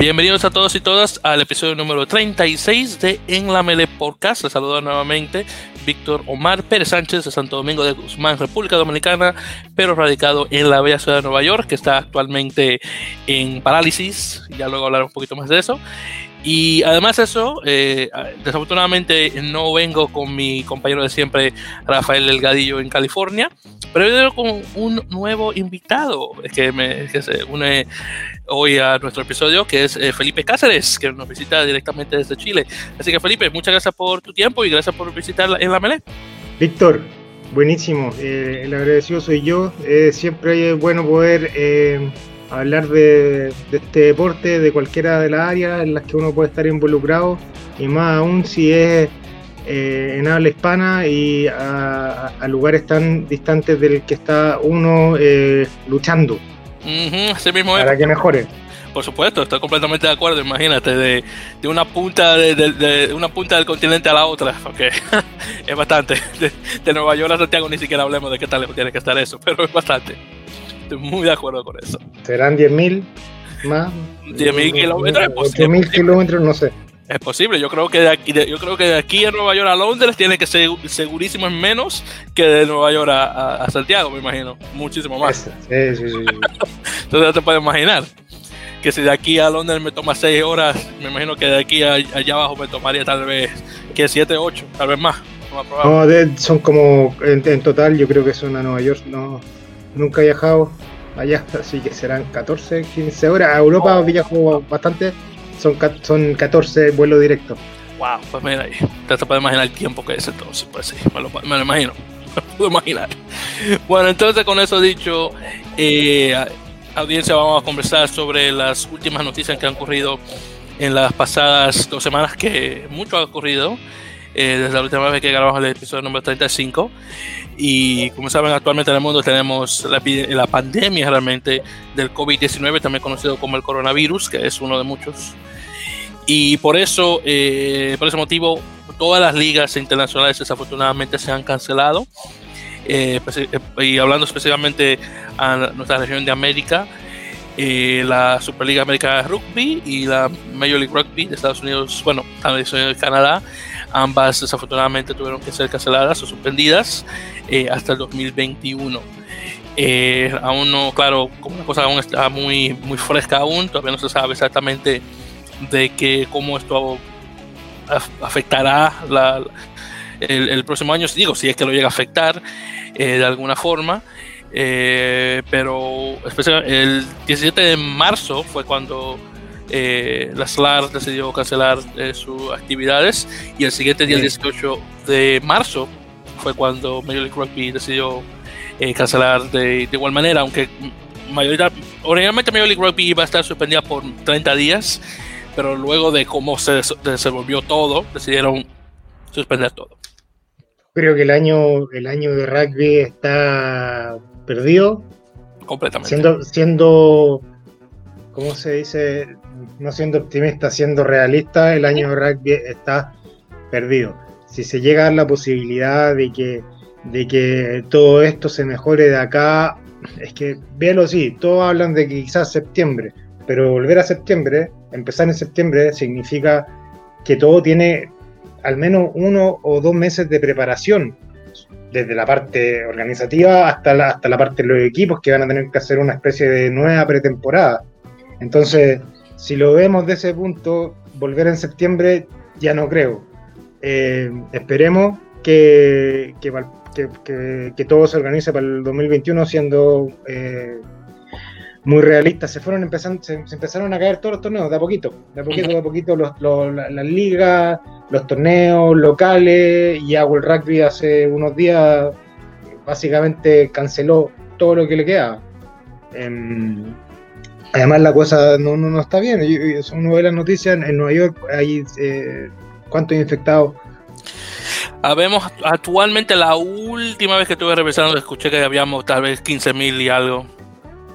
Bienvenidos a todos y todas al episodio número 36 de En la Mele Podcast. Les saludo nuevamente Víctor Omar Pérez Sánchez de Santo Domingo de Guzmán, República Dominicana, pero radicado en la bella ciudad de Nueva York, que está actualmente en parálisis. Ya luego hablaré un poquito más de eso. Y además de eso, eh, desafortunadamente no vengo con mi compañero de siempre, Rafael Delgadillo, en California, pero vengo con un nuevo invitado que, me, que se une hoy a nuestro episodio, que es eh, Felipe Cáceres, que nos visita directamente desde Chile. Así que Felipe, muchas gracias por tu tiempo y gracias por visitar en la Melé. Víctor, buenísimo. Eh, el agradecido soy yo. siempre es bueno poder hablar de, este deporte, de cualquiera de las áreas en las que uno puede estar involucrado, y más aún si es eh, en habla hispana y a, lugares tan distantes del que está uno eh, luchando. para que mejore. Por supuesto, estoy completamente de acuerdo. Imagínate, de, una punta de, una punta del continente a la otra, porque es bastante. De, Nueva York a Santiago ni siquiera hablemos de qué tal tiene que estar eso, pero es bastante. Estoy muy de acuerdo con eso. ¿Serán 10.000 más? 10.000 kilómetros es posible. 8.000 kilómetros, no sé. Es posible, yo creo que de aquí, yo creo que de aquí a Nueva York a Londres tiene que ser segurísimo en menos que de Nueva York a, Santiago, me imagino. Muchísimo más. Sí, sí, sí. Entonces ya te puedes imaginar que si de aquí a Londres me toma 6 horas, me imagino que de aquí a, allá abajo me tomaría tal vez que 7, 8, tal vez más. No, son como en, en, total, yo creo que son a Nueva York, no, nunca he viajado allá, así que serán 14, 15 horas. A Europa oh. viajo bastante, son, son 14 vuelos directos. Wow, pues mira ahí, te puedes imaginar el tiempo que es entonces, pues sí, me lo, me lo imagino, me puedo imaginar. Bueno, entonces con eso dicho, eh, audiencia, vamos a conversar sobre las últimas noticias que han ocurrido en las pasadas dos semanas, que mucho ha ocurrido eh, desde la última vez que grabamos el episodio número 35. Y como saben, actualmente en el mundo tenemos la, pandemia realmente del COVID-19, también conocido como el coronavirus, que es uno de muchos. Y por eso, eh, por ese motivo, todas las ligas internacionales desafortunadamente se han cancelado. Eh, pues, eh, y hablando específicamente a nuestra región de América, la Superliga Americana de Rugby y la Major League Rugby de Estados Unidos, bueno, Unidos y Canadá, ambas desafortunadamente tuvieron que ser canceladas o suspendidas eh, hasta el 2021. Eh, aún no, claro, como la cosa aún está muy, muy fresca aún, todavía no se sabe exactamente de que cómo esto afectará la, el, próximo año, digo, si es que lo llega a afectar eh, de alguna forma. pero el 17 de marzo fue cuando la SLAR decidió cancelar sus actividades y el siguiente día, el 18 de marzo, fue cuando Major League Rugby decidió eh, cancelar de, igual manera, aunque originalmente Major League Rugby iba a estar suspendida por 30 días, pero luego de cómo se desenvolvió todo, decidieron suspender todo. Creo que el año, el año de rugby está perdido. Completamente. Siendo, siendo, ¿cómo se dice? No siendo optimista, siendo realista, el año de rugby está perdido si se llega a dar la posibilidad de que, de que todo esto se mejore de acá, es que véalo así, todos hablan de que quizás septiembre, pero volver a septiembre, empezar en septiembre, significa que todo tiene al menos uno o dos meses de preparación, desde la parte organizativa hasta la, hasta la parte de los equipos que van a tener que hacer una especie de nueva pretemporada. Entonces, si lo vemos de ese punto, volver en septiembre ya no creo. Eh, esperemos que, que, todo se organice para el 2021 siendo eh, muy realistas. Se fueron empezando, se, empezaron a caer todos los torneos de a poquito, de a poquito, de a poquito las ligas, los torneos locales y World Rugby hace unos días básicamente canceló todo lo que le quedaba. Em, además la cosa no, no, está bien. Uno ve las noticias en Nueva York hay eh, ¿Cuántos infectados? Habemos actualmente la última vez que estuve revisando escuché que habíamos tal vez 15.000 y algo.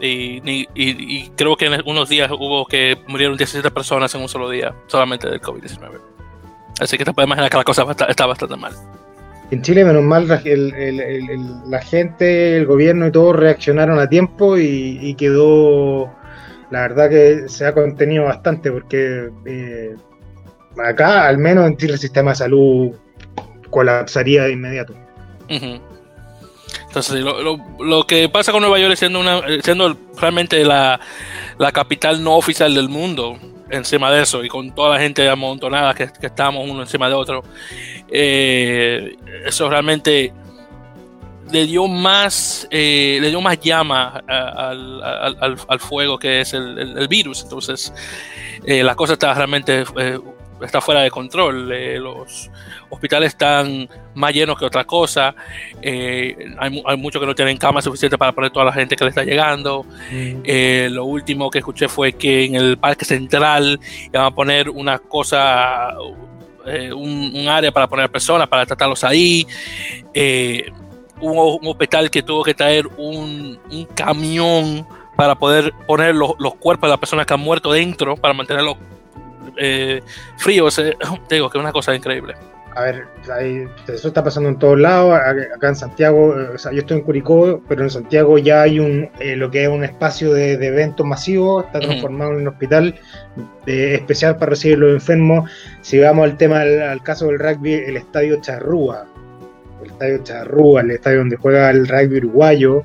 Y, creo que en algunos días hubo que murieron 17 personas en un solo día, solamente del COVID-19. Así que te puedes imaginar que la cosa está, bastante mal. En Chile, menos mal, la, gente, el gobierno y todos reaccionaron a tiempo y, quedó la verdad que se ha contenido bastante porque eh, acá, al menos en el sistema de salud colapsaría de inmediato. Entonces, lo, que pasa con Nueva York siendo, una, siendo realmente la, capital no oficial del mundo, encima de eso, y con toda la gente amontonada que, que estamos uno encima de otro, eh, eso realmente le dio más, eh, le dio más llama al, fuego que es el, virus. Entonces, eh, la cosa está realmente eh, está fuera de control. los hospitales están más llenos que otra cosa. hay, hay muchos que no tienen camas suficientes para poner toda la gente que le está llegando. Mm. lo último que escuché fue que en el Parque Central iban a poner una cosa, un, área para poner personas, para tratarlos ahí un, hospital que tuvo que traer un, camión para poder poner los, cuerpos de las personas que han muerto dentro para mantenerlos eh, fríos. Eh, digo que es una cosa increíble. A ver, eso está pasando en todos lados. Acá en Santiago, eh, o sea, yo estoy en Curicó, pero en Santiago ya hay un lo que es un espacio de, eventos masivos, está transformado en un hospital especial para recibir los enfermos. Si vamos al tema, al caso del rugby, el estadio Charrúa, el estadio Charrúa, el estadio donde juega el rugby uruguayo,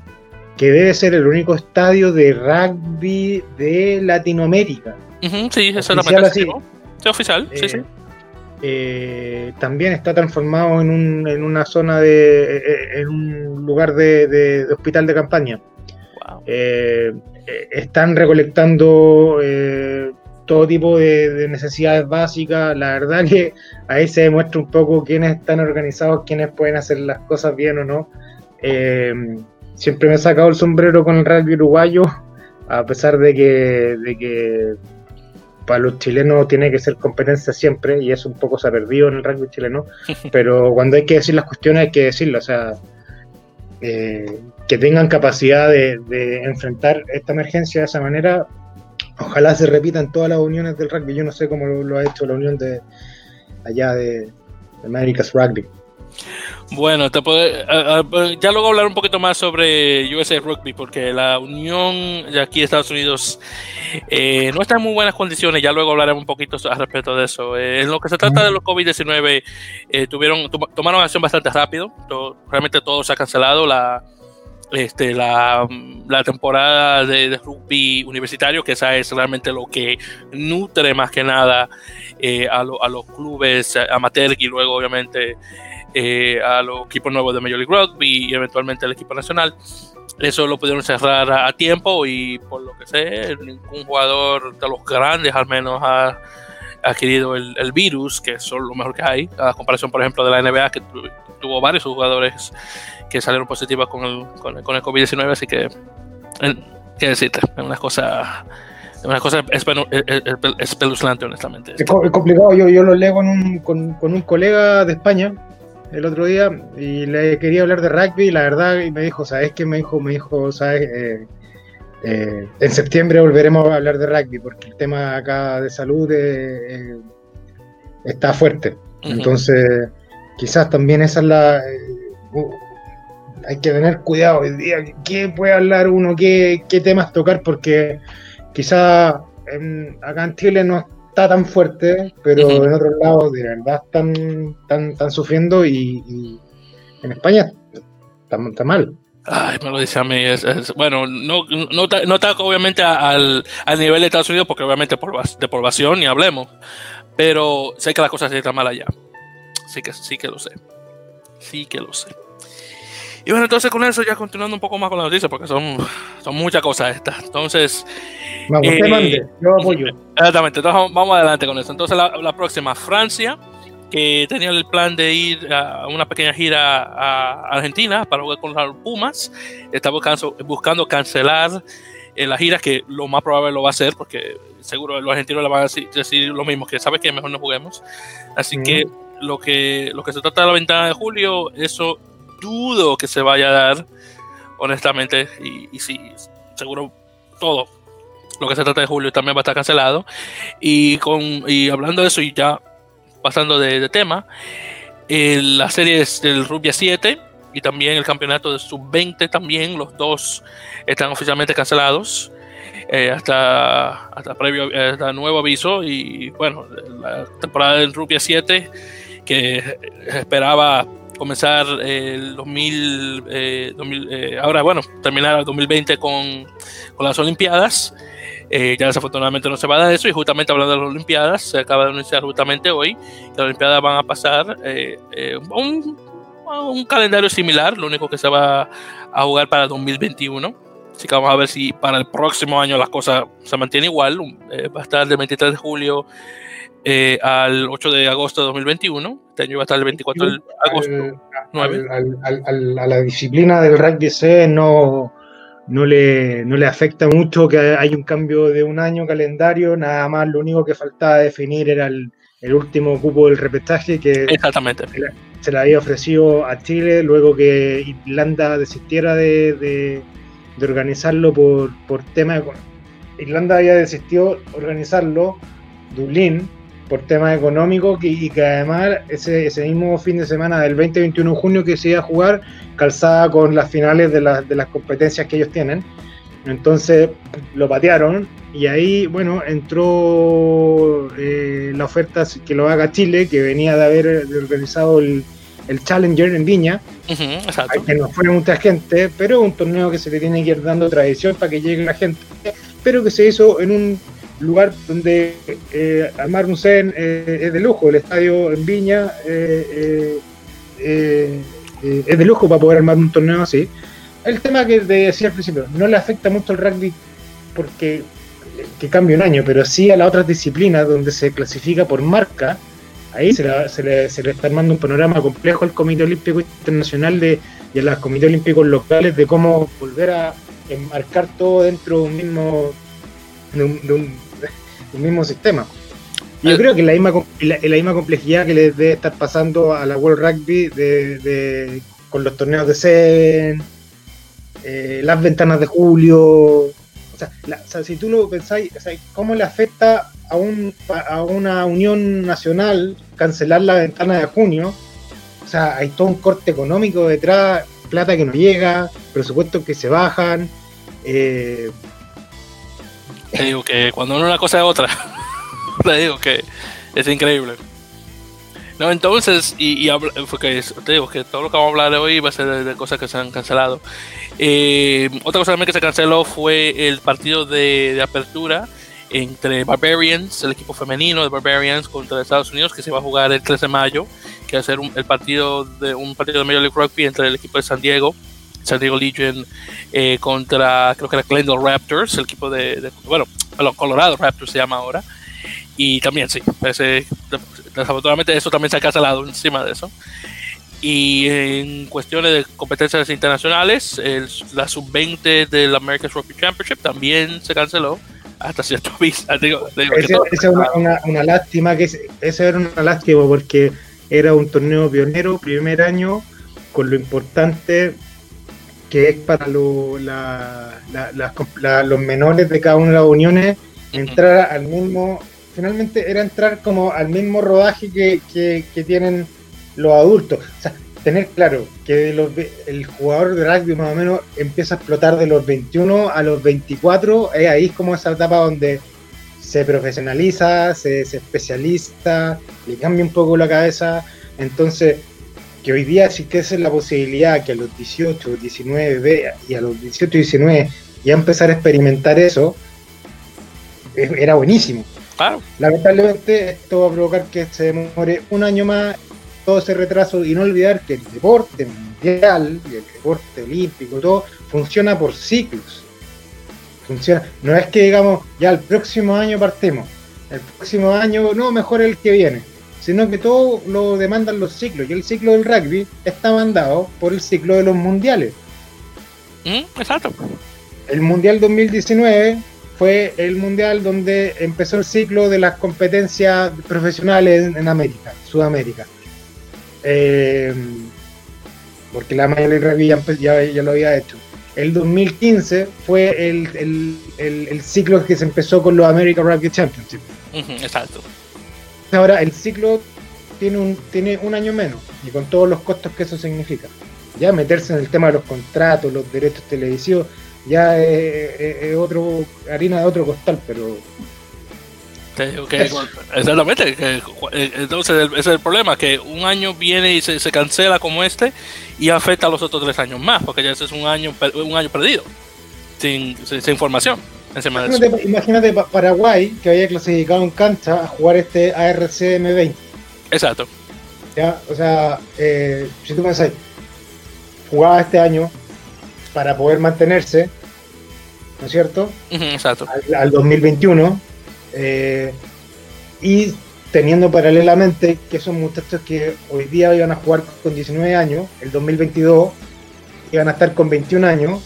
que debe ser el único estadio de rugby de Latinoamérica. sí, eso es la así. Sí, oficial, sí, sí. Eh, eh, también está transformado en, un, en una zona de. Eh, en un lugar de, hospital de campaña. están recolectando todo tipo de, necesidades básicas. La verdad que ahí se demuestra un poco quiénes están organizados, quiénes pueden hacer las cosas bien o no. Eh, siempre me he sacado el sombrero con el rugby uruguayo, a pesar de que, de que para los chilenos tiene que ser competencia siempre, y eso un poco se ha perdido en el rugby chileno, pero cuando hay que decir las cuestiones hay que decirlo, o sea, eh, que tengan capacidad de, de, enfrentar esta emergencia de esa manera, Ojalá se repitan todas las uniones del rugby. Yo no sé cómo lo, ha hecho la unión de allá de, America's Rugby. Bueno, te puede, ya luego hablar un poquito más sobre USA Rugby, porque la unión de aquí de Estados Unidos eh, no está en muy buenas condiciones. Ya luego hablaremos un poquito al respecto de eso. Eh, en lo que se trata de los COVID-19, eh, tuvieron, tomaron acción bastante rápido. realmente todo se ha cancelado. La, este, la, temporada de, rugby universitario, que esa es realmente lo que nutre más que nada eh, a, los clubes amateur y luego obviamente eh, a los equipos nuevos de Major League Rugby y eventualmente el equipo nacional. Eso lo pudieron cerrar a, tiempo y por lo que sé, ningún jugador de los grandes al menos ha adquirido el, virus, que son lo mejor que hay, a comparación por ejemplo de la NBA que tuvo varios jugadores que salieron positivas con el, con el, COVID-19, así que, ¿qué decirte? Es una cosa, una cosa espeluznante, honestamente. Es, complicado, yo, yo lo leo con un, con, con un colega de España el otro día y le quería hablar de rugby y la verdad y me dijo, ¿sabes qué? Me dijo, me dijo, ¿sabes? Eh, eh, en septiembre volveremos a hablar de rugby porque el tema acá de salud eh, está fuerte. Entonces, quizás también esa es la hay que tener cuidado hoy día. ¿Qué puede hablar uno? ¿Qué, temas tocar? Porque quizá acá en Chile no está tan fuerte, pero en otros lados de verdad están, están, sufriendo y, en España está, mal. Ay, me lo dice a mí. bueno, no, no, no está obviamente al, nivel de Estados Unidos, porque obviamente por, de población ni hablemos, pero sé que las cosas están mal allá. Sí que, sí que lo sé. Sí que lo sé. Y bueno, entonces con eso ya continuando un poco más con la noticia, porque son, son muchas cosas estas. Entonces... Vamos, te mande, eh, yo apoyo. Exactamente, entonces vamos adelante con eso. Entonces la, próxima, Francia, que tenía el plan de ir a una pequeña gira a Argentina para jugar con los Pumas, está buscando, buscando cancelar eh, la gira, que lo más probable lo va a hacer, porque seguro los argentinos le van a decir, lo mismo, que sabes que mejor no juguemos. Así que lo que lo que se trata de la ventana de julio, eso dudo que se vaya a dar, honestamente, y, y sí, seguro todo lo que se trata de julio también va a estar cancelado. Y, con, y hablando de eso, y ya pasando de, tema, la serie del Rubia 7 y también el campeonato de Sub-20 también, los dos están oficialmente cancelados. hasta, hasta previo hasta nuevo aviso y bueno la temporada del Rupia 7 que esperaba comenzar el 2000, ahora bueno terminar el 2020 con, con las Olimpiadas eh, ya desafortunadamente no se va a dar eso y justamente hablando de las Olimpiadas, se acaba de anunciar justamente hoy que las Olimpiadas van a pasar eh, eh, un, un, calendario similar, lo único que se va a jugar para 2021. Así que vamos a ver si para el próximo año las cosas se mantienen igual. va a estar del 23 de julio al 8 de agosto de 2021. Este año va a estar el 24 de agosto. a la disciplina del rugby C no no le, no le afecta mucho que hay un cambio de un año calendario, nada más lo único que faltaba definir era el, último cupo del repetaje que Exactamente. Se, le, había ofrecido a Chile luego que Irlanda desistiera de, organizarlo por, por tema Irlanda había desistido organizarlo, Dublín, por temas económicos y, que además ese, ese, mismo fin de semana del 20-21 de junio que se iba a jugar calzada con las finales de, de las competencias que ellos tienen. Entonces lo patearon y ahí, bueno, entró eh, la oferta que lo haga Chile, que venía de haber organizado el, el Challenger en Viña, que no fue mucha gente, pero un torneo que se le tiene que ir dando tradición para que llegue la gente, pero que se hizo en un lugar donde eh, armar un CEN eh, es de lujo, el estadio en Viña eh, eh, es de lujo para poder armar un torneo así. El tema que decía al principio, no le afecta mucho el rugby porque que cambia un año, pero sí a las otras disciplinas donde se clasifica por marca, ahí se, le, está armando un panorama complejo al Comité Olímpico Internacional de, y a los comités olímpicos locales de cómo volver a enmarcar todo dentro de un mismo de un, el mismo sistema. Yo creo que la misma, la, misma complejidad que le debe estar pasando a la World Rugby de, con los torneos de Seven, eh, las ventanas de julio. O sea, si tú lo pensáis, ¿cómo le afecta a, un, a una unión nacional cancelar la ventana de junio? O sea, hay todo un corte económico detrás, plata que no llega, presupuestos que se bajan. Eh, te digo que cuando una cosa es otra, te digo que es increíble. No, entonces, y, y porque te digo que todo lo que vamos a hablar de hoy va a ser de, cosas que se han cancelado. Eh, otra cosa también que se canceló fue el partido de, apertura entre Barbarians, el equipo femenino de Barbarians contra Estados Unidos, que se va a jugar el 13 de mayo, que va a ser un, el partido de un partido de Major League Rugby entre el equipo de San Diego San Diego Legion eh, contra, creo que era Glendale Raptors, el equipo de, bueno, los Colorado Raptors se llama ahora. Y también, sí, desafortunadamente eso también se ha cancelado encima de eso. Y en cuestiones de competencias internacionales, el, la sub-20 del American Rugby Championship también se canceló hasta cierto aviso. Esa es una, una, lástima, que esa era una lástima porque era un torneo pionero, primer año, con lo importante que es para los menores de cada una de las uniones entrar al mismo, finalmente era entrar como al mismo rodaje que, tienen los adultos. O sea, tener claro que el jugador de rugby más o menos empieza a explotar de los 21 a los 24, es ahí como esa etapa donde se profesionaliza, se, se especializa, le cambia un poco la cabeza. Entonces, que hoy día es la posibilidad que a los 18, 19 y a los 18, 19 ya empezar a experimentar eso, era buenísimo. Claro. Lamentablemente esto va a provocar que se demore un año más todo ese retraso y no olvidar que el deporte mundial y el deporte olímpico, todo funciona por ciclos. Funciona. No es que digamos, ya el próximo año partimos, el próximo año, no, mejor el que viene sino que todo lo demandan los ciclos. Y el ciclo del rugby está mandado por el ciclo de los mundiales. Mm, exacto. El Mundial 2019 fue el mundial donde empezó el ciclo de las competencias profesionales en América, Sudamérica. Eh, porque la mayoría del rugby ya, ya, lo había hecho. El 2015 fue el, el, ciclo que se empezó con los American Rugby Championship. exacto. Ahora, el ciclo tiene un, tiene un año menos y con todos los costos que eso significa. Ya meterse en el tema de los contratos, los derechos televisivos, ya es, otro harina de otro costal, pero exactamente. entonces, ese es el problema: que un año viene y se, se, cancela como este y afecta a los otros tres años más, porque ya ese es un año, un año perdido, sin, sin, Imagínate, imagínate, Paraguay, que había clasificado en cancha a jugar este ARCM 20. Exacto. Ya, o sea, eh, si tú pensás, jugaba este año para poder mantenerse, ¿no es cierto? exacto. Al, al 2021 eh, y teniendo paralelamente que esos muchachos que hoy día iban a jugar con 19 años, el 2022 iban a estar con 21 años,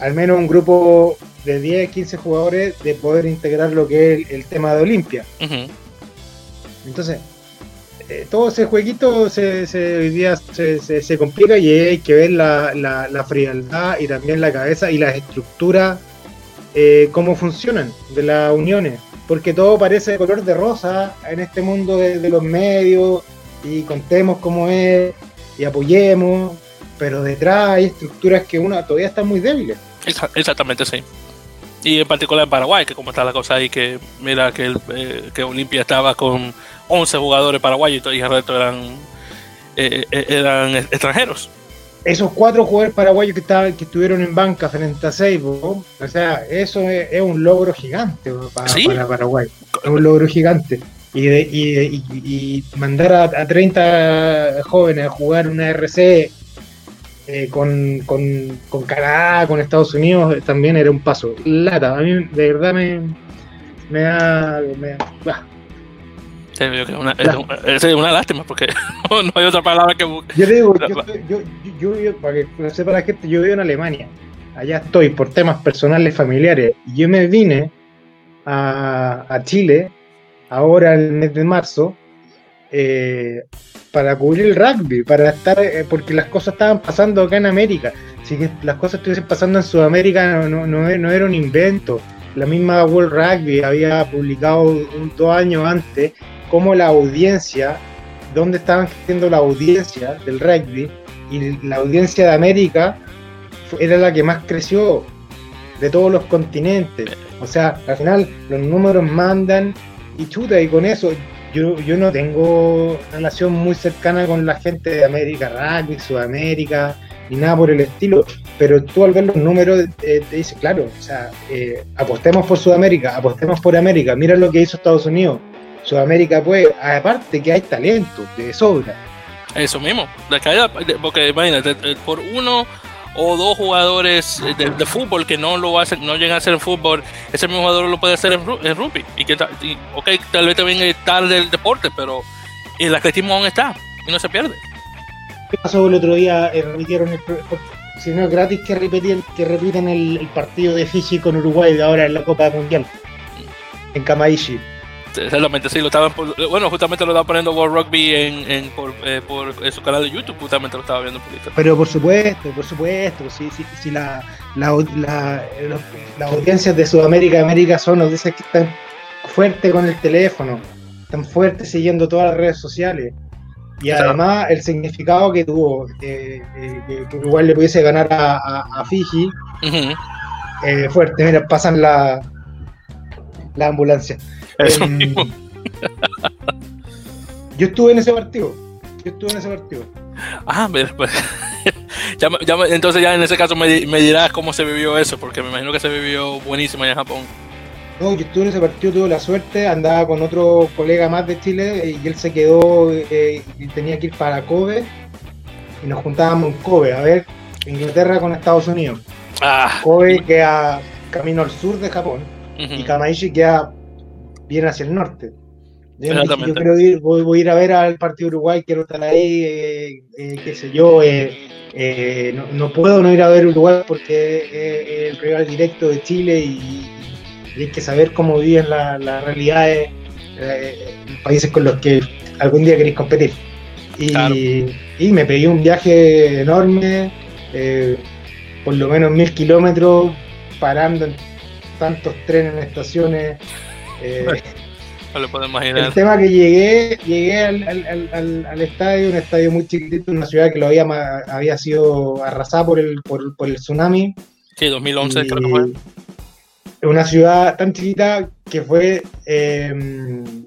al menos un grupo de 10, 15 jugadores de poder integrar lo que es el, tema de Olimpia. Entonces, eh, todo ese jueguito se, hoy día se, complica y hay que ver la, la, frialdad y también la cabeza y la estructura eh, cómo funcionan de las uniones, porque todo parece de color de rosa en este mundo de, los medios y contemos cómo es y apoyemos, pero detrás hay estructuras que uno todavía están muy débiles. Exactamente, sí. Y en particular en Paraguay, que como está la cosa ahí, que mira que, el, eh, que Olimpia estaba con 11 jugadores paraguayos y el resto eran, eh, eran extranjeros esos cuatro jugadores paraguayos que, estaban, que estuvieron en banca frente a Seibo, o sea, eso es, un logro gigante para, Paraguay. Es un logro gigante. Y, y, mandar a, 30 jóvenes a jugar una RC eh, con, con, Canadá, con Estados Unidos, también era un paso. Lata, a mí de verdad me, me da. Me, es una, lástima porque no, hay otra palabra que Yo digo, yo, yo, yo, para que no sepa la gente, yo vivo en Alemania. Allá estoy por temas personales, familiares. Y yo me vine a, a Chile ahora el mes de marzo eh, para cubrir el rugby, para estar, eh, porque las cosas estaban pasando acá en América. Si las cosas estuviesen pasando en Sudamérica no, no, no era un invento. La misma World Rugby había publicado un, dos años antes cómo la audiencia, dónde estaban creciendo la audiencia del rugby, y la audiencia de América era la que más creció de todos los continentes. O sea, al final los números mandan y chuta, y con eso yo, yo no tengo relación muy cercana con la gente de América Rugby, Sudamérica, ni nada por el estilo, pero tú al ver los números eh, te dices, claro, o sea, eh, apostemos por Sudamérica, apostemos por América, mira lo que hizo Estados Unidos, Sudamérica pues, aparte que hay talento de sobra. Eso mismo, porque imagínate, eh, por uno o dos jugadores de, fútbol que no lo hacen, no llegan a hacer en fútbol, ese mismo jugador lo puede hacer en, rugby. Y que ok, tal vez también está del deporte, pero el atletismo aún está y no se pierde. ¿Qué pasó el otro día? Eh, repitieron el, si no es gratis que repiten, que repitan el, partido de Fiji con Uruguay de ahora en la Copa Mundial en Kamaishi. Exactamente, sí, lo estaban, bueno, justamente lo estaba poniendo World Rugby en, en por, eh, por su canal de YouTube, justamente lo estaba viendo un poquito. Pero por supuesto, por supuesto, si, si, si la, la, la, las audiencias de Sudamérica y América son audiencias que están fuertes con el teléfono, están fuertes siguiendo todas las redes sociales. Y además el significado que tuvo, eh, que igual le pudiese ganar a, a, Fiji, eh, fuerte. Mira, pasan la, la ambulancia. Em, yo estuve en ese partido. Yo estuve en ese partido. Ah, pues, ya, entonces ya en ese caso me, dirás cómo se vivió eso, porque me imagino que se vivió buenísimo allá en Japón. No, yo estuve en ese partido, tuve la suerte, andaba con otro colega más de Chile y él se quedó eh, y tenía que ir para Kobe y nos juntábamos en Kobe a ver Inglaterra con Estados Unidos. Ah. Kobe queda camino al sur de Japón y Kamaishi queda bien hacia el norte. Yo, quiero ir, voy, a ir a ver al partido Uruguay, quiero estar ahí, eh, eh, qué sé yo. Eh, no, puedo no ir a ver Uruguay porque es el rival directo de Chile y, hay que saber cómo viven las la realidades en países con los que algún día queréis competir. Y, y me pedí un viaje enorme, por lo menos mil kilómetros, parando en tantos trenes en estaciones eh, no lo puedo imaginar. El tema que llegué, llegué al, estadio, un estadio muy chiquitito, una ciudad que lo había, había sido arrasada por el, por, el tsunami. Sí, 2011 creo que fue. Una ciudad tan chiquita que fue... Em,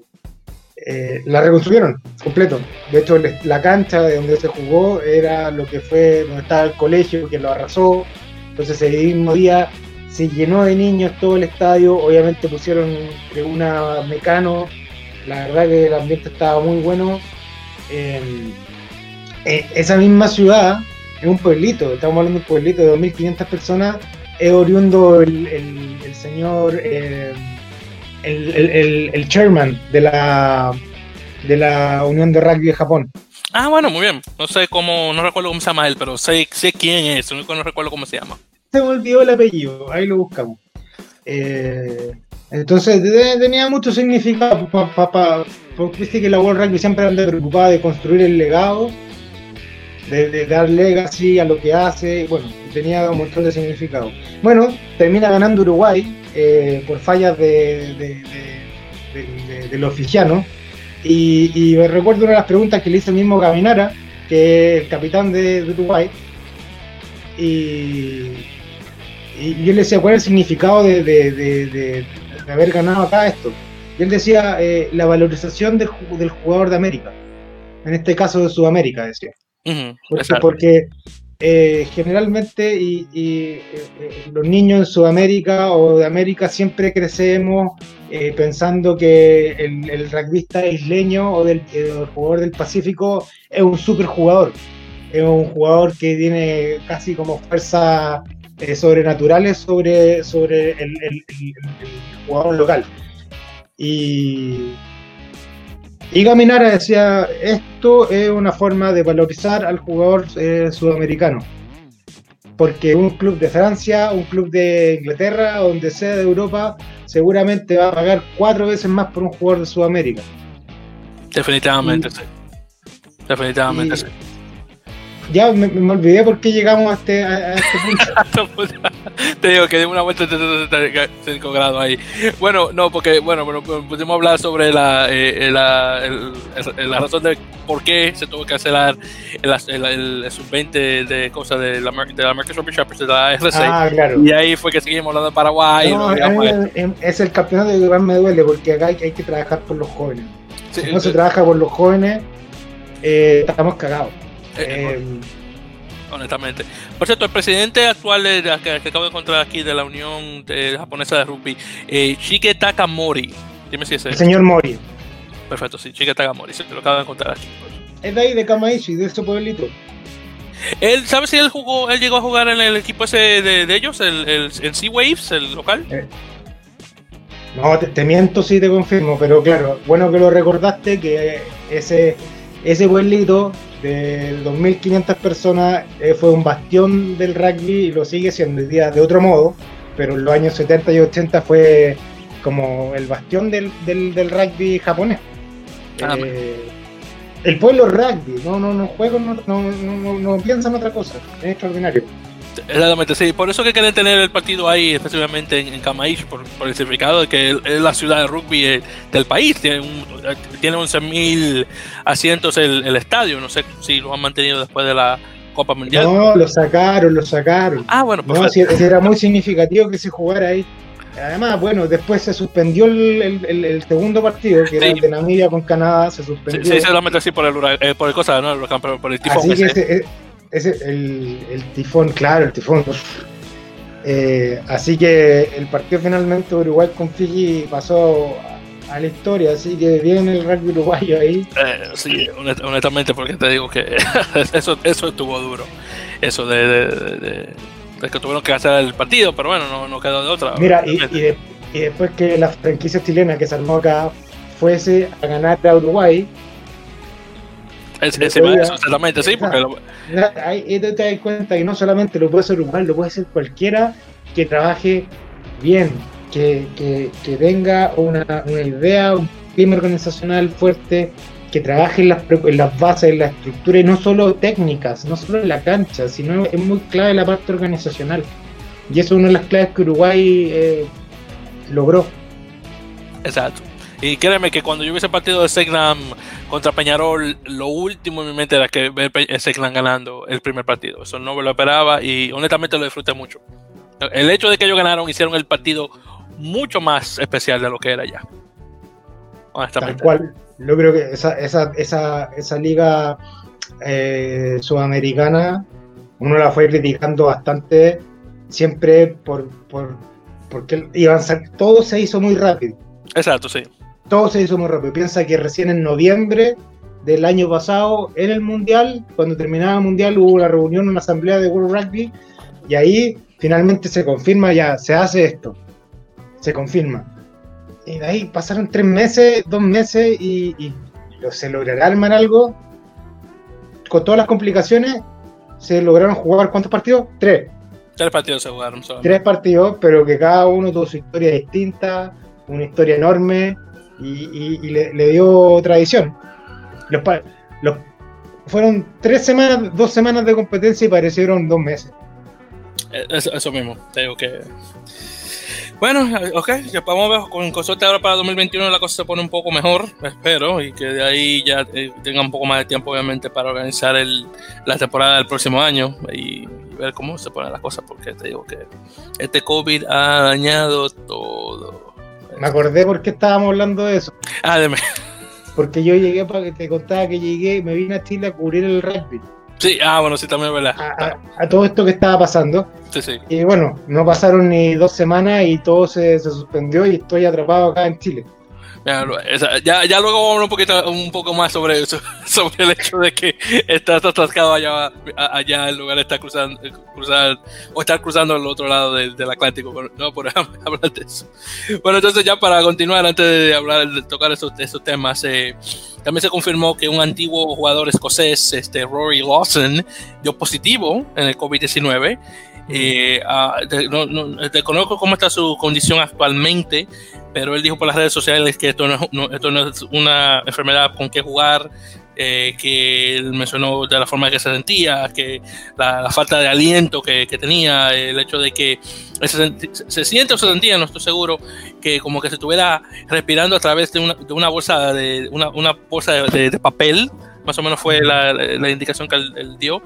eh, la reconstruyeron completo. De hecho, la cancha de donde se jugó era lo que fue donde estaba el colegio, que lo arrasó. Entonces, ese mismo día se llenó de niños todo el estadio. Obviamente pusieron una mecano. La verdad que el ambiente estaba muy bueno. Em, eh, esa misma ciudad es un pueblito, estamos hablando de un pueblito de 2.500 personas. Es oriundo el, el, señor. Em, el, el, chairman de la, de la Unión de Rugby de Japón. Ah, bueno, muy bien. No sé cómo, no recuerdo cómo se llama él, pero sé, sé quién es, no, no recuerdo cómo se llama. Se me olvidó el apellido, ahí lo buscamos. Eh, entonces tenía mucho significado, porque viste que la World Rugby siempre anda preocupada de construir el legado, de, dar legacy a lo que hace, bueno, tenía un montón de significado. Bueno, termina ganando Uruguay, eh, por fallas de, de, los oficianos. Y, me recuerdo una de las preguntas que le hizo el mismo Caminara, que es el capitán de, Uruguay. Y, yo le decía, ¿cuál es el significado de, haber ganado acá esto? Y él decía, eh, la valorización del, jugador de América. En este caso de Sudamérica, decía. porque eh, generalmente y, eh, eh, los niños en Sudamérica o de América siempre crecemos pensando que el, el rugbyista isleño o del el jugador del Pacífico es un super jugador, es un jugador que tiene casi como fuerzas sobrenaturales sobre, sobre el, el, jugador local. Y, y Gaminara decía, esto es una forma de valorizar al jugador eh, sudamericano. Porque un club de Francia, un club de Inglaterra, donde sea de Europa, seguramente va a pagar cuatro veces más por un jugador de Sudamérica. Definitivamente, sí. Definitivamente, sí ya me, olvidé por qué llegamos a este, a, este punto. te digo que di una vuelta de 5 grados ahí. Bueno, no, porque, bueno, bueno pudimos hablar sobre la, eh, la, la razón de por qué se tuvo que cancelar el, el, sub-20 de cosas de la, de la American Rugby de la RC. Ah, claro. Y ahí fue que seguimos hablando de Paraguay. No, es el campeonato que más me duele porque acá hay, hay que trabajar por los jóvenes. si no se trabaja por los jóvenes, eh, estamos cagados. Eh, em, honestamente. Por cierto, el presidente actual que, acabo de encontrar aquí de la Unión Japonesa de Rugby, eh, Shige Takamori. Dime si es el señor Mori. Perfecto, sí, Shige Takamori, se lo acabo de encontrar aquí. Es de ahí, de Kamaishi, de ese pueblito. Él, ¿sabe si él jugó, él llegó a jugar en el equipo ese de, ellos, el, el, Sea Waves, el local? Eh, no, te, te, miento si te confirmo, pero claro, bueno que lo recordaste que ese, ese pueblito de 2.500 personas eh, fue un bastión del rugby y lo sigue siendo hoy día de otro modo, pero en los años 70 y 80 fue como el bastión del, del, rugby japonés. Ah, eh, el pueblo rugby, no, no, no juego, no, no, no, no piensan otra cosa, es extraordinario. Exactamente, sí. Por eso que quieren tener el partido ahí, especialmente en, en Kamaish, por, el significado de que es la ciudad de rugby eh, del país. Tiene, un, tiene 11.000 asientos el, el, estadio. No sé si lo han mantenido después de la Copa Mundial. No, lo sacaron, lo sacaron. Ah, bueno, no, era muy significativo que se jugara ahí. Además, bueno, después se suspendió el, el, segundo partido, que era el de Namibia con Canadá, se suspendió. Sí, sí solamente así por el, eh, por el cosa, ¿no? por el tifón. Así que ese, ese, el, el tifón, claro, el tifón. Eh, así que el partido finalmente Uruguay con Fiji pasó a, la historia, así que viene el rugby uruguayo ahí. Eh, sí, honestamente, porque te digo que eso, eso estuvo duro. Eso de, de, que tuvieron que hacer el partido, pero bueno, no, no quedó de otra. Mira, y, y, después que la franquicia chilena que se armó acá fuese a ganar a Uruguay, exactamente, sí, porque ahí te das cuenta que no solamente lo puede hacer Uruguay, lo puede hacer cualquiera que trabaje bien, que, que, que tenga una, una, idea, un clima organizacional fuerte, que trabaje en las, en las bases, en la estructura, y no solo técnicas, no solo en la cancha, sino es muy clave la parte organizacional. Y eso es una de las claves que Uruguay eh, logró. Exacto. Y créeme que cuando yo vi ese partido de Segnam contra Peñarol, lo último en mi mente era que ver Segnam ganando el primer partido. Eso no me lo esperaba y honestamente lo disfruté mucho. El hecho de que ellos ganaron hicieron el partido mucho más especial de lo que era ya. Tal cual. Yo creo que esa, esa, esa, esa liga eh, sudamericana uno la fue criticando bastante siempre por, por porque iban todo se hizo muy rápido. Exacto, sí. Todo se hizo muy rápido. Piensa que recién en noviembre del año pasado, en el Mundial, cuando terminaba el Mundial, hubo una reunión, una asamblea de World Rugby, y ahí finalmente se confirma ya, se hace esto. Se confirma. Y de ahí pasaron tres meses, dos meses, y, y se logrará armar algo. Con todas las complicaciones, se lograron jugar ¿cuántos partidos? Tres. Tres partidos se jugaron. Tres partidos, pero que cada uno tuvo su historia distinta, una historia enorme y, le, dio tradición. Los, los, fueron tres semanas, dos semanas de competencia y parecieron dos meses. Eh, eso, mismo, te digo que bueno, ok, ya vamos a ver con consorte ahora para 2021 la cosa se pone un poco mejor, espero, y que de ahí ya eh, tenga un poco más de tiempo obviamente para organizar el, la temporada del próximo año y, ver cómo se ponen las cosas, porque te digo que este COVID ha dañado todo. Me acordé por qué estábamos hablando de eso. Ah, dime. Porque yo llegué para que te contaba que llegué y me vine a Chile a cubrir el rugby. Sí, ah, bueno, sí, también verdad. A, todo esto que estaba pasando. Sí, sí. Y bueno, no pasaron ni dos semanas y todo se, se suspendió y estoy atrapado acá en Chile. Ya, ya, luego vamos a hablar un poquito un poco más sobre eso, sobre el hecho de que estás atascado allá, allá en lugar de estar cruzando, cruzar, o estar cruzando al otro lado del, Atlántico, no por hablar de eso. Bueno, entonces ya para continuar, antes de hablar, de tocar esos, esos temas, eh, también se confirmó que un antiguo jugador escocés, este Rory Lawson, dio positivo en el COVID-19. Eh, desconozco cómo está su condición actualmente, pero él dijo por las redes sociales que esto no, esto no es una enfermedad con que jugar, eh, que él mencionó de la forma que se sentía, que la, falta de aliento que, tenía, el hecho de que se, siente o se sentía, no estoy seguro, que como que se estuviera respirando a través de una, de una bolsa de una, una bolsa de, papel, más o menos fue la, la indicación que él, dio.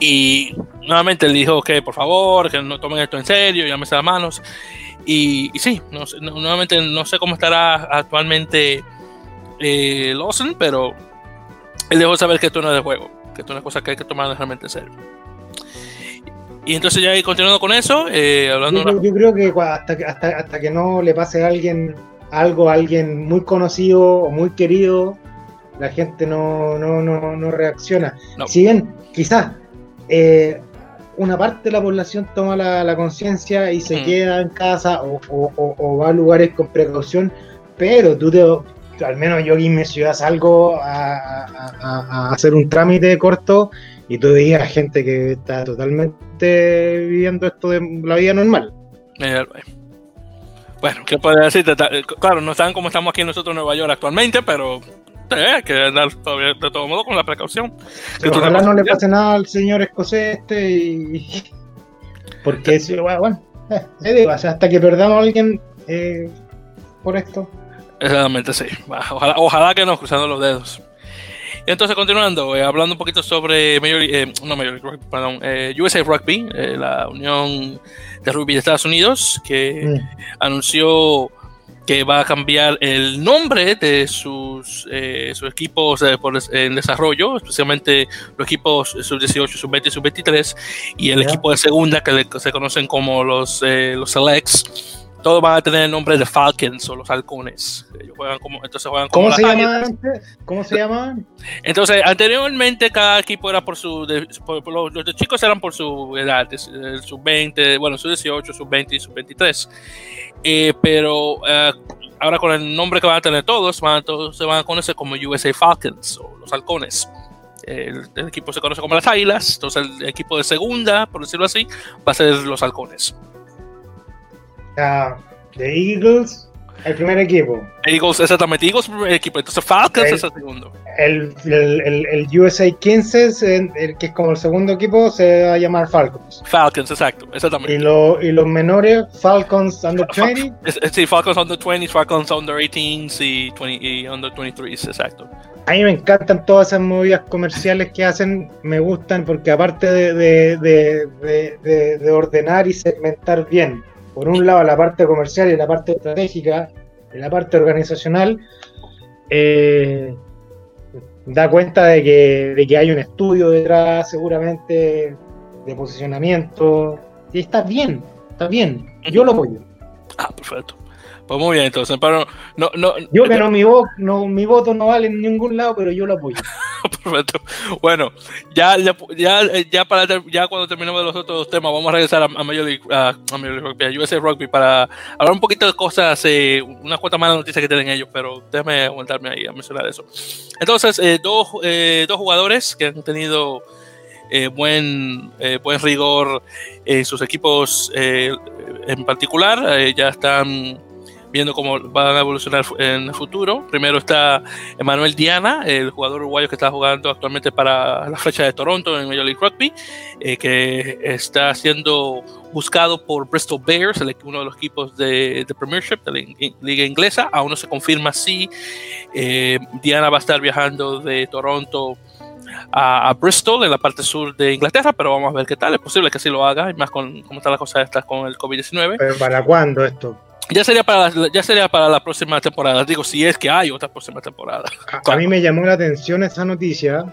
Y nuevamente él dijo que por favor, que no tomen esto en serio, llámese las manos. Y, sí, nuevamente no sé cómo estará actualmente eh, Lawson, pero él dejó saber que esto no es de juego, que esto es una cosa que hay que tomar realmente en serio. Y entonces ya continuando con eso, eh, hablando... Yo, creo que hasta, que hasta, que no le pase a alguien algo a alguien muy conocido o muy querido, la gente no, no, no, no reacciona. Si bien quizás eh, una parte de la población toma la, conciencia y se queda en casa o, va a lugares con precaución, pero tú te, al menos yo aquí en mi ciudad salgo a, hacer un trámite corto y tú veías gente que está totalmente viviendo esto de la vida normal. Bueno, ¿qué puedes decir? Claro, no saben cómo estamos aquí nosotros en Nueva York actualmente, pero hay que andar todavía, de todo modo con la precaución. ojalá no le pase nada al señor escocés este y... Porque, bueno, eh, hasta que perdamos a alguien eh, por esto. Exactamente, sí. Ojalá, ojalá que nos cruzando los dedos. Y entonces, continuando, eh, hablando un poquito sobre Major, eh, no Major perdón, eh, USA Rugby, la Unión de Rugby de Estados Unidos, que mm. anunció que va a cambiar el nombre de sus, sus equipos en desarrollo, especialmente los equipos sub-18, sub-20 y sub-23, y el equipo de segunda que se conocen como los, los Selects todos van a tener el nombre de Falcons o los halcones. Ellos juegan como, entonces juegan como ¿Cómo, se llamaban ¿Cómo se llamaban? Entonces, anteriormente cada equipo era por su. los, chicos eran por su edad, sub-20, bueno, sub-18, sub-20 y sub-23. Eh, pero eh, ahora con el nombre que van a tener todos, van todos se van a conocer como USA Falcons o los halcones. El, el, equipo se conoce como las águilas, entonces el equipo de segunda, por decirlo así, va a ser los halcones de Eagles. El primer equipo. Eagles, exactamente. Eagles, primer equipo. Entonces Falcons El- es el segundo. El, el, el, el USA 15, el, el que es como el segundo equipo, se va a llamar Falcons. Falcons, exacto. Exactamente. Y, lo, y los menores, Falcons Under 20. Es- es- Sí, Falcons under 20, Falcons under 18 y, 20, y under 23, exacto. A mí me encantan todas esas movidas comerciales que hacen, me gustan porque aparte de, de, de, de- de- de ordenar y segmentar bien, por un lado la parte comercial y la parte estratégica y la parte organizacional, eh, da cuenta de que, de que hay un estudio detrás seguramente de posicionamiento y está bien, está bien, yo lo apoyo. Ah, perfecto. Pues muy bien, entonces, pero no, no, Yo que no mi, vo- no, mi voto no vale en ningún lado, pero yo lo apoyo. Perfecto. Bueno, ya, ya, ya, para ya cuando terminemos los otros temas, vamos a regresar a, a Major League, a, a Major League Rugby, a USA Rugby, para hablar un poquito de cosas, eh, unas cuantas malas noticias que tienen ellos, pero déjame aguantarme ahí a mencionar eso. Entonces, eh, dos, eh, dos jugadores que han tenido eh, buen, eh, buen rigor en sus equipos en particular, ya están viendo cómo van a evolucionar en el futuro. Primero está Emanuel Diana, el jugador uruguayo que está jugando actualmente para la flecha de Toronto en Major League Rugby, eh, que está siendo buscado por Bristol Bears, uno de los equipos de, de Premiership, de la liga inglesa. Aún no se confirma si eh, Diana va a estar viajando de Toronto a, Bristol, en la parte sur de Inglaterra, pero vamos a ver qué tal. Es posible que sí lo haga, y más con cómo está la cosa esta con el COVID-19. Pero ¿para cuándo esto? Ya sería para la, ya sería para la próxima temporada. Digo, si es que hay otra próxima temporada. A, a mí me llamó la atención esa noticia.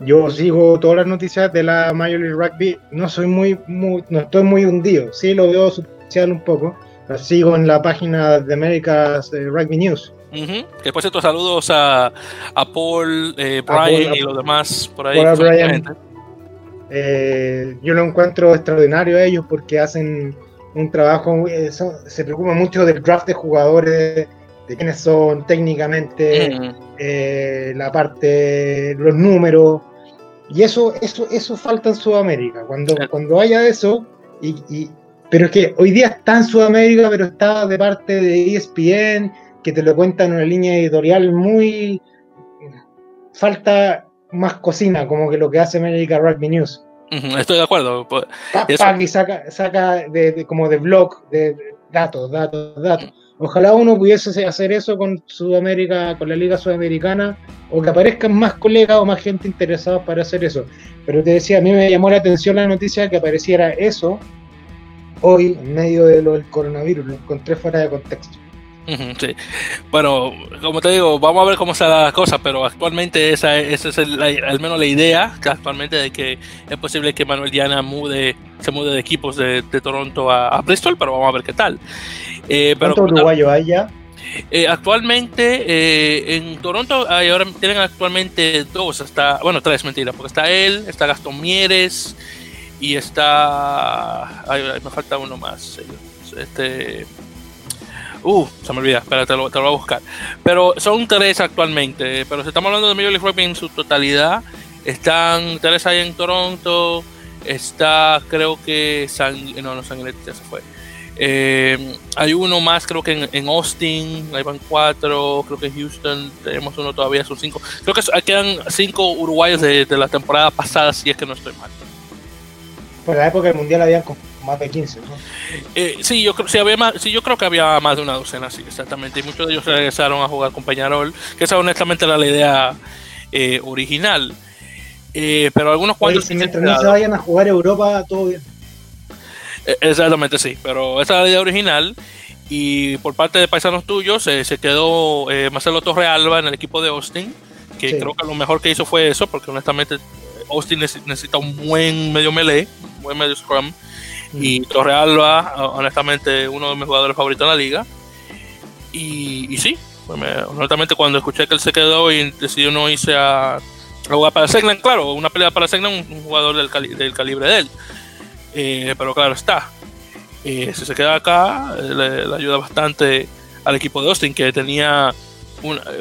Yo sigo todas las noticias de la Major League Rugby. No soy muy, muy- no estoy muy hundido. Sí lo veo superficial un poco. La sigo en la página de America's eh, Rugby News. Que por cierto, saludos a, a Paul, eh, A Paul, Brian y los demás por ahí. Brian. Eh, yo lo encuentro extraordinario ellos porque hacen un trabajo, eh, son- se preocupan mucho del draft de jugadores, de quiénes son técnicamente, Ujú. eh, la parte, los números. Y eso, eso, eso falta en Sudamérica. Cuando, cuando haya eso, y, y- pero es que hoy día está en Sudamérica, pero está de parte de ESPN, que te lo cuenta en una línea editorial muy. Falta más cocina, como que lo que hace América Rugby News. Estoy de acuerdo. Pues, y saca, saca de, de- como de blog, de, de datos, datos, datos. Ojalá uno pudiese hacer eso con Sudamérica, con la Liga Sudamericana, o que aparezcan más colegas o más gente interesada para hacer eso. Pero te decía, a mí me llamó la atención la noticia que apareciera eso hoy en medio de lo del coronavirus. Lo encontré fuera de contexto. Sí. Bueno, como te digo, vamos a ver cómo está la cosa, pero actualmente esa, esa es el- la- al menos la idea que actualmente de que es posible que Manuel Diana mude, se mude de equipos de, de Toronto a, a Bristol, pero vamos a ver qué tal. Eh, pero ¿Cuántos como tal- uruguayos hay ya? Eh, actualmente eh, en Toronto hay ahora tienen actualmente dos, está, bueno tres mentira, porque está él, está Gastón Mieres y está, ay, me falta uno más, este, uh, se me olvida, espera, te lo, te lo voy a buscar, pero son tres actualmente, pero si estamos hablando de Major League Rugby en su totalidad, están tres ahí en Toronto, está creo que San, no, no San ya se fue. Eh, hay uno más, creo que en, en Austin, ahí van cuatro, creo que en Houston tenemos uno todavía, son cinco. Creo que quedan cinco uruguayos de, de la temporada pasada, si es que no estoy mal. Por la época del mundial habían más de 15. ¿no? Eh, sí, yo creo, sí, había más, sí, yo creo que había más de una docena, sí, exactamente. Y muchos de ellos regresaron a jugar con Peñarol, que esa honestamente era la idea eh, original. Eh, pero algunos Oye, cuantos si mientras no se vayan a jugar a Europa, todo bien. Eh, Exactamente, sí, pero esa es la idea original. Y por parte de paisanos tuyos eh, se quedó Marcelo Torrealba en el equipo de Austin, que Sí. creo que lo mejor que hizo fue eso, porque honestamente Austin nece- necesita un buen medio melee, un buen medio scrum. Y Torrealba, honestamente, uno de mis jugadores favoritos en la liga. Y, sí, pues me- honestamente, cuando escuché que él se quedó y decidió no irse a, jugar para Segnan, claro, una pelea para Segnan, un, un jugador del, cali- del calibre de él. Eh, pero claro está, eh, si se queda acá, le, ayuda bastante al equipo de Austin, que tenía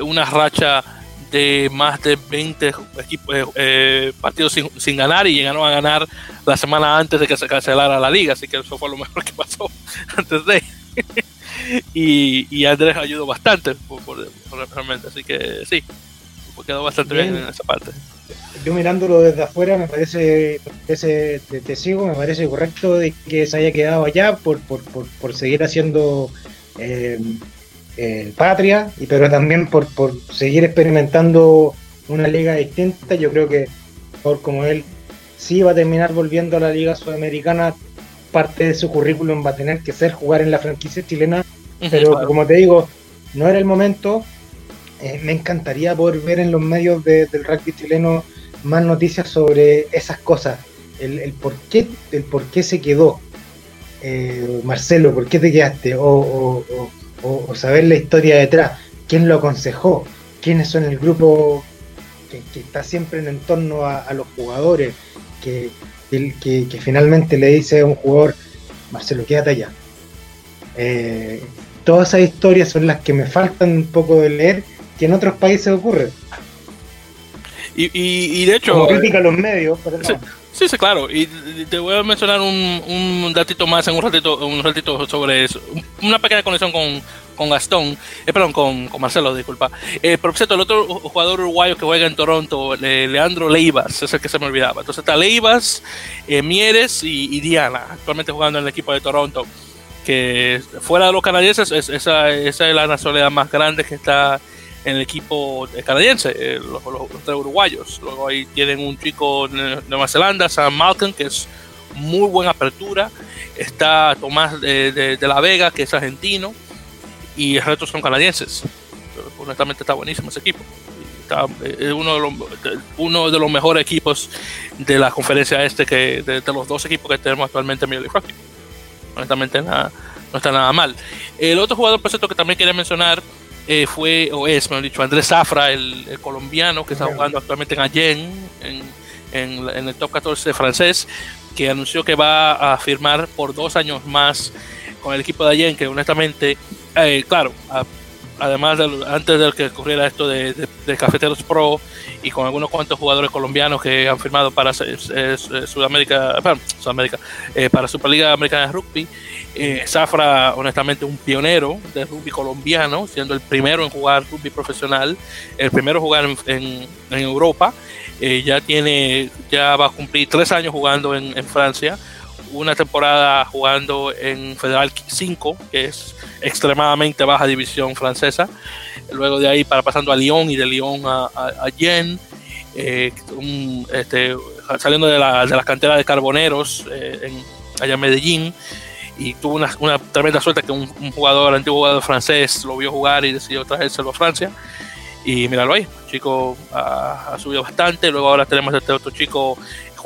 una racha de más de 20 equipos, eh, eh, partidos sin, sin ganar y llegaron a ganar la semana antes de que se cancelara la liga, así que eso fue lo mejor que pasó antes de. y, y Andrés ayudó bastante por, realmente, así que sí, quedó bastante bien, en esa parte. Yo mirándolo desde afuera me parece, te, te, sigo, me parece correcto de que se haya quedado allá por, por, por, seguir haciendo eh, eh, patria, y pero también por, por seguir experimentando una liga distinta. Yo creo que por como él sí va a terminar volviendo a la liga sudamericana, parte de su currículum va a tener que ser jugar en la franquicia chilena, pero como te digo, no era el momento. Eh, me encantaría poder ver en los medios del rugby chileno más noticias sobre esas cosas, el, por, qué, el por qué se quedó. Eh, Marcelo, ¿por qué te quedaste? O, saber la historia detrás, quién lo aconsejó, quiénes son el grupo que, está siempre en torno a, los jugadores, que, que, finalmente le dice a un jugador, Marcelo, quédate allá. Eh, todas esas historias son las que me faltan un poco de leer, que en otros países ocurre. Y, y, de hecho... Como crítica a los medios, pero Sí, sí, claro. Y te voy a mencionar un, un datito más en un ratito, un ratito sobre eso. Una pequeña conexión con, con Gastón, eh, perdón, con, Marcelo, disculpa. Eh, por cierto, el otro jugador uruguayo que juega en Toronto, Leandro Leivas, es el que se me olvidaba. Entonces está Leivas, eh, Mieres y, Diana, actualmente jugando en el equipo de Toronto. Que fuera de los canadienses, esa, esa es la nacionalidad más grande que está en el equipo canadiense, eh, los, tres uruguayos. Luego ahí tienen un chico de Nueva Zelanda, Sam Malcolm, que es muy buena apertura. Está Tomás de, la Vega, que es argentino. Y el resto son canadienses. honestamente está buenísimo ese equipo. es uno de, los, uno de los mejores equipos de la conferencia este que de, los dos equipos que tenemos actualmente en Major League Rugby. Honestamente nada, no está nada mal. El otro jugador, por cierto, que también quería mencionar eh, fue, o es, mejor dicho, Andrés Zafra, el, colombiano que está jugando actualmente en Allen, en, en, el top 14 francés, que anunció que va a firmar por dos años más con el equipo de Allen, que honestamente, eh, claro, además de, antes de que ocurriera esto de, Cafeteros Pro y con algunos cuantos jugadores colombianos que han firmado para Sudamérica, para, Sudamérica, eh, para Superliga Americana de Rugby, eh, Zafra, honestamente, un pionero de rugby colombiano, siendo el primero en jugar rugby profesional, el primero en jugar en, Europa. Eh, ya tiene, ya va a cumplir tres años jugando en, Francia, una temporada jugando en Federal 5, que es extremadamente baja división francesa. Luego de ahí para pasando a Lyon y de Lyon a, a, Yen, eh, este, saliendo de la, de las canteras de carboneros en, allá en Medellín y tuvo una, una tremenda suerte que un, jugador, antiguo jugador francés, lo vio jugar y decidió traérselo a Francia. Y míralo ahí, chico ha, subido bastante. Luego ahora tenemos este otro chico,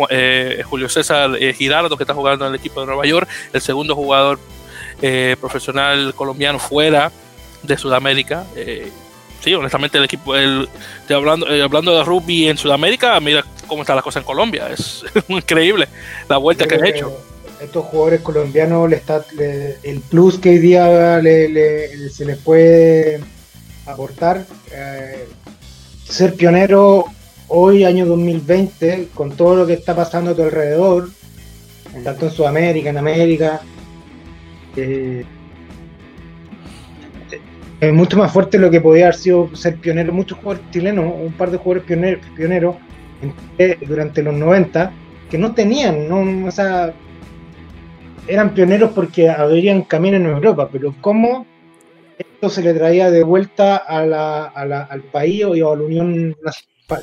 eh, Julio César eh, Girardo, que está jugando en el equipo de Nueva York, el segundo jugador eh, profesional colombiano fuera de Sudamérica. sí, honestamente el equipo, el, hablando, hablando de rugby en Sudamérica, mira cómo está la cosa en Colombia. Es increíble la vuelta que han hecho estos jugadores colombianos le está, el plus que hoy día se les puede aportar. Ser pionero hoy, año 2020, con todo lo que está pasando a tu alrededor, tanto en Sudamérica, en América, eh, es mucho más fuerte lo que podía haber sido ser pionero. Muchos jugadores chilenos, un par de jugadores pioneros, durante los 90, que no tenían, no, o sea, eran pioneros porque abrían camino en Europa, pero ¿cómo esto se le traía de vuelta al país o a la Unión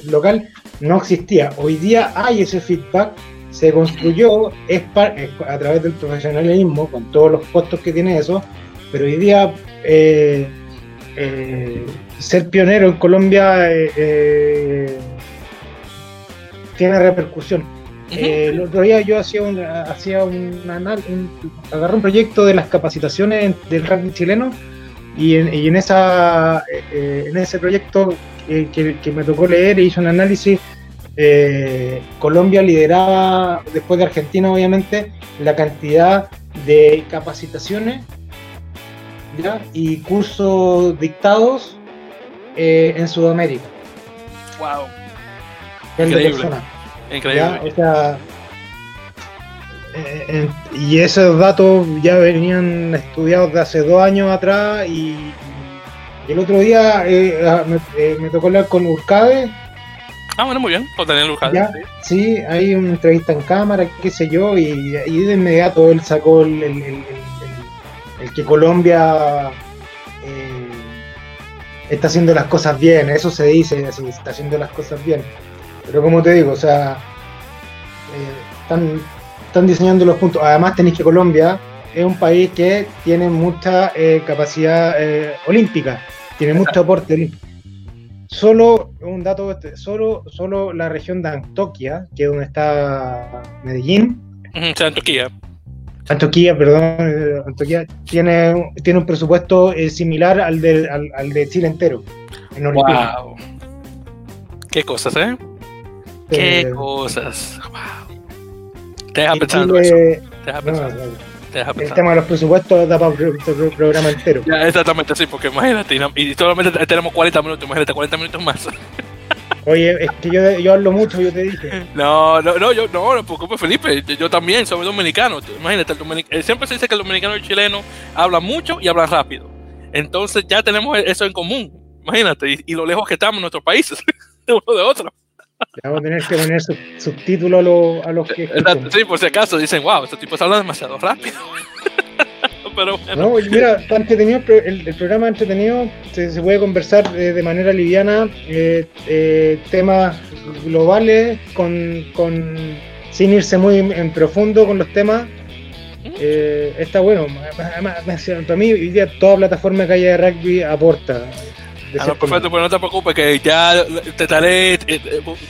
local? No existía. Hoy día hay ese feedback, se construyó es a través del profesionalismo, con todos los costos que tiene eso, pero hoy día eh, eh, ser pionero en Colombia eh, tiene repercusión el otro día yo hacía un, hacía un, agarré un proyecto de las capacitaciones del rugby chileno y en, esa eh, en ese proyecto que, me tocó leer e hizo un análisis eh, Colombia lideraba después de Argentina obviamente la cantidad de capacitaciones y cursos dictados en Sudamérica wow Increíble. Increíble. O sea, eh, y esos datos ya venían estudiados de hace dos años atrás y, el otro día ah, me, tocó hablar con Urcabe. Ah, bueno, muy bien, con Daniel Urcabe. sí, hay una entrevista en cámara, qué sé yo, y, de inmediato él sacó el, el que Colombia está haciendo las cosas bien, eso se dice así, está haciendo las cosas bien. Pero como te digo, o sea, eh, están, están diseñando los puntos. Además tenéis que Colombia es un país que tiene mucha eh, capacidad eh, olímpica, tiene mucho aporte olímpico. Solo, un dato, este, solo, solo la región de Antoquia, que es donde está Medellín. Antoquia. Antoquia, perdón, Antoquia tiene, tiene un presupuesto similar al de, al, de Chile entero. wow. Qué cosas, ¿eh? Qué cosas. Wow. Te deja pensando eso. Te deja pensando. El tema de los presupuestos da para un programa entero. Ya, exactamente, sí, porque imagínate, y solamente tenemos 40 minutos, imagínate, 40 minutos más. Oye, es que yo, yo hablo mucho, yo te dije. No, no, no, yo no, no preocupes, Felipe. Yo, también soy dominicano. Imagínate, el eh, siempre se dice que el dominicano y el chileno hablan mucho y hablan rápido. Entonces ya tenemos eso en común. Imagínate, y, lo lejos que estamos en nuestros países, de uno de otro. Vamos a tener que poner subtítulos a, los, a los que. Sí, por si acaso dicen, wow, estos tipos hablan demasiado rápido. Pero No, mira, está entretenido, el, el programa entretenido, se, se puede conversar de manera liviana, eh, eh, temas globales, con, con, sin irse muy en profundo con los temas. ¿Mm? Eh, está bueno, para mí hoy día toda plataforma que haya de rugby aporta. Ah, perfecto, pero no te preocupes, que ya te estaré, te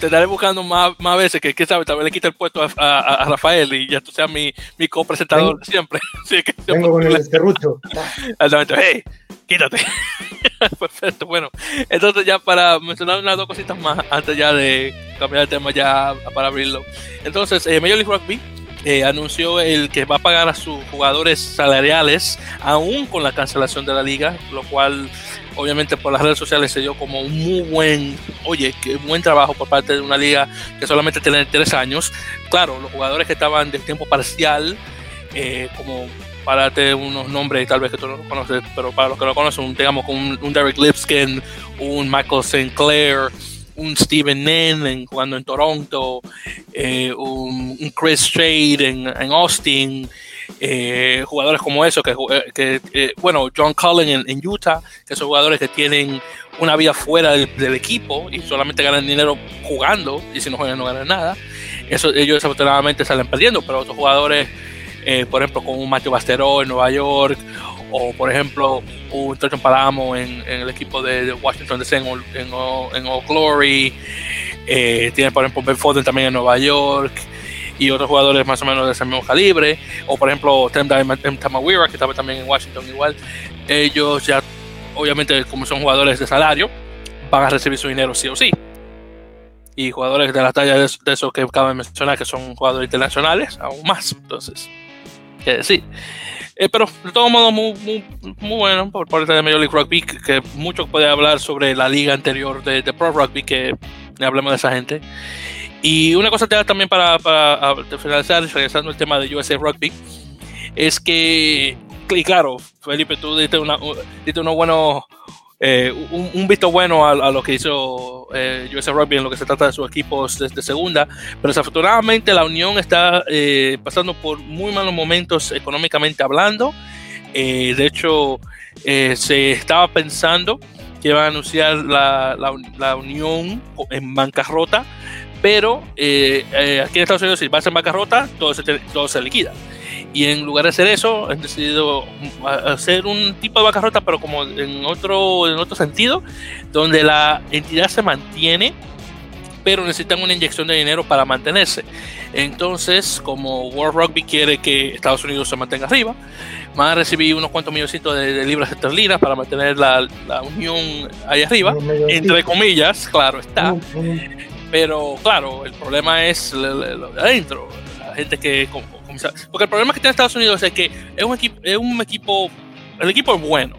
estaré buscando más, más veces, que quién sabe, tal vez le quite el puesto a, a, Rafael y ya tú seas mi, mi copresentador siempre. Que Vengo con el. Exactamente, hey, quítate. perfecto, bueno, entonces ya para mencionar unas dos cositas más, antes ya de cambiar el tema ya para abrirlo. Entonces, eh, Major League Rugby eh, anunció el que va a pagar a sus jugadores salariales aún con la cancelación de la liga, lo cual obviamente por las redes sociales se dio como un muy buen, oye, que buen trabajo por parte de una liga que solamente tiene tres años. Claro, los jugadores que estaban de tiempo parcial, eh, como para darte unos nombres tal vez que tú no conoces, pero para los que lo conocen, digamos un, un Derek Lipskin, un Michael Sinclair, un Steven Nen jugando en Toronto, eh, un, Chris Strait en, en Austin, eh, jugadores como eso, que, que eh, bueno, John Cullen en, Utah, que son jugadores que tienen una vida fuera del, equipo y solamente ganan dinero jugando, y si no juegan no ganan nada. Eso, ellos desafortunadamente salen perdiendo, pero otros jugadores, eh, por ejemplo, como un Matthew Bastero en Nueva York, o por ejemplo, un Trojan Palamo en, el equipo de, Washington DC en, en, en All Glory, tiene por ejemplo Ben Foden también en Nueva York y otros jugadores más o menos de ese mismo calibre, o por ejemplo Tem Tamawira, que estaba también en Washington igual, ellos ya, obviamente como son jugadores de salario, van a recibir su dinero sí o sí. Y jugadores de la talla de, esos que acabo de mencionar, que son jugadores internacionales, aún más. Entonces, qué decir. Eh, pero de todo modo, muy, muy, muy, bueno por parte de Major League Rugby, que, mucho puede hablar sobre la liga anterior de, de Pro Rugby, que hablemos de esa gente. Y una cosa también para, para finalizar, regresando al tema de USA Rugby, es que, y claro, Felipe, tú diste, una, diste uno bueno, eh, un, visto bueno a, lo que hizo eh, USA Rugby en lo que se trata de sus equipos desde segunda, pero desafortunadamente la Unión está eh, pasando por muy malos momentos económicamente hablando. Eh, de hecho, se estaba pensando que iban a anunciar la, la, la Unión en bancarrota pero eh, eh, aquí en Estados Unidos si vas en bancarrota, todo se, todo se liquida. Y en lugar de hacer eso, han decidido hacer un tipo de bancarrota, pero como en otro, en otro sentido, donde la entidad se mantiene, pero necesitan una inyección de dinero para mantenerse. Entonces, como World Rugby quiere que Estados Unidos se mantenga arriba, van a recibir unos cuantos milloncitos de, libras esterlinas para mantener la, la unión ahí arriba, entre comillas, claro está. Pero claro, el problema es lo de adentro, la gente que... Porque el problema que tiene Estados Unidos es que es un equipo, es un equipo, el equipo es bueno,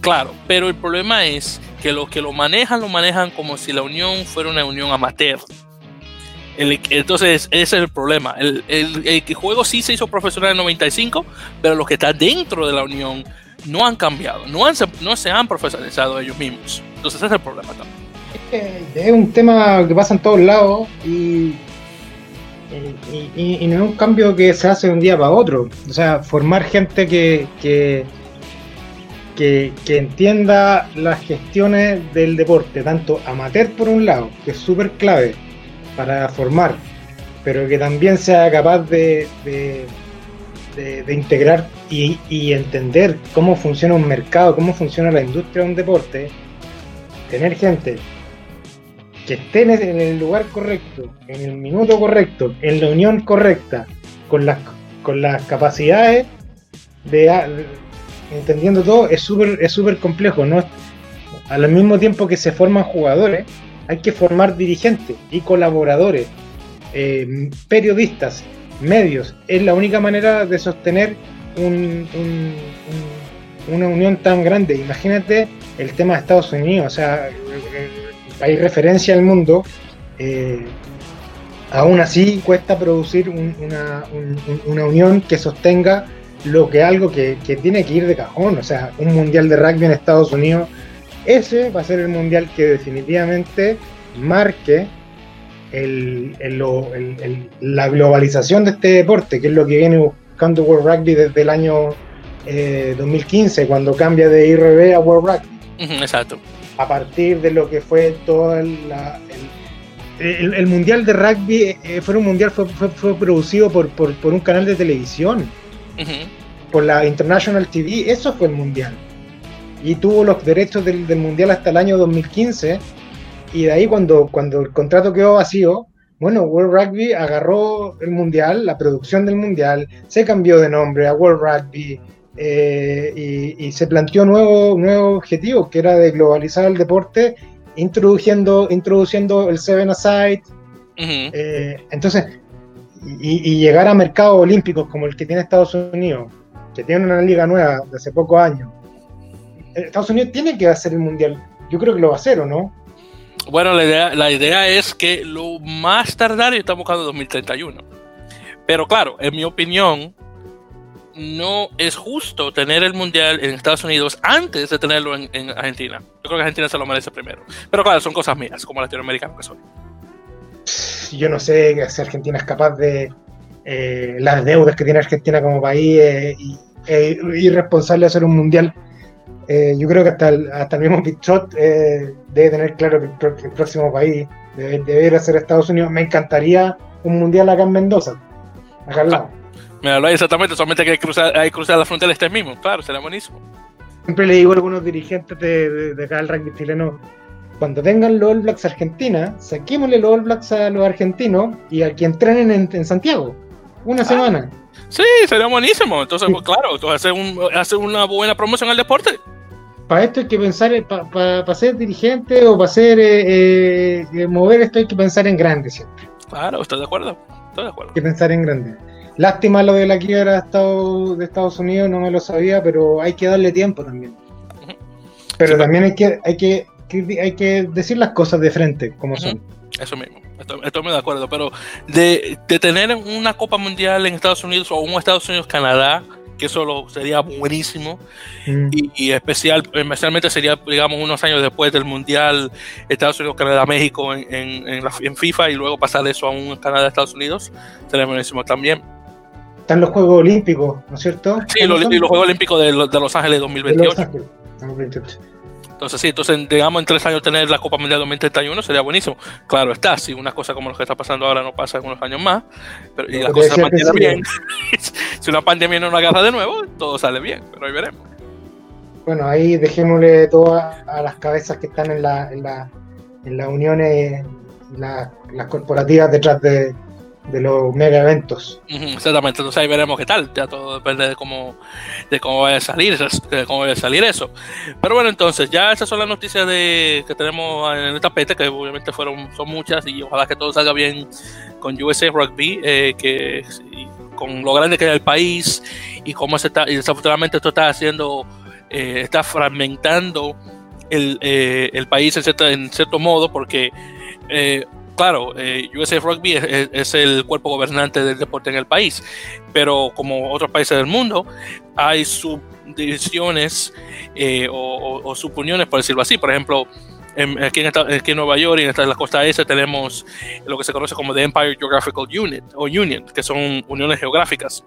claro, pero el problema es que los que lo manejan lo manejan como si la unión fuera una unión amateur. entonces, ese es el problema. El, el, juego sí se hizo profesional en 95, pero los que están dentro de la unión no han cambiado, no, han, no se han profesionalizado ellos mismos. Entonces, ese es el problema también. Es un tema que pasa en todos lados y, no es un cambio que se hace de un día para otro. O sea, formar gente que, que, que, entienda las gestiones del deporte, tanto amateur por un lado, que es súper clave, para formar, pero que también sea capaz de, de, integrar y, entender cómo funciona un mercado, cómo funciona la industria de un deporte, tener gente que esté en el lugar correcto, en el minuto correcto, en la unión correcta, con las, con las capacidades de, entendiendo todo, es súper es súper complejo, ¿no? Al mismo tiempo que se forman jugadores, hay que formar dirigentes y colaboradores, eh, periodistas, medios. Es la única manera de sostener una unión tan grande. Imagínate el tema de Estados Unidos, o sea, hay referencia al mundo. Eh, aún así cuesta producir una, unión que sostenga lo que algo que, tiene que ir de cajón, o sea, un mundial de rugby en Estados Unidos ese va a ser el mundial que definitivamente marque la globalización de este deporte, que es lo que viene buscando World Rugby desde el año 2015, eh, cuando cambia de IRB a World Rugby. Exacto. A partir de lo que fue todo el, el, mundial de rugby, eh, fue un mundial fue, fue, producido por, por, un canal de televisión, por la International TV, eso fue el mundial. Y tuvo los derechos del, Mundial hasta el año 2015. Y de ahí cuando, cuando el contrato quedó vacío, bueno, World Rugby agarró el Mundial, la producción del Mundial, se cambió de nombre a World Rugby eh, y, se planteó nuevo, nuevo objetivo, que era de globalizar el deporte, introduciendo, introduciendo el Seven Aside. Eh, entonces, y, y, llegar a mercados olímpicos como el que tiene Estados Unidos, que tiene una liga nueva de hace pocos años, Estados Unidos tiene que hacer el mundial. Yo creo que lo va a hacer, ¿o no? Bueno, la idea, la idea es que lo más tardario estamos buscando 2031. Pero claro, en mi opinión, no es justo tener el mundial en Estados Unidos antes de tenerlo en, Argentina. Yo creo que Argentina se lo merece primero. Pero claro, son cosas mías, como latinoamericano que soy. Yo no sé si Argentina es capaz de eh, las deudas que tiene Argentina como país eh, y, irresponsable de hacer un mundial eh, yo creo que hasta el, hasta el mismo Pichot eh, debe tener claro que el, próximo país debe, ser Estados Unidos. Me encantaría un mundial acá en Mendoza, acá al. Mira, lo exactamente, solamente hay que cruzar, hay que cruzar la frontera este mismo, claro, sería buenísimo. Siempre le digo a algunos dirigentes de, de, acá del rugby chileno, cuando tengan los All Blacks Argentina, saquémosle los All Blacks a los argentinos y a quien entrenen en, Santiago, una ah. semana. Sí, sería buenísimo. Entonces, pues, claro, hace, un, hace una buena promoción al deporte para esto hay que pensar, para ser dirigente o para ser eh, eh, mover esto hay que pensar en grande siempre. Claro, estoy de acuerdo, estoy de acuerdo. Hay que pensar en grande. Lástima lo de la quiebra de Estados, de Estados Unidos, no me lo sabía, pero hay que darle tiempo también. Pero también hay que, hay que, hay que decir las cosas de frente, como son. Eso mismo, estoy, muy de acuerdo, pero de, de tener una Copa Mundial en Estados Unidos o un Estados Unidos-Canadá, que eso sería buenísimo. Mm. Y, especial, especialmente sería, digamos, unos años después del Mundial Estados Unidos, Canadá, México en, en, en, FIFA y luego pasar eso a un Canadá, Estados Unidos, sería buenísimo también. Están los Juegos Olímpicos, ¿no es cierto? Sí, los, los Juegos Olímpicos de, de Los Ángeles 2028. 2028. Entonces, sí, entonces, digamos, en tres años tener la Copa Mundial 2031 sería buenísimo. Claro está, si una cosa como lo que está pasando ahora no pasa en unos años más, pero y las cosas se mantienen bien, si una pandemia no nos agarra de nuevo, todo sale bien, pero ahí veremos. Bueno, ahí dejémosle todo a, las cabezas que están en la, en la, en las uniones, las corporativas detrás de, de los mega eventos. Exactamente, entonces ahí veremos qué tal, ya todo depende de cómo, de cómo vaya a salir, cómo vaya a salir eso. Pero bueno, entonces ya esas son las noticias de, que tenemos en el tapete, que obviamente fueron, son muchas y ojalá que todo salga bien con USA Rugby, eh, que con lo grande que es el país y cómo se está, y desafortunadamente esto está haciendo, eh, está fragmentando el, eh, el país en cierto, en cierto modo, porque claro, eh, USA Rugby es, el cuerpo gobernante del deporte en el país, pero como otros países del mundo, hay subdivisiones eh, o, o, subuniones, por decirlo así. Por ejemplo, aquí, en Nueva York y en la costa este tenemos lo que se conoce como The Empire Geographical Unit o Union, que son uniones geográficas.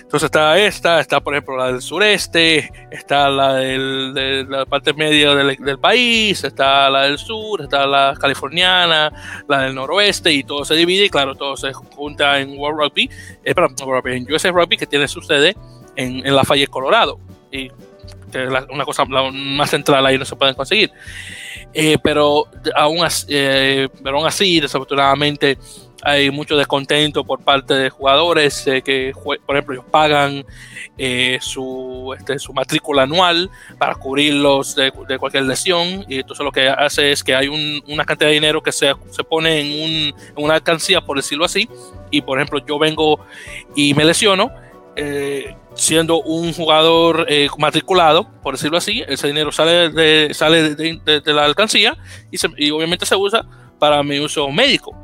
Entonces está esta, está por ejemplo la del sureste, está la de la parte media del, país, está la del sur, está la californiana, la del noroeste y todo se divide y claro, todo se junta en World Rugby, eh, perdón, en USA Rugby que tiene su sede en, en Lafayette, Colorado. Y es una cosa más central ahí no se pueden conseguir. Eh, pero, aún así, eh, pero aún así, desafortunadamente, hay mucho descontento por parte de jugadores eh, que, por ejemplo, ellos pagan su, este, su matrícula anual para cubrirlos de, cualquier lesión y entonces lo que hace es que hay una cantidad de dinero que se, se pone en, un, en, una alcancía, por decirlo así, y por ejemplo yo vengo y me lesiono, siendo un jugador eh, matriculado, por decirlo así, ese dinero sale de, sale de, la alcancía y, obviamente se usa para mi uso médico.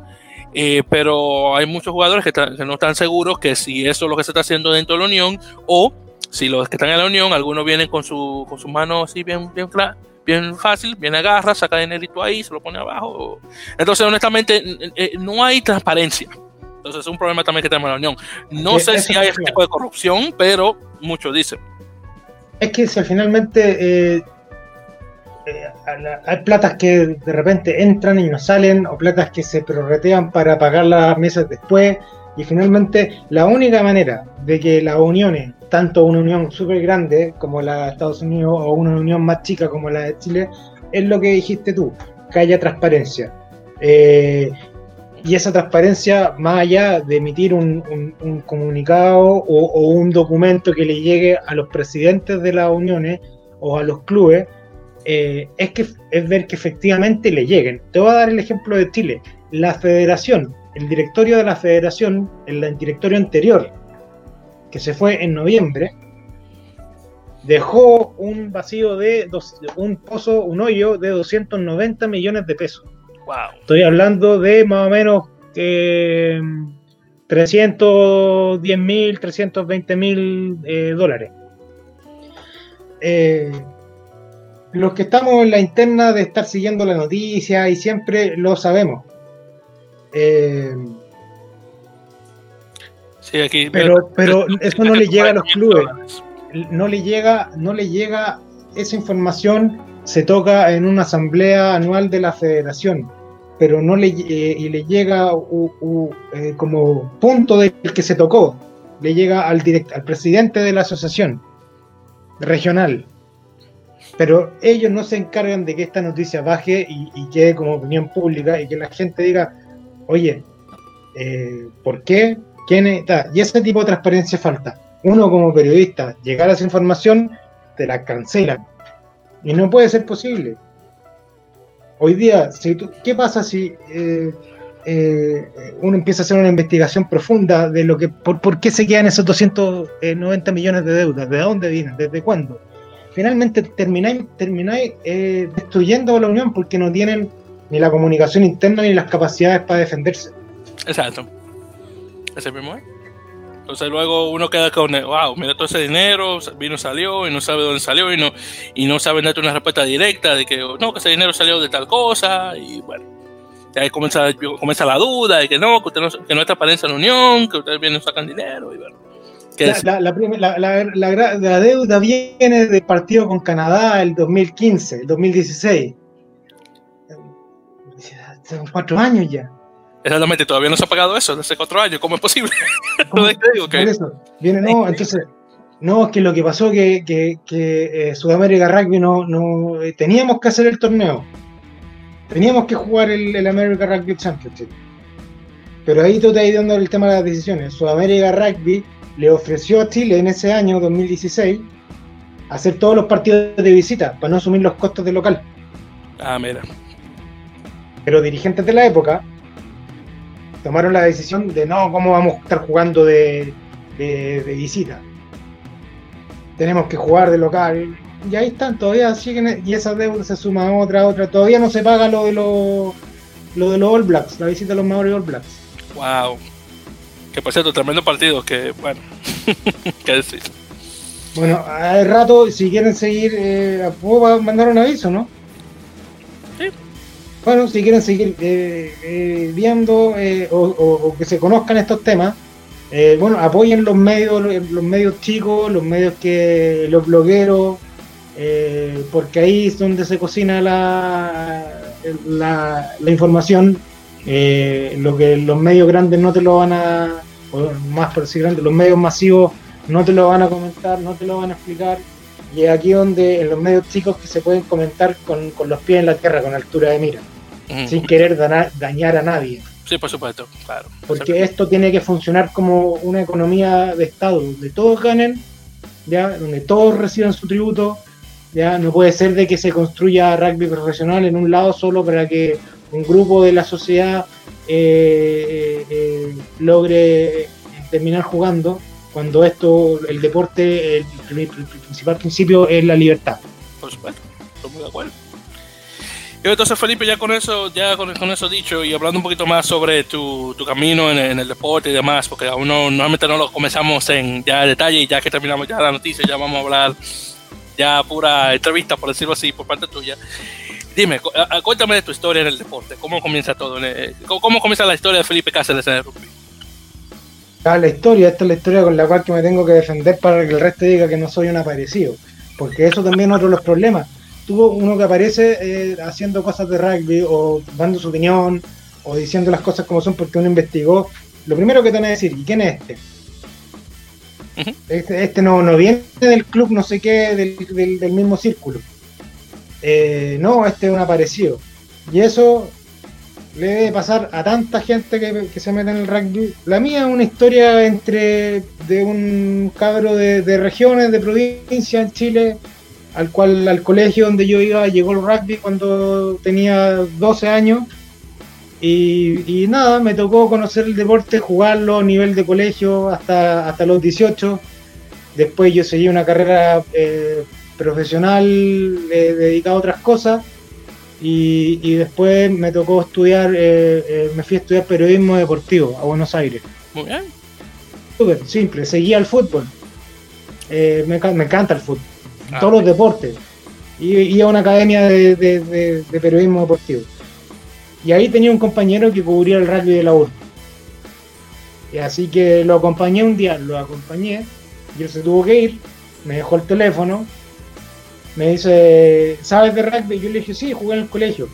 Eh, pero hay muchos jugadores que, no están seguros que si eso es lo que se está haciendo dentro de la Unión o si los que están en la Unión, algunos vienen con su, con sus manos así bien, bien, bien fácil, viene agarra, saca dinerito ahí, se lo pone abajo. Entonces, honestamente, eh, no hay transparencia entonces es un problema también que tenemos en la Unión. No sé si hay este tipo de corrupción, pero muchos dicen. Es que si finalmente eh, eh, hay platas que de repente entran y no salen, o platas que se prorretean para pagar las mesas después, y finalmente la única manera de que las uniones, tanto una unión súper grande como la de Estados Unidos o una unión más chica como la de Chile, es lo que dijiste tú, que haya transparencia. Eh, y esa transparencia, más allá de emitir un, comunicado o, un documento que le llegue a los presidentes de las uniones o a los clubes, eh, es, que, es ver que efectivamente le lleguen. Te voy a dar el ejemplo de Chile. La federación, el directorio de la federación, el directorio anterior, que se fue en noviembre, dejó un vacío de un pozo, un hoyo de 290 millones de pesos. Estoy hablando de más o menos eh, 310 mil, 320 mil eh, dólares. Eh, los que estamos en la interna de estar siguiendo la noticia y siempre lo sabemos. Eh, sí, aquí, pero, pero eso no le llega a los clubes. No le llega, no le llega esa información se toca en una asamblea anual de la federación, pero no le, eh, y le llega eh, como punto del que se tocó, le llega al, al presidente de la asociación regional. Pero ellos no se encargan de que esta noticia baje y, quede como opinión pública y que la gente diga, oye, eh, ¿por qué? ¿Quién está? Y ese tipo de transparencia falta. Uno como periodista, llegar a esa información, te la cancelan y no puede ser posible. Hoy día, ¿qué pasa si eh, eh, uno empieza a hacer una investigación profunda de lo que, por, qué se quedan esos 290 millones de deudas? ¿De dónde vienen? ¿Desde cuándo? Finalmente termináis, termináis eh, destruyendo la Unión porque no tienen ni la comunicación interna ni las capacidades para defenderse. Exacto. Ese mismo entonces luego uno queda con, wow, mira todo ese dinero, vino, salió y no sabe dónde salió y no, y no sabe darte una respuesta directa de que, no, que ese dinero salió de tal cosa y bueno. ahí comienza, comienza la duda de que no, que, usted no, que no hay transparencia en la unión, que ustedes vienen sacan dinero y bueno. La, la, la, la, deuda viene del partido con Canadá el 2015, el 2016. Son cuatro años ya. Exactamente, todavía no se ha pagado eso hace cuatro años. ¿Cómo es posible? Viene, no, entonces, no, es que lo que pasó que, que, que eh, Sudamérica Rugby no, no eh, teníamos que hacer el torneo. Teníamos que jugar el, el America Rugby Championship. Pero ahí tú ido dando el tema de las decisiones. Sudamérica Rugby le ofreció a Chile en ese año 2016 hacer todos los partidos de visita para no asumir los costos del local. Ah, mira. Pero dirigentes de la época tomaron la decisión de no, ¿cómo vamos a estar jugando de, visita? Tenemos que jugar de local. Y ahí están, todavía siguen, y esa deuda se suma a otra, otra. Todavía no se paga lo de los lo de los All Blacks, la visita de los Maori All Blacks. Wow. Que por cierto, tremendo partido, que bueno, qué decir. Bueno, al rato, si quieren seguir, eh, puedo mandar un aviso, ¿no? Bueno, si quieren seguir eh, eh, viendo eh, o, que se conozcan estos temas, eh, bueno, apoyen los medios, los, medios chicos, los medios que, los blogueros, porque ahí es donde se cocina la, la, información. lo que los medios grandes no te lo van a, o más por decir grandes, los medios masivos no te lo van a comentar, no te lo van a explicar. Y es aquí donde en los medios chicos que se pueden comentar con, con los pies en la tierra, con altura de mira, Sin querer dañar a nadie. Sí, por supuesto, claro. Porque esto tiene que funcionar como una economía de Estado, donde todos ganen, ya, donde todos reciban su tributo. Ya no puede ser de que se construya rugby profesional en un lado solo para que un grupo de la sociedad eh, eh, eh, logre terminar jugando, cuando esto, el deporte, el, el- el principal principio es la libertad. Por supuesto, estoy muy de acuerdo. Entonces, Felipe, ya con eso, ya con, con eso dicho y hablando un poquito más sobre tu, tu camino en, el- deporte y demás, porque aún no, normalmente no lo comenzamos en ya detalle y ya que terminamos ya la noticia, ya vamos a hablar ya pura entrevista, por decirlo así, por parte tuya. Dime, cu- cuéntame de tu historia en el deporte, cómo comienza todo, el- cómo, cómo comienza la historia de Felipe Cáceres en el rugby. Esta es la historia con la cual me tengo que defender para que el resto diga que no soy un aparecido. Porque eso también es otro de los problemas. Tuvo uno que aparece eh, haciendo cosas de rugby o dando su opinión o diciendo las cosas como son porque uno investigó. Lo primero que te van a decir, ¿y quién es este? Este, este no, no viene del club no sé qué, del, del- del mismo círculo. Eh, no, este es un aparecido. Y eso le debe pasar a tanta gente que, que se mete en el rugby. La mía es una historia entre de un cabro de, de regiones, de provincia en Chile, al cual al colegio donde yo iba llegó el rugby cuando tenía 12 años. Y, y nada, me tocó conocer el deporte, jugarlo a nivel de colegio hasta, hasta los 18. Después yo seguí una carrera eh, profesional eh, dedicada a otras cosas. Y, y después me tocó estudiar, eh, eh, me fui a estudiar periodismo deportivo a Buenos Aires. Muy bien. Súper simple, seguía el fútbol. Eh, me, me encanta el fútbol, Ah, todos los deportes. Y iba a una academia de, de- de- de periodismo deportivo. Y ahí tenía un compañero que cubría el rugby de la URB. Y así que lo acompañé un día, lo acompañé, y él se tuvo que ir, me dejó el teléfono, me dice, ¿sabes de rugby? Yo le dije, sí, jugué en el colegio.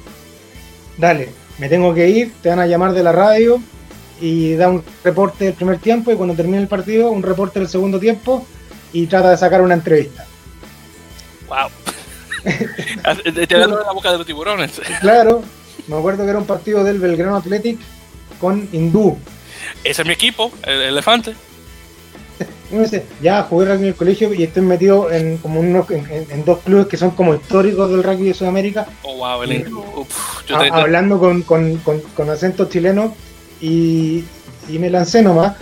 Dale, me tengo que ir, te van a llamar de la radio y da un reporte del primer tiempo y cuando termine el partido, un reporte del segundo tiempo y trata de sacar una entrevista. Wow. Te la boca de los tiburones. Claro, me acuerdo que era un partido del Belgrano Athletic con Hindú. Ese es mi equipo, el elefante. Ya jugué rugby en el colegio y estoy metido en como unos, en, dos clubes que son como históricos del rugby de Sudamérica, Oh, wow, el Uf, yo a- te- te- hablando con, con, con, con acento chileno y, y me lancé nomás.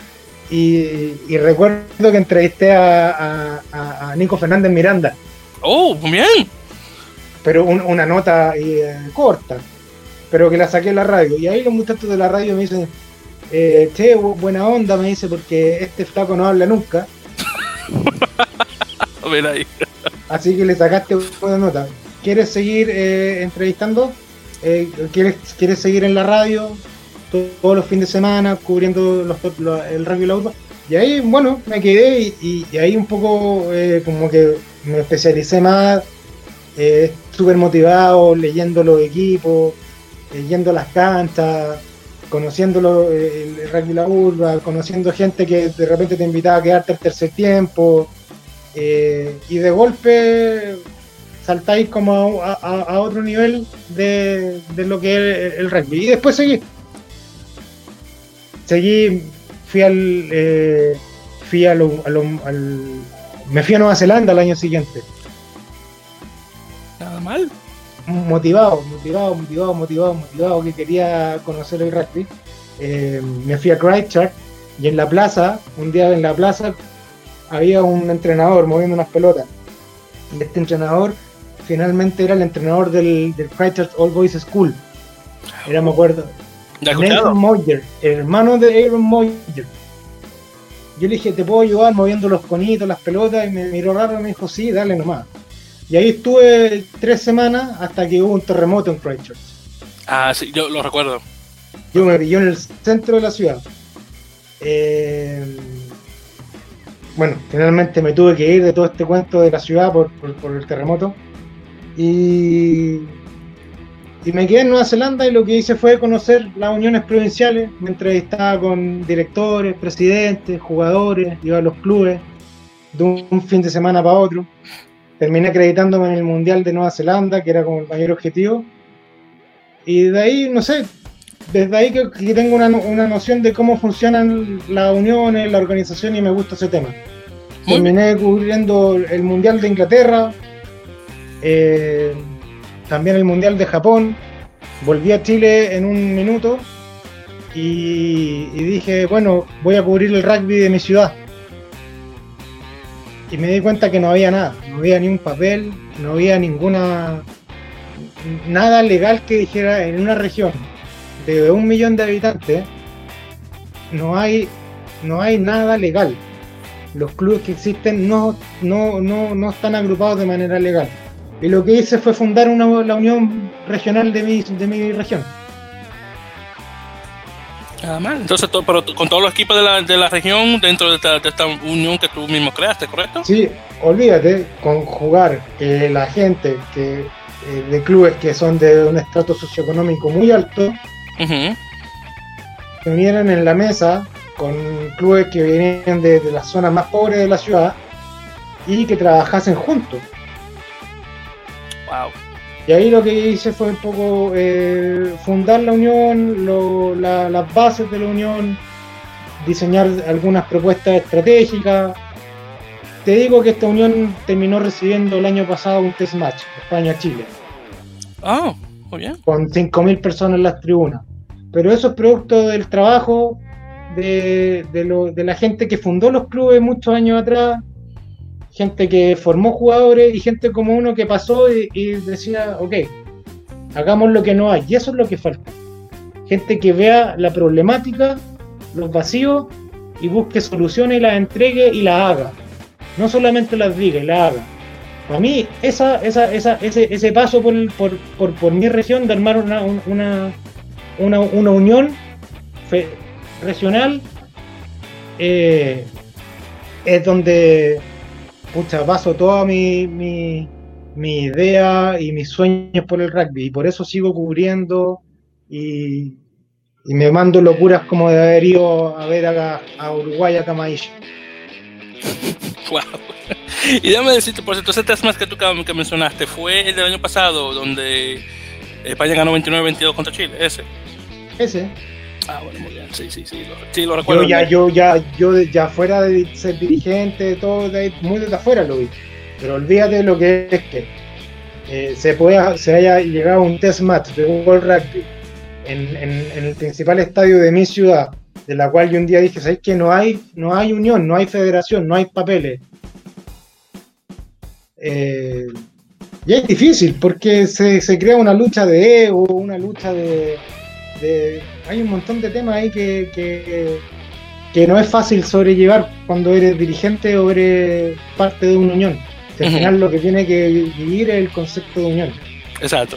Y, y recuerdo que entrevisté a, a- a- a Nico Fernández Miranda, Oh, bien. pero un- una nota eh, corta, pero que la saqué en la radio. Y ahí los muchachos de la radio me dicen, eh, che, bu- buena onda, me dice, porque este flaco no habla nunca. Ahí. Así que le sacaste buena nota. ¿Quieres seguir eh, entrevistando? Eh, ¿quieres, ¿Quieres seguir en la radio to- todos los fines de semana cubriendo los, los- el radio y la urba? Y ahí, bueno, me quedé y, y- y ahí un poco eh, como que me especialicé más, eh, súper motivado, leyendo los equipos, yendo a las canchas, conociendo lo- eh, el rugby la urba, conociendo gente que de repente te invitaba a quedarte al tercer tiempo. Eh, y de golpe saltáis como a, otro nivel de, de lo que es el, el rugby. Y después seguí. Seguí, fui al. eh, fui a lo- al. Me fui a Nueva Zelanda al año siguiente. Nada mal. Motivado, motivado, motivado, motivado, motivado, que quería conocer el rugby. Eh, me fui a Christchurch y en la plaza, un día en la plaza, había un entrenador moviendo unas pelotas. Y este entrenador finalmente era el entrenador del, del Christchurch All Boys School. Era, me acuerdo. ¿Ya has Nathan? Moyer, el hermano de Aaron Moyer. Yo le dije, ¿te puedo ayudar moviendo los conitos, las pelotas? Y me miró raro y me dijo, sí, dale nomás. Y ahí estuve tres semanas hasta que hubo un terremoto en Christchurch. Ah, sí, yo lo recuerdo. Yo me pilló en el centro de la ciudad. Eh, bueno, finalmente me tuve que ir de todo este cuento de la ciudad por, por- por el terremoto. Y, y me quedé en Nueva Zelanda y lo que hice fue conocer las uniones provinciales. Me entrevistaba con directores, presidentes, jugadores, iba a los clubes de un, fin de semana para otro. Terminé acreditándome en el Mundial de Nueva Zelanda, que era como el mayor objetivo. Y de ahí, no sé, desde ahí que, que tengo una, una noción de cómo funcionan las uniones, la organización y me gusta ese tema. Terminé cubriendo el Mundial de Inglaterra, eh, también el Mundial de Japón, volví a Chile en un minuto y, dije, bueno, voy a cubrir el rugby de mi ciudad. Y me di cuenta que no había nada, no había ni un papel, no había ninguna nada legal que dijera en una región de un millón de habitantes no hay no hay nada legal. Los clubes que existen no, no, no, no están agrupados de manera legal y lo que hice fue fundar una, la unión regional de mi, de mi región Nada mal. Entonces, to- pero con todos los equipos de la, de la región dentro de esta, de esta unión que tú mismo creaste, ¿correcto? sí olvídate con jugar que la gente que eh, de clubes que son de un estrato socioeconómico muy alto Ujú. se unieran en la mesa con clubes que venían de, de las zonas más pobres de la ciudad y que trabajasen juntos. Wow. Y ahí lo que hice fue un poco eh, fundar la unión, lo- la- las bases de la unión, diseñar algunas propuestas estratégicas. Te digo que esta unión terminó recibiendo el año pasado un test match, España-Chile. Ah, muy bien. con 5.000 personas en las tribunas. Pero eso es producto del trabajo de, de lo- de la gente que fundó los clubes muchos años atrás, gente que formó jugadores y gente como uno que pasó y, decía, ok, hagamos lo que no hay. Y eso es lo que falta. Gente que vea la problemática, los vacíos y busque soluciones y las entregue y las haga. No solamente las diga y las haga. Para mí, esa, esa, esa, ese, ese paso por, por, por, por mi región de armar una, un- una, una, una unión regional eh, es donde pucha, paso toda mi, mi, mi idea y mis sueños por el rugby. Y por eso sigo cubriendo y, y me mando locuras como de haber ido a ver a, a Uruguay a Camaillo. Wow. Y déjame decirte, por cierto, ese test más que tú que que mencionaste fue el del año pasado, donde España ganó 29-22 contra Chile, ese. Ese. Ah, bueno, muy bien. Sí, sí, sí. Lo, sí, lo Yo recuerdo. ya, yo ya, yo ya fuera de ser dirigente, todo, de muy desde afuera lo vi. Pero olvídate de lo que es que eh, se pueda, se haya llegado a un test match de World Rugby en, en- en el principal estadio de mi ciudad, de la cual yo un día dije, ¿sabes que no hay, no hay unión, no hay federación, no hay papeles? Eh, y es difícil porque se, se crea una lucha de ego, una lucha de, de- hay un montón de temas ahí que, que, que no es fácil sobrellevar cuando eres dirigente o eres parte de una unión. Que al final lo que tiene que vivir es el concepto de unión. Exacto.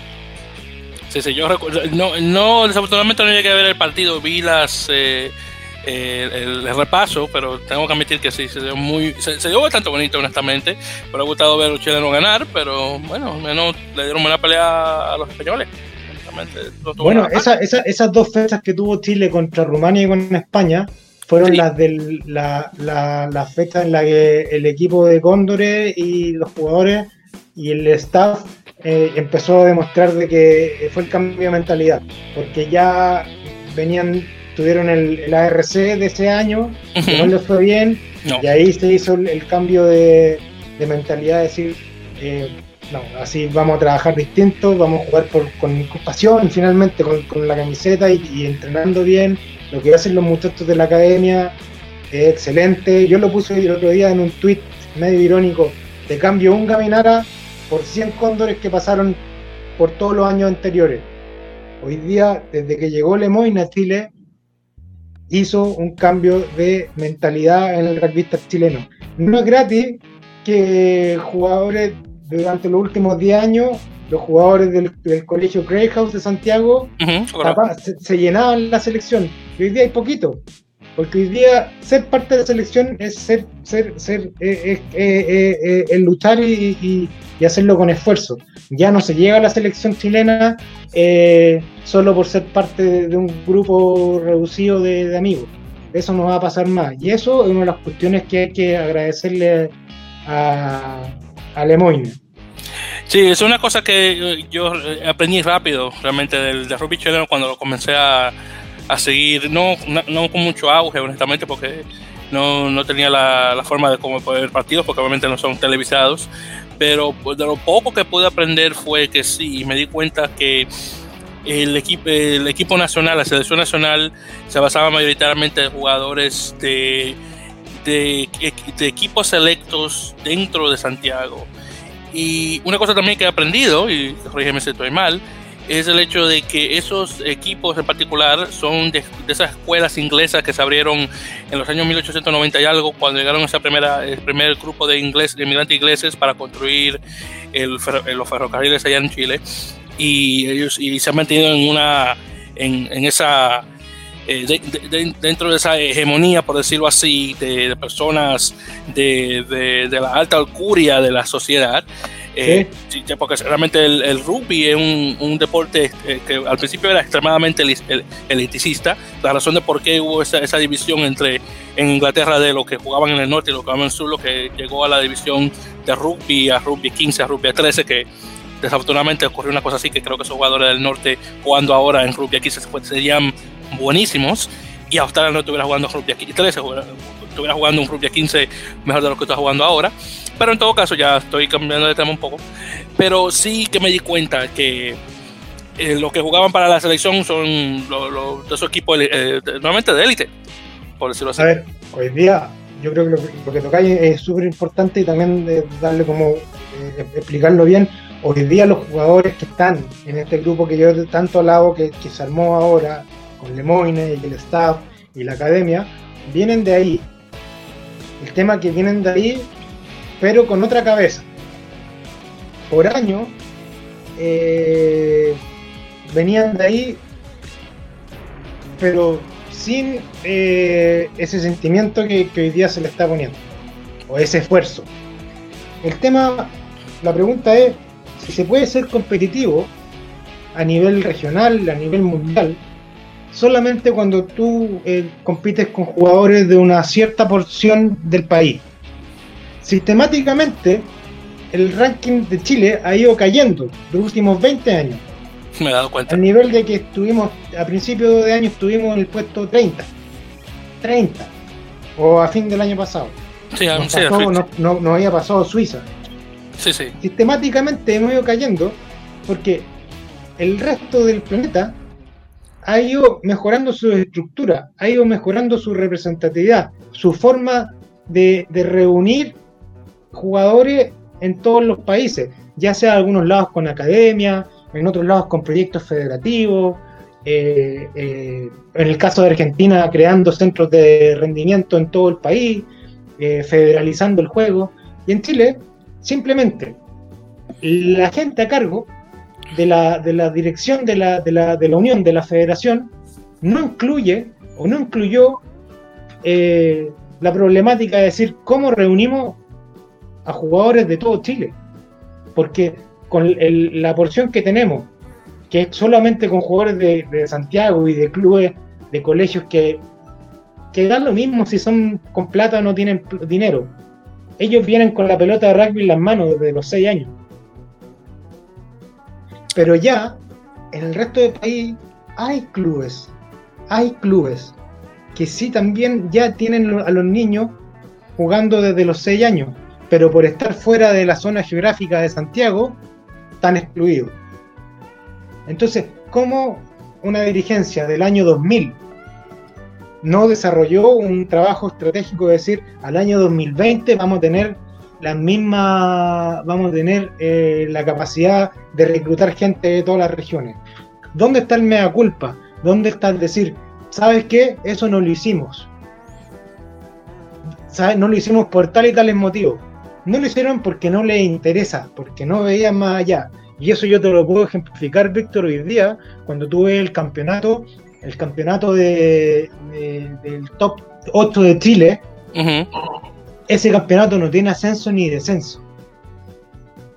Sí, sí, yo recuerdo. No, no, desafortunadamente no llegué a ver el partido, vi las. eh, eh, el, el repaso, pero tengo que admitir que sí, se dio muy. Se, se dio bastante bonito, honestamente. Me ha gustado ver a los chilenos ganar, pero bueno, al menos le dieron buena pelea a los españoles. Bueno, esa, esa- esas dos fechas que tuvo Chile contra Rumania y con España fueron Sí. las del la, la, las fechas en las que el equipo de Cóndores y los jugadores y el staff eh, empezó a demostrar de que fue el cambio de mentalidad, porque ya venían, tuvieron el, el ARC de ese año, que no les fue bien, No. y ahí se hizo el, el cambio de, de mentalidad, de decir, eh, no, así vamos a trabajar distinto, vamos a jugar por, con, con pasión, finalmente, con, la camiseta y, entrenando bien. Lo que hacen los muchachos de la academia es excelente. Yo lo puse el otro día en un tweet medio irónico, de cambio un Gaminara por 100 cóndores que pasaron por todos los años anteriores. hoy día, desde que llegó Lemoyne a Chile, hizo un cambio de mentalidad en el rugby chileno. No es gratis que jugadores durante los últimos 10 años, los jugadores del, colegio Greyhouse de Santiago se, llenaban la selección. Y hoy día hay poquito. Porque hoy día ser parte de la selección es ser, ser, ser, eh, eh, eh, luchar y, hacerlo con esfuerzo. Ya no se llega a la selección chilena solo por ser parte de, un grupo reducido de, amigos. Eso no va a pasar más. Y eso es una de las cuestiones que hay que agradecerle a, a. Sí, es una cosa que yo aprendí rápido realmente del, rugby chileno cuando lo comencé a a seguir, no, no, con mucho auge, honestamente, porque no, no tenía la, la, forma de cómo poder partidos, porque obviamente no son televisados, pero pues, de lo poco que pude aprender fue que sí, me di cuenta que el equipo, el equipo nacional, la selección nacional, se basaba mayoritariamente en jugadores de, de, de equipos selectos dentro de Santiago. Y una cosa también que he aprendido, y corrígeme si estoy mal, es el hecho de que esos equipos en particular son de, esas escuelas inglesas que se abrieron en los años 1890 y algo, cuando llegaron el primer grupo de, inglés, de inmigrantes ingleses para construir el, los ferrocarriles allá en Chile. Y ellos y se han mantenido en una en, esa eh, dentro de esa hegemonía, por decirlo así, de, personas de, de, la alta alcuria de la sociedad, eh, porque realmente el, rugby es un, deporte eh, que al principio era extremadamente eliticista. La razón de por qué hubo esa, división entre en Inglaterra de los que jugaban en el norte y los que jugaban en el sur, lo que llegó a la división de rugby, a rugby 15, a rugby 13, que desafortunadamente ocurrió una cosa así, que creo que esos jugadores del norte jugando ahora en rugby 15 serían buenísimos y Australia no estuviera jugando rugby 13, estuviera jugando un rugby 15 mejor de lo que está jugando ahora. Pero en todo caso, ya estoy cambiando de tema un poco. Pero sí que me di cuenta que eh, los que jugaban para la selección son los, de esos equipos eh, normalmente de élite, por decirlo así. A ver, hoy día yo creo que lo, que tocáis es súper importante y también darle como eh, explicarlo bien. Hoy día los jugadores que están en este grupo que yo tanto lado que, que se armó ahora con Lemoyne y el staff y la academia, vienen de ahí. El tema que vienen de ahí pero con otra cabeza. Por año eh, venían de ahí, pero sin eh, ese sentimiento que, hoy día se le está poniendo, o ese esfuerzo. El tema, la pregunta es si se puede ser competitivo a nivel regional, a nivel mundial, solamente cuando tú eh, compites con jugadores de una cierta porción del país sistemáticamente el ranking de Chile ha ido cayendo los últimos 20 años. Me he dado cuenta. Al nivel de que estuvimos, a principio de año estuvimos en el puesto 30. 30. O a fin del año pasado. Sí, nos, no, no, había pasado Suiza. Sí, sí. Sistemáticamente hemos ido cayendo porque el resto del planeta ha ido mejorando su estructura, ha ido mejorando su representatividad, su forma de, reunir jugadores en todos los países, ya sea en algunos lados con academia, en otros lados con proyectos federativos, eh, eh, en el caso de Argentina creando centros de rendimiento en todo el país, eh, federalizando el juego, y en Chile simplemente la gente a cargo de la, de la dirección de la, de, la, de la unión, de la federación, no incluye o no incluyó la problemática de decir cómo reunimos a jugadores de todo Chile. Porque con la porción que tenemos, que es solamente con jugadores de, Santiago y de clubes, de colegios que, que dan lo mismo si son con plata o no tienen dinero. Ellos vienen con la pelota de rugby en las manos desde los 6 años. Pero ya, en el resto del país, hay clubes, hay clubes que sí también ya tienen a los niños jugando desde los 6 años pero por estar fuera de la zona geográfica de Santiago, están excluidos. Entonces, ¿cómo una dirigencia del año 2000 no desarrolló un trabajo estratégico de decir al año 2020 vamos a tener la misma, vamos a tener eh, la capacidad de reclutar gente de todas las regiones? ¿Dónde está el mea culpa? ¿Dónde está el decir, ¿sabes qué? Eso no lo hicimos. ¿Sabes? No lo hicimos por tal y tales motivos. No lo hicieron porque no les interesa, porque no veían más allá. Y eso yo te lo puedo ejemplificar, Víctor, hoy día, cuando tuve el campeonato, el campeonato de, del top 8 de Chile, ese campeonato no tiene ascenso ni descenso.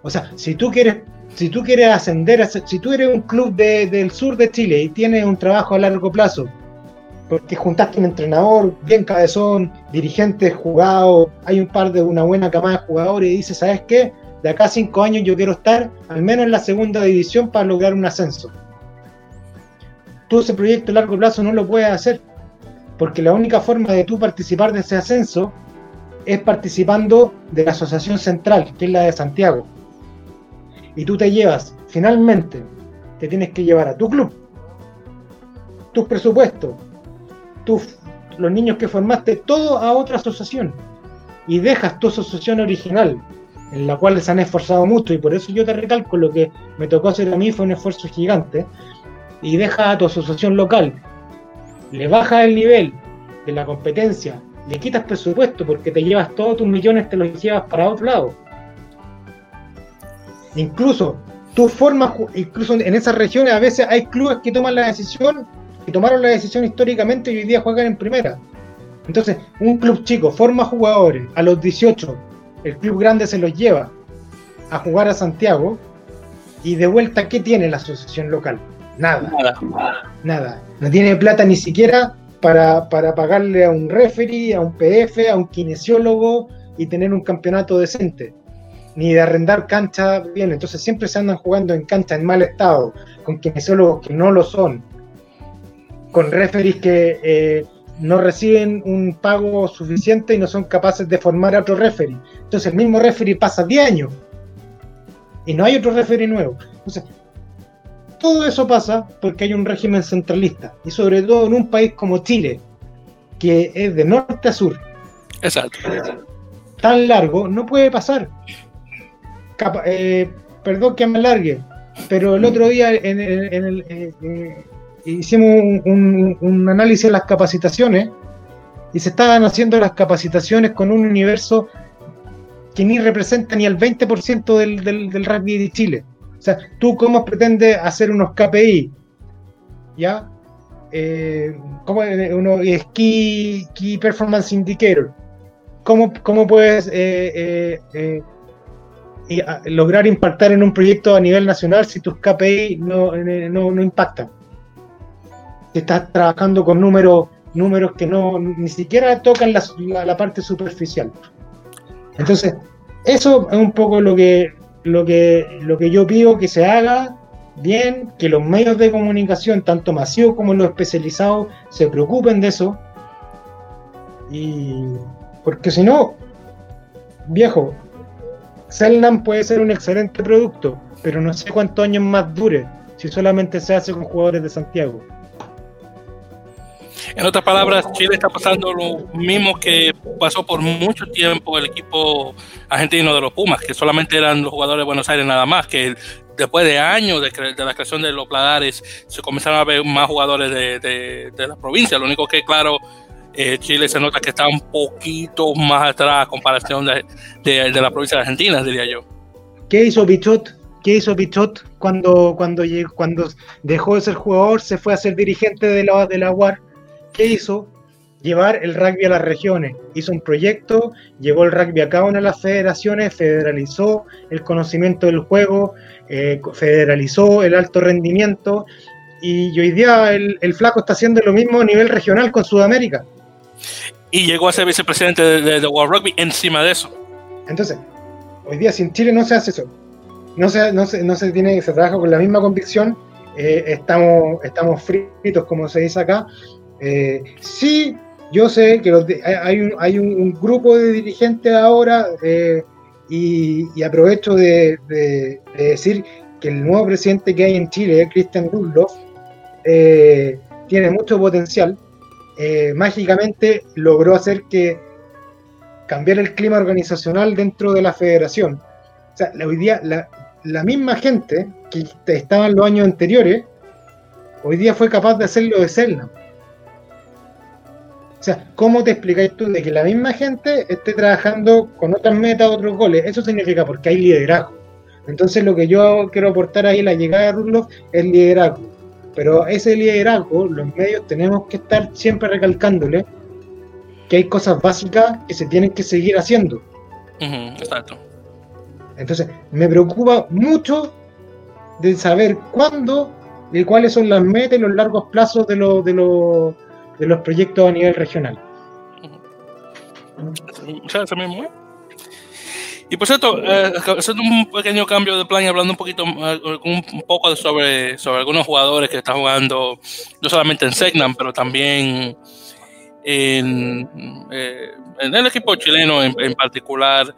O sea, si tú quieres, si tú quieres ascender, si tú eres un club del sur de Chile y tienes un trabajo a largo plazo, porque juntaste un entrenador bien cabezón, dirigentes jugados, hay un par de una buena camada de jugadores y dices, ¿sabes qué? De acá a cinco años yo quiero estar al menos en la segunda división para lograr un ascenso. Tú ese proyecto a largo plazo no lo puedes hacer, porque la única forma de tú participar de ese ascenso es participando de la Asociación Central, que es la de Santiago. Y tú te llevas, finalmente, te tienes que llevar a tu club, tus presupuestos, los niños que formaste, todo a otra asociación. Y dejas tu asociación original, en la cual se han esforzado mucho, y por eso yo te recalco lo que me tocó hacer a mí fue un esfuerzo gigante, y dejas a tu asociación local, le bajas el nivel de la competencia, le quitas presupuesto porque te llevas todos tus millones, te los llevas para otro lado. Incluso tú formas, incluso en esas regiones a veces hay clubes que toman la decisión y tomaron la decisión históricamente y hoy día juegan en primera. Entonces, un club chico forma jugadores a los 18, el club grande se los lleva a jugar a Santiago y de vuelta, ¿qué tiene la asociación local? Nada. Nada. Nada. No tiene plata ni siquiera para, para pagarle a un referee, a un PF, a un kinesiólogo y tener un campeonato decente ni de arrendar cancha bien. Entonces siempre se andan jugando en cancha en mal estado, con kinesiólogos que no lo son, con referees que eh, no reciben un pago suficiente y no son capaces de formar a otro referee. Entonces el mismo referee pasa 10 años y no hay otro referee nuevo. Entonces, todo eso pasa porque hay un régimen centralista y sobre todo en un país como Chile, que es de norte a sur. Exacto. Tan largo, no puede pasar. Eh, perdón que me alargue, pero el otro día eh, eh, hicimos un, análisis de las capacitaciones y se estaban haciendo las capacitaciones con un universo que ni representa ni el 20% del, del, rugby de Chile. O sea, tú cómo pretendes hacer unos KPI, ¿ya? Eh, ¿cómo, key, key Performance Indicator. ¿Cómo, cómo puedes y lograr impactar en un proyecto a nivel nacional si tus KPI no, no, impactan. Si estás trabajando con números, números que no ni siquiera tocan la, parte superficial. Entonces, eso es un poco lo que, lo que, lo que yo pido que se haga bien, que los medios de comunicación, tanto masivos como los especializados, se preocupen de eso. Y porque si no, viejo, Selnam puede ser un excelente producto, pero no sé cuántos años más dure si solamente se hace con jugadores de Santiago. En otras palabras, Chile está pasando lo mismo que pasó por mucho tiempo el equipo argentino de los Pumas, que solamente eran los jugadores de Buenos Aires nada más, que después de años de, la creación de los Pladares se comenzaron a ver más jugadores de, de la provincia. Lo único que, claro, eh, Chile se nota que está un poquito más atrás a comparación de, la provincia de Argentina, diría yo. ¿Qué hizo Bichot? ¿Qué hizo Bichot cuando, cuando, cuando dejó de ser jugador, se fue a ser dirigente de la, de UAR? ¿Qué hizo? Llevar el rugby a las regiones. Hizo un proyecto, llevó el rugby a cada una de las federaciones, federalizó el conocimiento del juego, eh, federalizó el alto rendimiento y hoy día el, el, flaco está haciendo lo mismo a nivel regional con Sudamérica y llegó a ser vicepresidente de, World Rugby encima de eso. Entonces, hoy día sin Chile no se hace eso. No se, no se, no se tiene, se trabaja con la misma convicción. Eh, estamos, estamos fritos, como se dice acá. Eh, sí, yo sé que hay, un, hay un, grupo de dirigentes ahora eh, y, aprovecho de, decir que el nuevo presidente que hay en Chile, Christian Rudloff, tiene mucho potencial eh, mágicamente logró hacer que cambiar el clima organizacional dentro de la federación. O sea, hoy día la, misma gente que estaba en los años anteriores hoy día fue capaz de hacerlo de Selna. O sea, ¿cómo te explicáis tú de que la misma gente esté trabajando con otras metas, otros goles? Eso significa porque hay liderazgo. Entonces lo que yo quiero aportar ahí, la llegada de Rudloff, es liderazgo. Pero ese liderazgo, los medios tenemos que estar siempre recalcándole que hay cosas básicas que se tienen que seguir haciendo. exacto. Entonces, me preocupa mucho de saber cuándo y cuáles son las metas y los largos plazos de, los de, de los proyectos a nivel regional. Y por cierto, eh, haciendo un pequeño cambio de plan y hablando un poquito, eh, un, poco sobre, sobre algunos jugadores que están jugando, no solamente en Segnan, pero también en, eh, en el equipo chileno en, particular.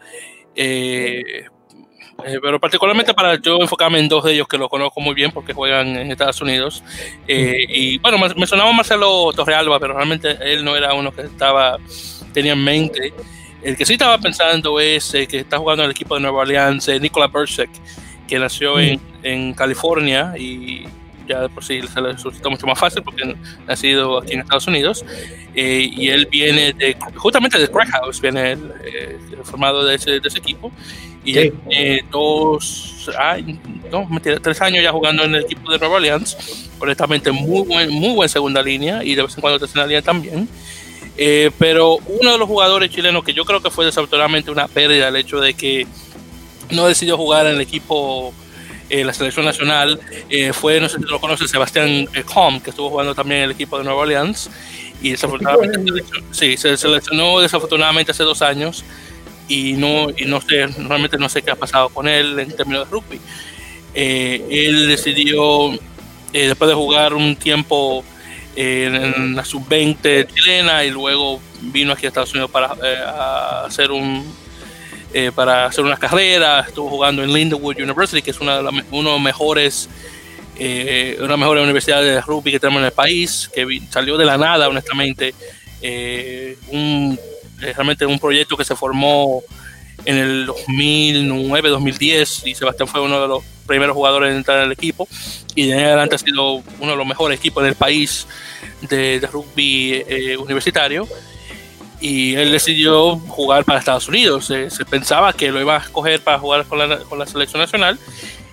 pero particularmente para yo enfocarme en dos de ellos que los conozco muy bien porque juegan en Estados Unidos. y bueno, me sonaba Marcelo Torrealba, pero realmente él no era uno que estaba tenía en mente. El que sí estaba pensando es eh, que está jugando en el equipo de Nueva Orleans, eh, Nikola Bursek, que nació en, en, California y ya por sí se le resultó mucho más fácil porque ha nacido aquí en Estados Unidos. Eh, y él viene de, justamente de Crack House, viene eh, formado de ese, de ese, equipo. Y ya tiene dos, ay, no, tres años ya jugando en el equipo de Nueva Orleans. Honestamente, muy buen, muy buen segunda línea y de vez en cuando tercera línea también. Eh, pero uno de los jugadores chilenos que yo creo que fue desafortunadamente una pérdida el hecho de que no decidió jugar en el equipo, eh, la selección nacional, eh, fue, no sé si lo conoce, Sebastián Com, que estuvo jugando también en el equipo de Nueva Orleans. Y desafortunadamente, sí, se seleccionó desafortunadamente hace dos años y no, y no sé, realmente no sé qué ha pasado con él en términos de rugby. él decidió, después de jugar un tiempo en la sub-20 chilena y luego vino aquí a Estados Unidos para eh, hacer un eh, para hacer unas carreras, estuvo jugando en Lindenwood University, que es una de las uno mejores eh, una mejores universidades de rugby que tenemos en el país, que salió de la nada, honestamente, un, realmente un proyecto que se formó en el 2009, 2010 y Sebastián fue uno de los primeros jugadores en entrar en el equipo y de ahí adelante ha sido uno de los mejores equipos del país de, rugby eh, universitario y él decidió jugar para Estados Unidos. se pensaba que lo iba a escoger para jugar con la, con la, selección nacional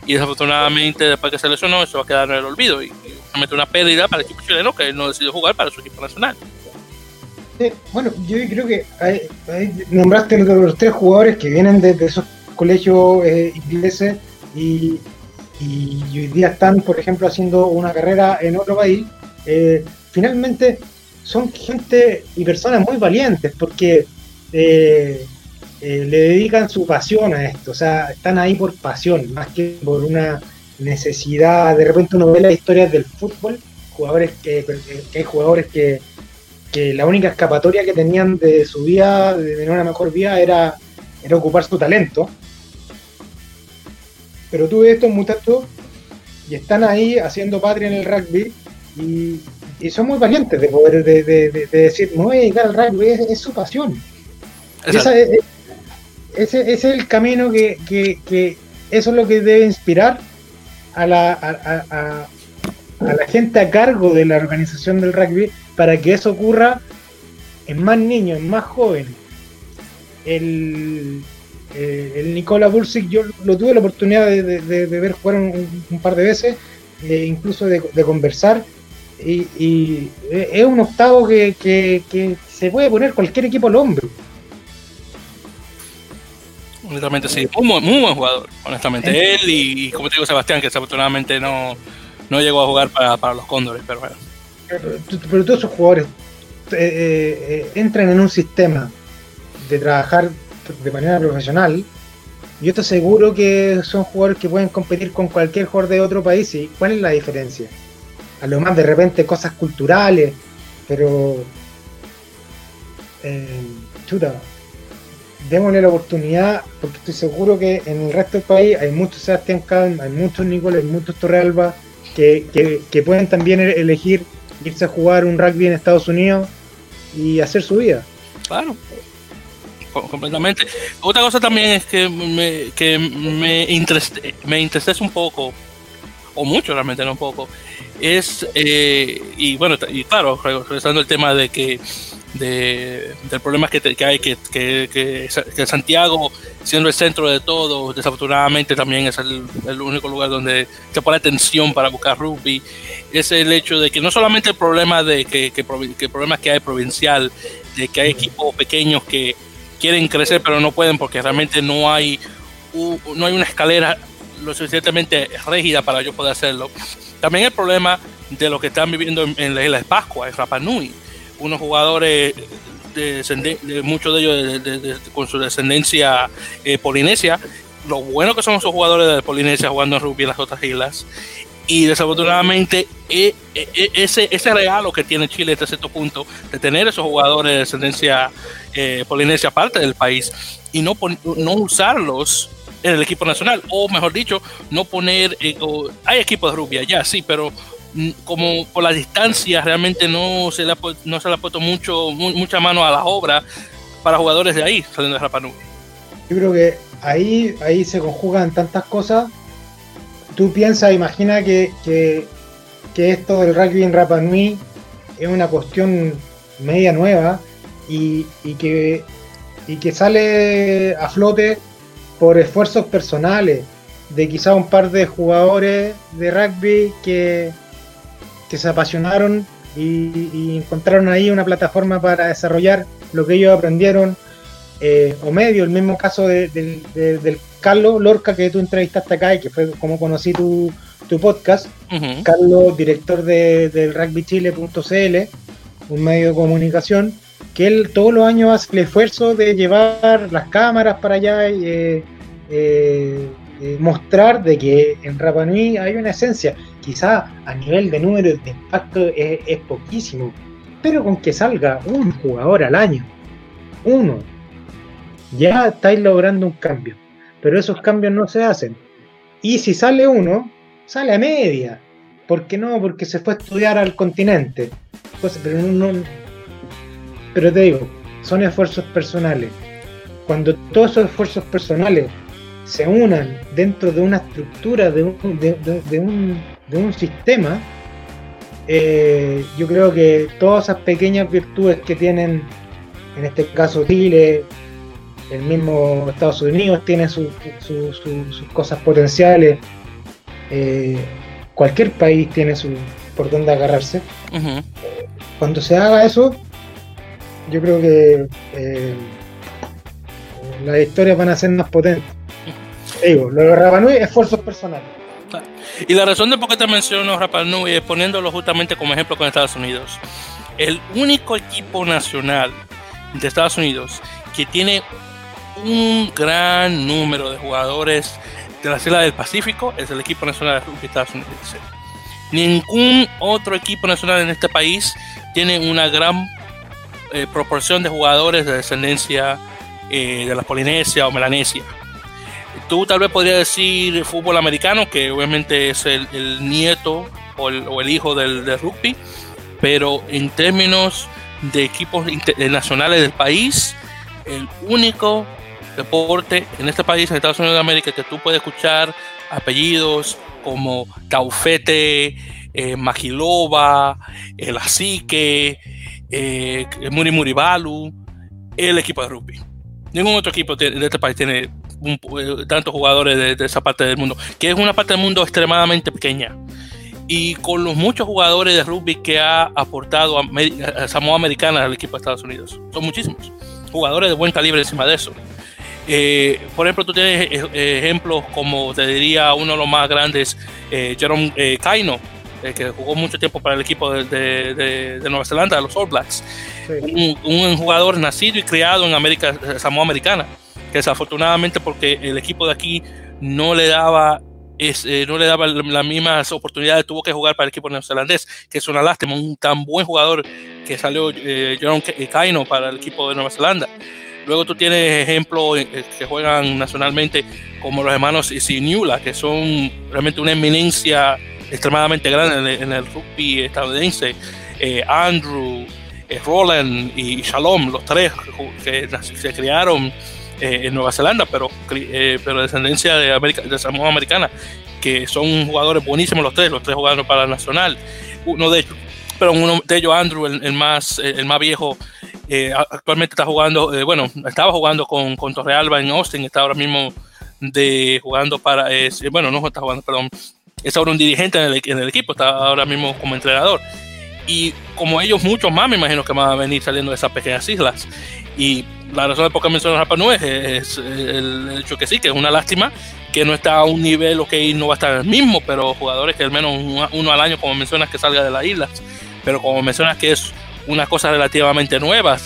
y desafortunadamente después que se lesionó eso va a quedar en el olvido y, realmente una pérdida para el equipo chileno que él no decidió jugar para su equipo nacional. Bueno, yo creo que nombraste los, tres jugadores que vienen de, esos colegios eh, ingleses y, hoy día están, por ejemplo, haciendo una carrera en otro país, eh, finalmente son gente y personas muy valientes porque eh, le dedican su pasión a esto, o sea, están ahí por pasión, más que por una necesidad. De repente uno ve las historias del fútbol, jugadores que, hay jugadores que, que, la única escapatoria que tenían de su vida, de tener una mejor vida, era, era ocupar su talento pero tú ves estos muchachos y están ahí haciendo patria en el rugby y, son muy valientes de poder de, decir, no voy a dedicar al rugby, es, su pasión. ese, es el camino que, eso es lo que debe inspirar a la, a, la gente a cargo de la organización del rugby para que eso ocurra en más niños, en más jóvenes. El, eh, el Nicola Bursic yo lo tuve la oportunidad de, ver jugar un, par de veces, eh, incluso de, conversar, y, es un octavo que, se puede poner cualquier equipo al hombro. Honestamente sí, muy, muy buen jugador, honestamente. Él y, como te digo Sebastián, que desafortunadamente no, no llegó a jugar para, los Cóndores, pero bueno. Pero, todos esos jugadores eh, entran en un sistema de trabajar de manera profesional, yo estoy seguro que son jugadores que pueden competir con cualquier jugador de otro país. ¿Y cuál es la diferencia? A lo más de repente cosas culturales, pero eh, chuta, démosle la oportunidad, porque estoy seguro que en el resto del país hay muchos Sebastián Kahn, hay muchos Nicolás, hay muchos Torrealba que, que, que pueden también elegir irse a jugar un rugby en Estados Unidos y hacer su vida. Claro, completamente. Otra cosa también es que me, que me, me un poco o mucho realmente, no poco, es, eh, y bueno, y claro, regresando al tema de que de, del problema que, que hay, que, que, que, Santiago, siendo el centro de todo, desafortunadamente también es el, el, único lugar donde se pone atención para buscar rugby, es el hecho de que no solamente el problema de que, que, que problemas que hay provincial, de que hay equipos pequeños que quieren crecer pero no pueden porque realmente no hay, no hay una escalera lo suficientemente rígida para yo poder hacerlo. También el problema de lo que están viviendo en, la isla de Pascua, en Rapa Nui, unos jugadores de, muchos de ellos con su descendencia eh, polinesia. Lo bueno que son esos jugadores de Polinesia jugando en rugby en las otras islas. Y desafortunadamente e, e, e, ese, ese regalo que tiene Chile hasta cierto punto de tener esos jugadores de descendencia eh, polinesia parte del país y no, no usarlos en el equipo nacional, o mejor dicho, no poner, eh, hay equipos de rugby ya sí, pero como por la distancia realmente no se le ha, no se le ha puesto mucho, mucha mano a la obra para jugadores de ahí, saliendo de Rapa Nui. Yo creo que ahí, ahí se conjugan tantas cosas. Tú piensas, imagina que, que, que esto del rugby en Rapa Nui es una cuestión media nueva y, y, que, y que sale a flote por esfuerzos personales de quizá un par de jugadores de rugby que, que se apasionaron y, encontraron ahí una plataforma para desarrollar lo que ellos aprendieron, eh, o medio, el mismo caso de, del Carlos Lorca que tú entrevistaste acá y que fue como conocí tu, tu podcast, Carlos, director de, del rugbychile.cl, un medio de comunicación, que él todos los años hace el esfuerzo de llevar las cámaras para allá y eh, eh, eh, mostrar de que en Rapa Nui hay una esencia. Quizá a nivel de número de impacto es, poquísimo, pero con que salga un jugador al año, uno, ya estáis logrando un cambio. Pero esos cambios no se hacen. Y si sale uno, sale a media. ¿Por qué no? Porque se fue a estudiar al continente. Pues, pero no, pero te digo, son esfuerzos personales. Cuando todos esos esfuerzos personales se unan dentro de una estructura, de un, de, un, de un sistema, eh, yo creo que todas esas pequeñas virtudes que tienen, en este caso Chile, el mismo Estados Unidos tiene sus cosas potenciales, eh, cualquier país tiene su por dónde agarrarse. Cuando se haga eso, yo creo que eh, las historias van a ser más potentes. Digo, lo de Rapanui, esfuerzos personales. Y la razón de por qué te menciono Rapanui es poniéndolo justamente como ejemplo con Estados Unidos. El único equipo nacional de Estados Unidos que tiene un gran número de jugadores de la isla del Pacífico es el equipo nacional de Estados Unidos. Ningún otro equipo nacional en este país tiene una gran eh, proporción de jugadores de descendencia eh, de la Polinesia o Melanesia. Tú tal vez podrías decir fútbol americano, que obviamente es el, nieto o el, hijo del, rugby, pero en términos de equipos nacionales del país, el único deporte en este país, en Estados Unidos de América, que tú puedes escuchar apellidos como Taufete, eh, Magilova, El Asique, eh, Muri Muribalu, el equipo de rugby. Ningún otro equipo de este país tiene eh, tantos jugadores de, esa parte del mundo, que es una parte del mundo extremadamente pequeña. Y con los muchos jugadores de rugby que ha aportado a, Samoa Americana al equipo de Estados Unidos. Son muchísimos. Jugadores de buen calibre encima de eso. Eh, por ejemplo, tú tienes ejemplos como te diría uno de los más grandes, Jerome Kaino, eh, que jugó mucho tiempo para el equipo de, Nueva Zelanda, los All Blacks. Un, jugador nacido y criado en América, Samoa Americana, desafortunadamente porque el equipo de aquí no le daba eh, no le daba las mismas oportunidades, tuvo que jugar para el equipo neozelandés, que es una lástima, un tan buen jugador que salió eh, John Kaino para el equipo de Nueva Zelanda. Luego tú tienes ejemplos eh, que juegan nacionalmente como los hermanos Siniula, que son realmente una eminencia extremadamente grande en el, rugby estadounidense. Eh, Andrew, eh, Roland y Shalom, los tres que se criaron eh, en Nueva Zelanda, pero, pero de descendencia de, América, de Samoa Americana, que son jugadores buenísimos los tres, los tres jugando para la Nacional. Uno de ellos, pero uno de ellos, Andrew, el, más, el más viejo, eh, actualmente está jugando, eh, bueno, estaba jugando con, con Torrealba en Austin, está ahora mismo de jugando para, bueno, no está jugando, perdón, es ahora un dirigente en el, en el, equipo, está ahora mismo como entrenador. Y como ellos, muchos más me imagino que van a venir saliendo de esas pequeñas islas. Y la razón de por qué menciono Rapa Nui es, el hecho que sí, que es una lástima que no está a un nivel, ok, no va a estar el mismo, pero jugadores que al menos uno, al año, como mencionas, que salga de las islas. Pero como mencionas que es una cosa relativamente nueva,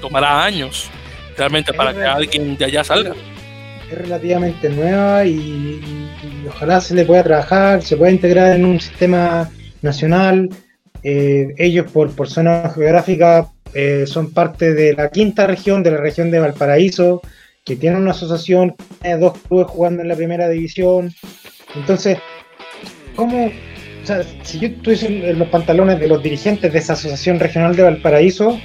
tomará años realmente para que alguien de allá salga. Es relativamente nueva y, ojalá se le pueda trabajar, se pueda integrar en un sistema nacional. Eh, ellos por, por zona geográfica eh, son parte de la quinta región, de la región de Valparaíso, que tiene una asociación, tiene dos clubes jugando en la primera división. Entonces, ¿cómo? O sea, si yo estuviese en los pantalones de los dirigentes de esa asociación regional de Valparaíso,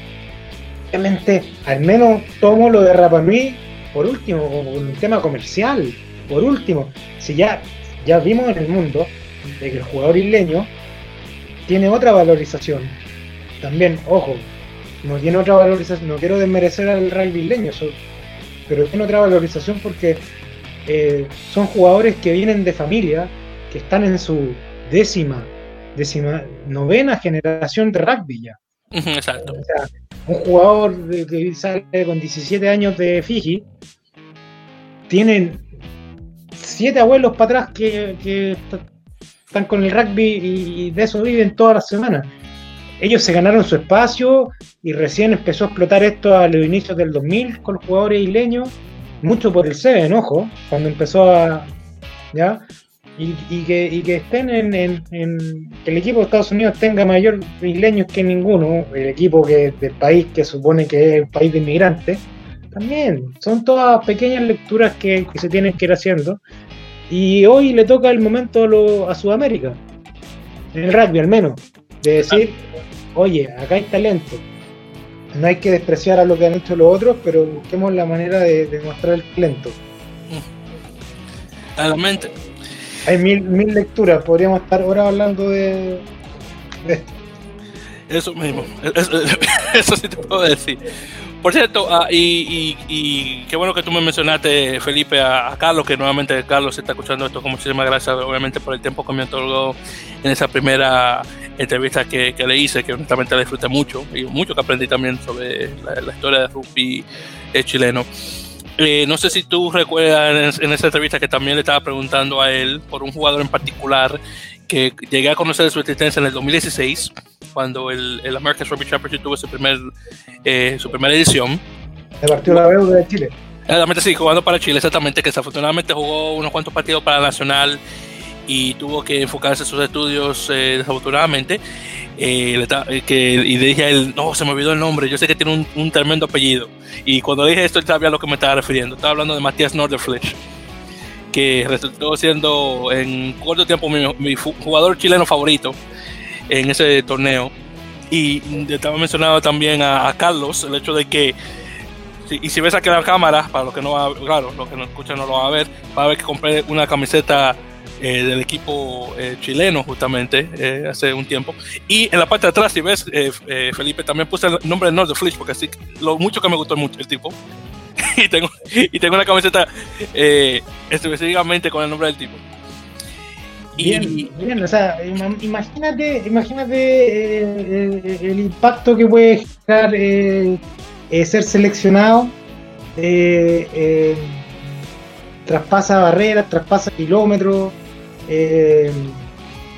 obviamente, al menos tomo lo de Rapanui por último, como un tema comercial, por último. Si ya, ya vimos en el mundo de que el jugador isleño tiene otra valorización. También, ojo, no tiene otra valorización, no quiero desmerecer al rugby leño, pero tiene otra valorización porque eh, son jugadores que vienen de familia, que están en su décima, décima, novena generación de rugby ya. Exacto. O sea, un jugador que sale con 17 años de Fiji, tienen siete abuelos para atrás que, están con el rugby y de eso viven todas las semanas ellos se ganaron su espacio y recién empezó a explotar esto a los inicios del 2000 con los jugadores isleños, mucho por el Seven, ojo, cuando empezó a. ¿Ya? Y, que, que, estén en, en, que el equipo de Estados Unidos tenga mayor isleños que ninguno, el equipo que del país que supone que es el país de inmigrantes, también son todas pequeñas lecturas que, se tienen que ir haciendo. Y hoy le toca el momento a, a Sudamérica, en el rugby al menos, de decir, oye, acá hay talento. No hay que despreciar a lo que han hecho los otros, pero busquemos la manera de, de mostrar el talento. Realmente. Hay mil, mil lecturas, podríamos estar ahora hablando de, esto. Eso mismo, eso, sí te puedo decir. Por cierto, ah, y, y, qué bueno que tú me mencionaste, Felipe, a, Carlos, que nuevamente Carlos está escuchando esto. Con muchísimas gracias, obviamente, por el tiempo que me otorgó en esa primera entrevista que, le hice, que honestamente la disfruté mucho y mucho que aprendí también sobre la, historia de rugby eh, chileno. Eh, no sé si tú recuerdas en, esa entrevista que también le estaba preguntando a él por un jugador en particular que llegué a conocer su existencia en el 2016, cuando el, el American Rugby Championship tuvo su, primer, eh, su primera edición. El partido la deuda de Chile. Exactamente, sí, jugando para Chile, exactamente, que desafortunadamente jugó unos cuantos partidos para Nacional y tuvo que enfocarse en sus estudios eh, desafortunadamente. Eh, eh, que, y le dije a él, no, se me olvidó el nombre, yo sé que tiene un, tremendo apellido. Y cuando dije esto, él sabía a lo que me estaba refiriendo. Estaba hablando de Matías Norderflesch, que resultó siendo en corto tiempo mi, jugador chileno favorito en ese torneo. Y estaba mencionado también a, Carlos, el hecho de que y si ves aquí la cámara, para los que no va, claro, los que no escuchan no lo van a ver, va a ver que compré una camiseta eh, del equipo eh, chileno justamente eh, hace un tiempo. Y en la parte de atrás, si ves, Felipe, también puse el nombre de North Flish porque así lo mucho que me gustó mucho el tipo. y, tengo, y tengo una camiseta específicamente con el nombre del tipo. Bien, o sea, imagínate, imagínate el impacto que puede generar ser seleccionado traspasa barreras, traspasa kilómetros, eh,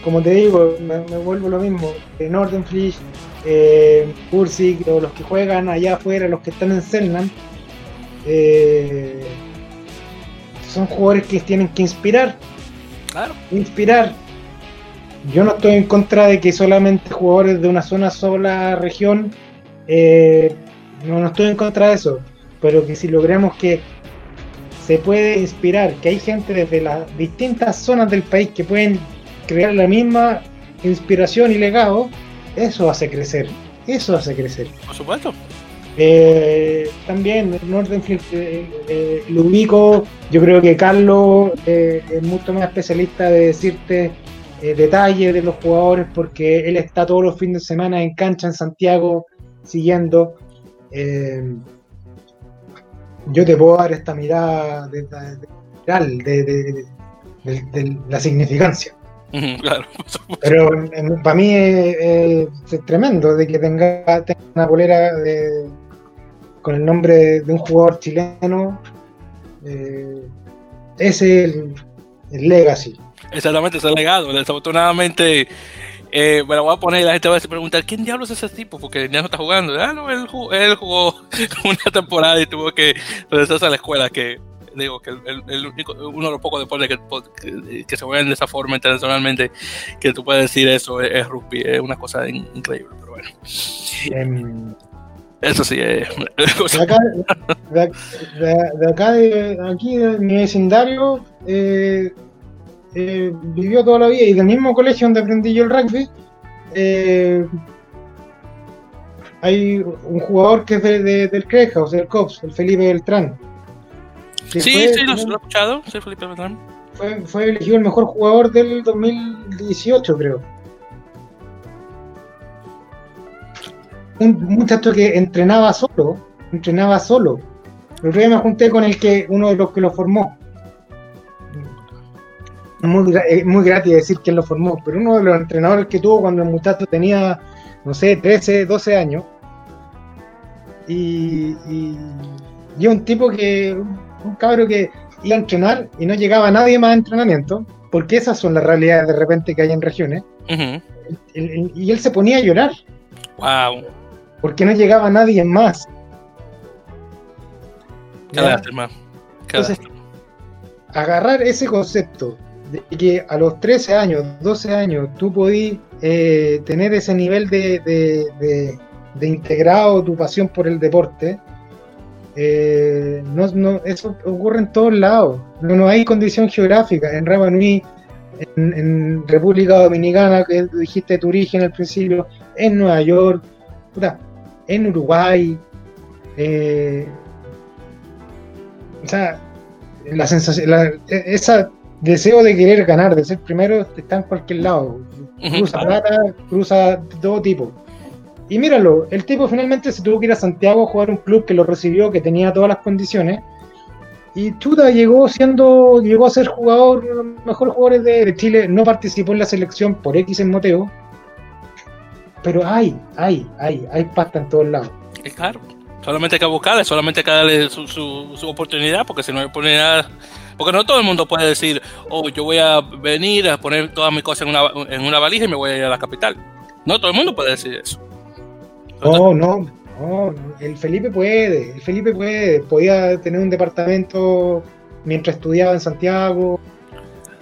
como te digo, me, vuelvo lo mismo. Nordenflish, eh, Ursig, o los que juegan allá afuera, los que están en Selnan, eh, son jugadores que tienen que inspirar. Claro. Inspirar. Yo no estoy en contra de que solamente jugadores de una zona sola región, eh, no, no estoy en contra de eso, pero que si logramos que se puede inspirar, que hay gente desde las distintas zonas del país que pueden crear la misma inspiración y legado, eso hace crecer, eso hace crecer. Por supuesto. Eh, también Nordenfield eh, eh, lo ubico, yo creo que Carlos es mucho más especialista de decirte detalles de los jugadores porque él está todos los fines de semana en cancha en Santiago siguiendo. Yo te puedo dar esta mirada de, de, de la significancia. Claro. Pero para mí es, tremendo de que tenga, una bolera con el nombre de un jugador chileno. Eh, ese es el, legacy. Exactamente, ese legado. Desafortunadamente, eh, me la voy a poner y la gente va a preguntar: ¿quién diablos es ese tipo? Porque ya no está jugando. Ah, no, él jugó, él jugó una temporada y tuvo que regresarse a la escuela. Que digo que el, único, uno de los pocos deportes que, que, se juegan de esa forma internacionalmente que tú puedes decir eso es, rugby, es una cosa increíble, pero bueno. Em, eso sí es. De acá, de, acá de, aquí de mi vecindario, eh, eh, vivió toda la vida y del mismo colegio donde aprendí yo el rugby. Eh, hay un jugador que es de, del Creja, o sea, del COPS, el Felipe Beltrán sí, sí, lo, he escuchado. Sí, Felipe Fue, fue elegido el mejor jugador del 2018, creo. Un muchacho que entrenaba solo, entrenaba solo. El otro día me junté con el que uno de los que lo formó. Muy, muy gratis decir quién lo formó, pero uno de los entrenadores que tuvo cuando el muchacho tenía, no sé, 13, 12 años. Y, y, y un tipo que un cabro que iba a entrenar y no llegaba nadie más a entrenamiento, porque esas son las realidades de repente que hay en regiones. y él se ponía a llorar. Wow. Porque no llegaba nadie más. Entonces, agarrar ese concepto de que a los 13 años, 12 años, tú podías eh, tener ese nivel de, de, de integrado tu pasión por el deporte, eh, no, no, eso ocurre en todos lados. No, hay condición geográfica. En Ramanui, en, República Dominicana, que dijiste tu origen al principio, en Nueva York, en Uruguay. Eh, o sea, la sensación, e, ese deseo de querer ganar, de ser primero, está en cualquier lado. Cruza plata, cruza todo tipo. Y míralo, el tipo finalmente se tuvo que ir a Santiago a jugar un club que lo recibió, que tenía todas las condiciones. Y Chuta llegó siendo, llegó a ser jugador, mejor jugador de, Chile, no participó en la selección por X en motivo. Pero hay, hay, hay, hay pasta en todos lados. Es claro, solamente hay que buscarle, solamente hay que darle su, su, oportunidad, porque si no hay oportunidad, porque no todo el mundo puede decir, oh, yo voy a venir a poner todas mis cosas en una, en una valija y me voy a ir a la capital. No todo el mundo puede decir eso. No, no, no, el Felipe puede, el Felipe puede, podía tener un departamento mientras estudiaba en Santiago.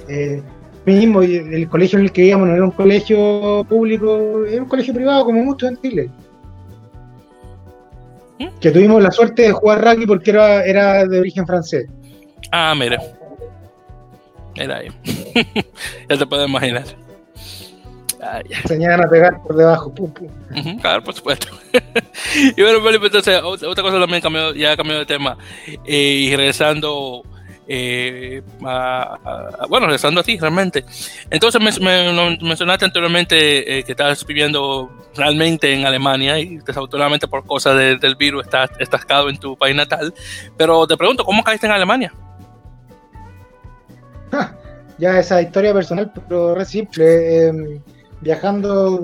Eh, mismo, el colegio en el que íbamos no era un colegio público, era un colegio privado como muchos en Chile. ¿Mm? Que tuvimos la suerte de jugar rugby porque era, era de origen francés. Ah, mira. Era ahí. ya te puedo imaginar. Se a pegar por debajo. claro, por supuesto. y bueno, Felipe, entonces, otra cosa también cambió, ya cambió de tema. Eh, y regresando. Eh, bueno, regresando a ti realmente. Entonces me, mencionaste anteriormente eh, que estás viviendo realmente en Alemania y desafortunadamente por cosas del virus estás estascado en tu país natal. Pero te pregunto, ¿cómo caíste en Alemania? ya esa historia personal, pero es simple. Em, viajando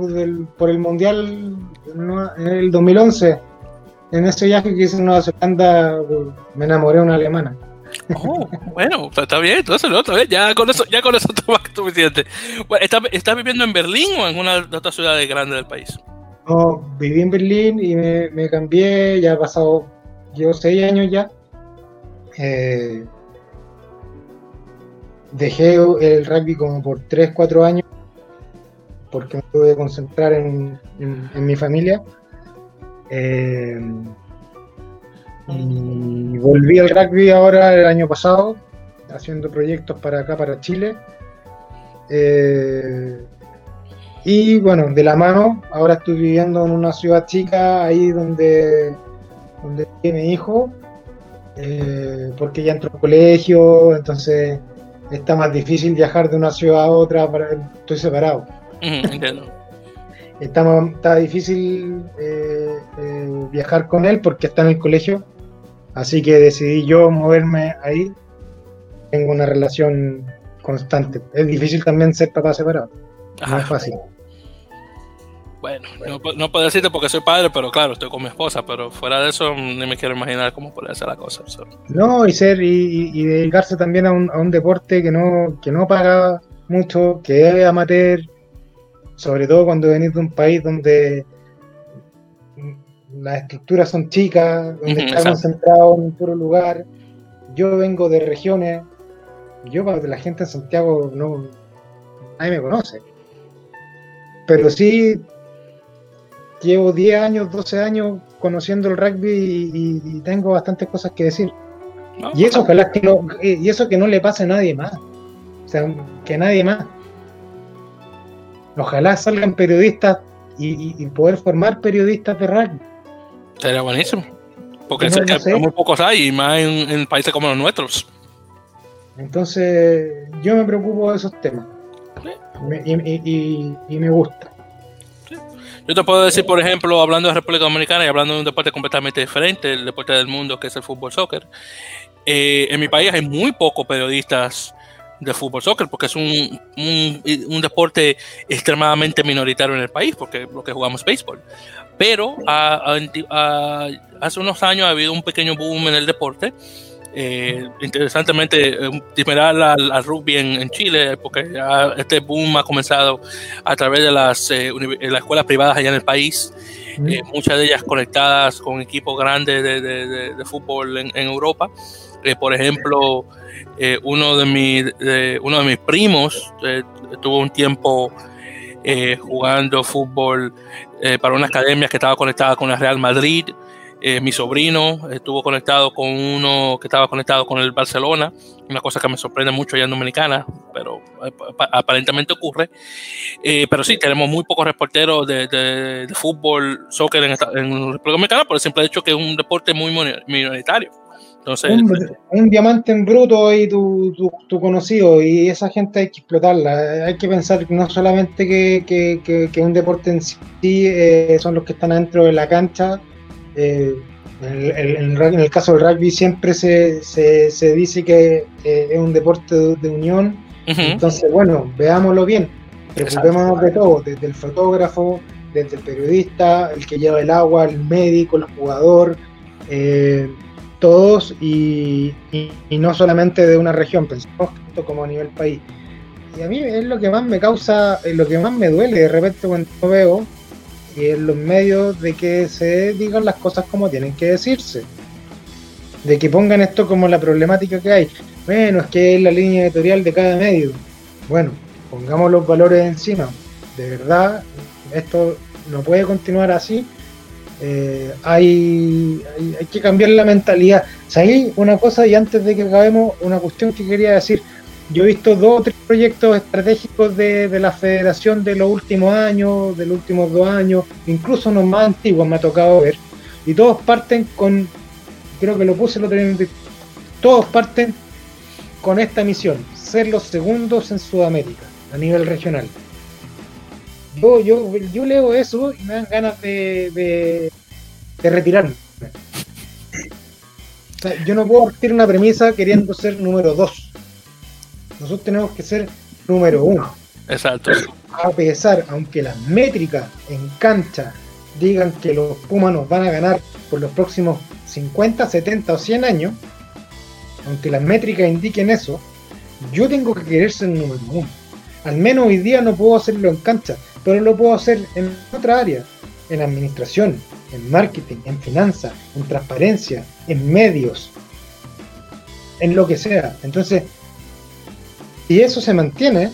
por el Mundial en el 2011. En ese viaje que hice en Nueva Zelanda me enamoré de una alemana. Oh, bueno, está bien, entonces otra vez, ya con eso, ya con eso que suficiente. ¿estás, viviendo en Berlín o en una de otras ciudades grandes del país? No, viví en Berlín y me, cambié, ya ha pasado, llevo seis años ya. Eh, dejé el rugby como por tres, cuatro años porque me tuve que concentrar en, mi familia. Eh, y volví al rugby ahora el año pasado, haciendo proyectos para acá, para Chile. Eh, y bueno, de la mano, ahora estoy viviendo en una ciudad chica, ahí donde donde mi hijo, eh, porque ya entró al colegio, entonces está más difícil viajar de una ciudad a otra, para, estoy separado. está, está, difícil eh, eh, viajar con él porque está en el colegio, así que decidí yo moverme ahí. Tengo una relación constante. Es difícil también ser papá separado. No es fácil. Bueno, no, puedo decirte porque soy padre, pero claro, estoy con mi esposa, pero fuera de eso ni me quiero imaginar cómo puede ser la cosa. No, y ser y, dedicarse también a un, a un, deporte que no, que no paga mucho, que es amateur, sobre todo cuando venís de un país donde las estructuras son chicas, donde estás concentrado en un puro lugar. Yo vengo de regiones, yo para la gente en Santiago no nadie me conoce. Pero sí llevo 10 años, 12 años conociendo el rugby y, tengo bastantes cosas que decir. y eso ojalá que no, y eso que no le pase a nadie más. O sea, que nadie más. Ojalá salgan periodistas y, poder formar periodistas de rugby. Sería buenísimo. Porque no, muy pocos hay, y más en, países como los nuestros. Entonces, yo me preocupo de esos temas. y me gusta. Yo te puedo decir, por ejemplo, hablando de República Dominicana y hablando de un deporte completamente diferente, el deporte del mundo que es el fútbol soccer. Eh, en mi país hay muy pocos periodistas de fútbol soccer porque es un, un, deporte extremadamente minoritario en el país porque lo que jugamos béisbol. Pero hace unos años ha habido un pequeño boom en el deporte eh, interesantemente, eh, similar al, rugby en, Chile, porque este boom ha comenzado a través de las, eh, las escuelas privadas allá en el país, eh, muchas de ellas conectadas con equipos grandes de, de, fútbol en, Europa. por ejemplo, uno, de mi, uno de mis primos tuvo un tiempo jugando fútbol para una academia que estaba conectada con el Real Madrid. Eh, mi sobrino estuvo conectado con uno que estaba conectado con el Barcelona, una cosa que me sorprende mucho allá en Dominicana, pero eh, aparentemente ocurre. Eh, pero sí, tenemos muy pocos reporteros de, fútbol, soccer en, en República Dominicana por el simple hecho que es un deporte muy minoritario. Entonces, un, diamante en bruto y tu, tu, conocido, y esa gente hay que explotarla. Hay que pensar no solamente que, que, que, un deporte en sí son los que están dentro de la cancha, eh, en, el, caso del rugby siempre se, se, dice que es un deporte de, unión. Entonces, bueno, veámoslo bien. Preocupémonos de todo, desde el fotógrafo, desde el periodista, el que lleva el agua, el médico, el jugador, eh, todos y, no solamente de una región, pensamos esto como a nivel país. Y a mí es lo que más me causa, es lo que más me duele de repente cuando veo y en los medios de que se digan las cosas como tienen que decirse. De que pongan esto como la problemática que hay. Bueno, es que es la línea editorial de cada medio. Bueno, pongamos los valores encima. De verdad, esto no puede continuar así. Eh, hay, hay, que cambiar la mentalidad. hay una cosa y antes de que acabemos, una cuestión que quería decir. Yo he visto dos o tres proyectos estratégicos de, la federación de los últimos años, de los últimos dos años, incluso unos más antiguos me ha tocado ver, y todos parten con, creo que lo puse el otro día, todos parten con esta misión, ser los segundos en Sudamérica, a nivel regional. Yo, yo, yo leo eso y me dan ganas de, de, de retirarme. yo no puedo partir una premisa queriendo ser número dos nosotros tenemos que ser número uno. Exacto. A pesar, aunque las métricas en cancha digan que los Pumas nos van a ganar por los próximos 50, 70 o 100 años, aunque las métricas indiquen eso, yo tengo que querer ser número uno. Al menos hoy día no puedo hacerlo en cancha, pero lo puedo hacer en otra área, en administración, en marketing, en finanzas, en transparencia, en medios, en lo que sea. Entonces, si eso se mantiene,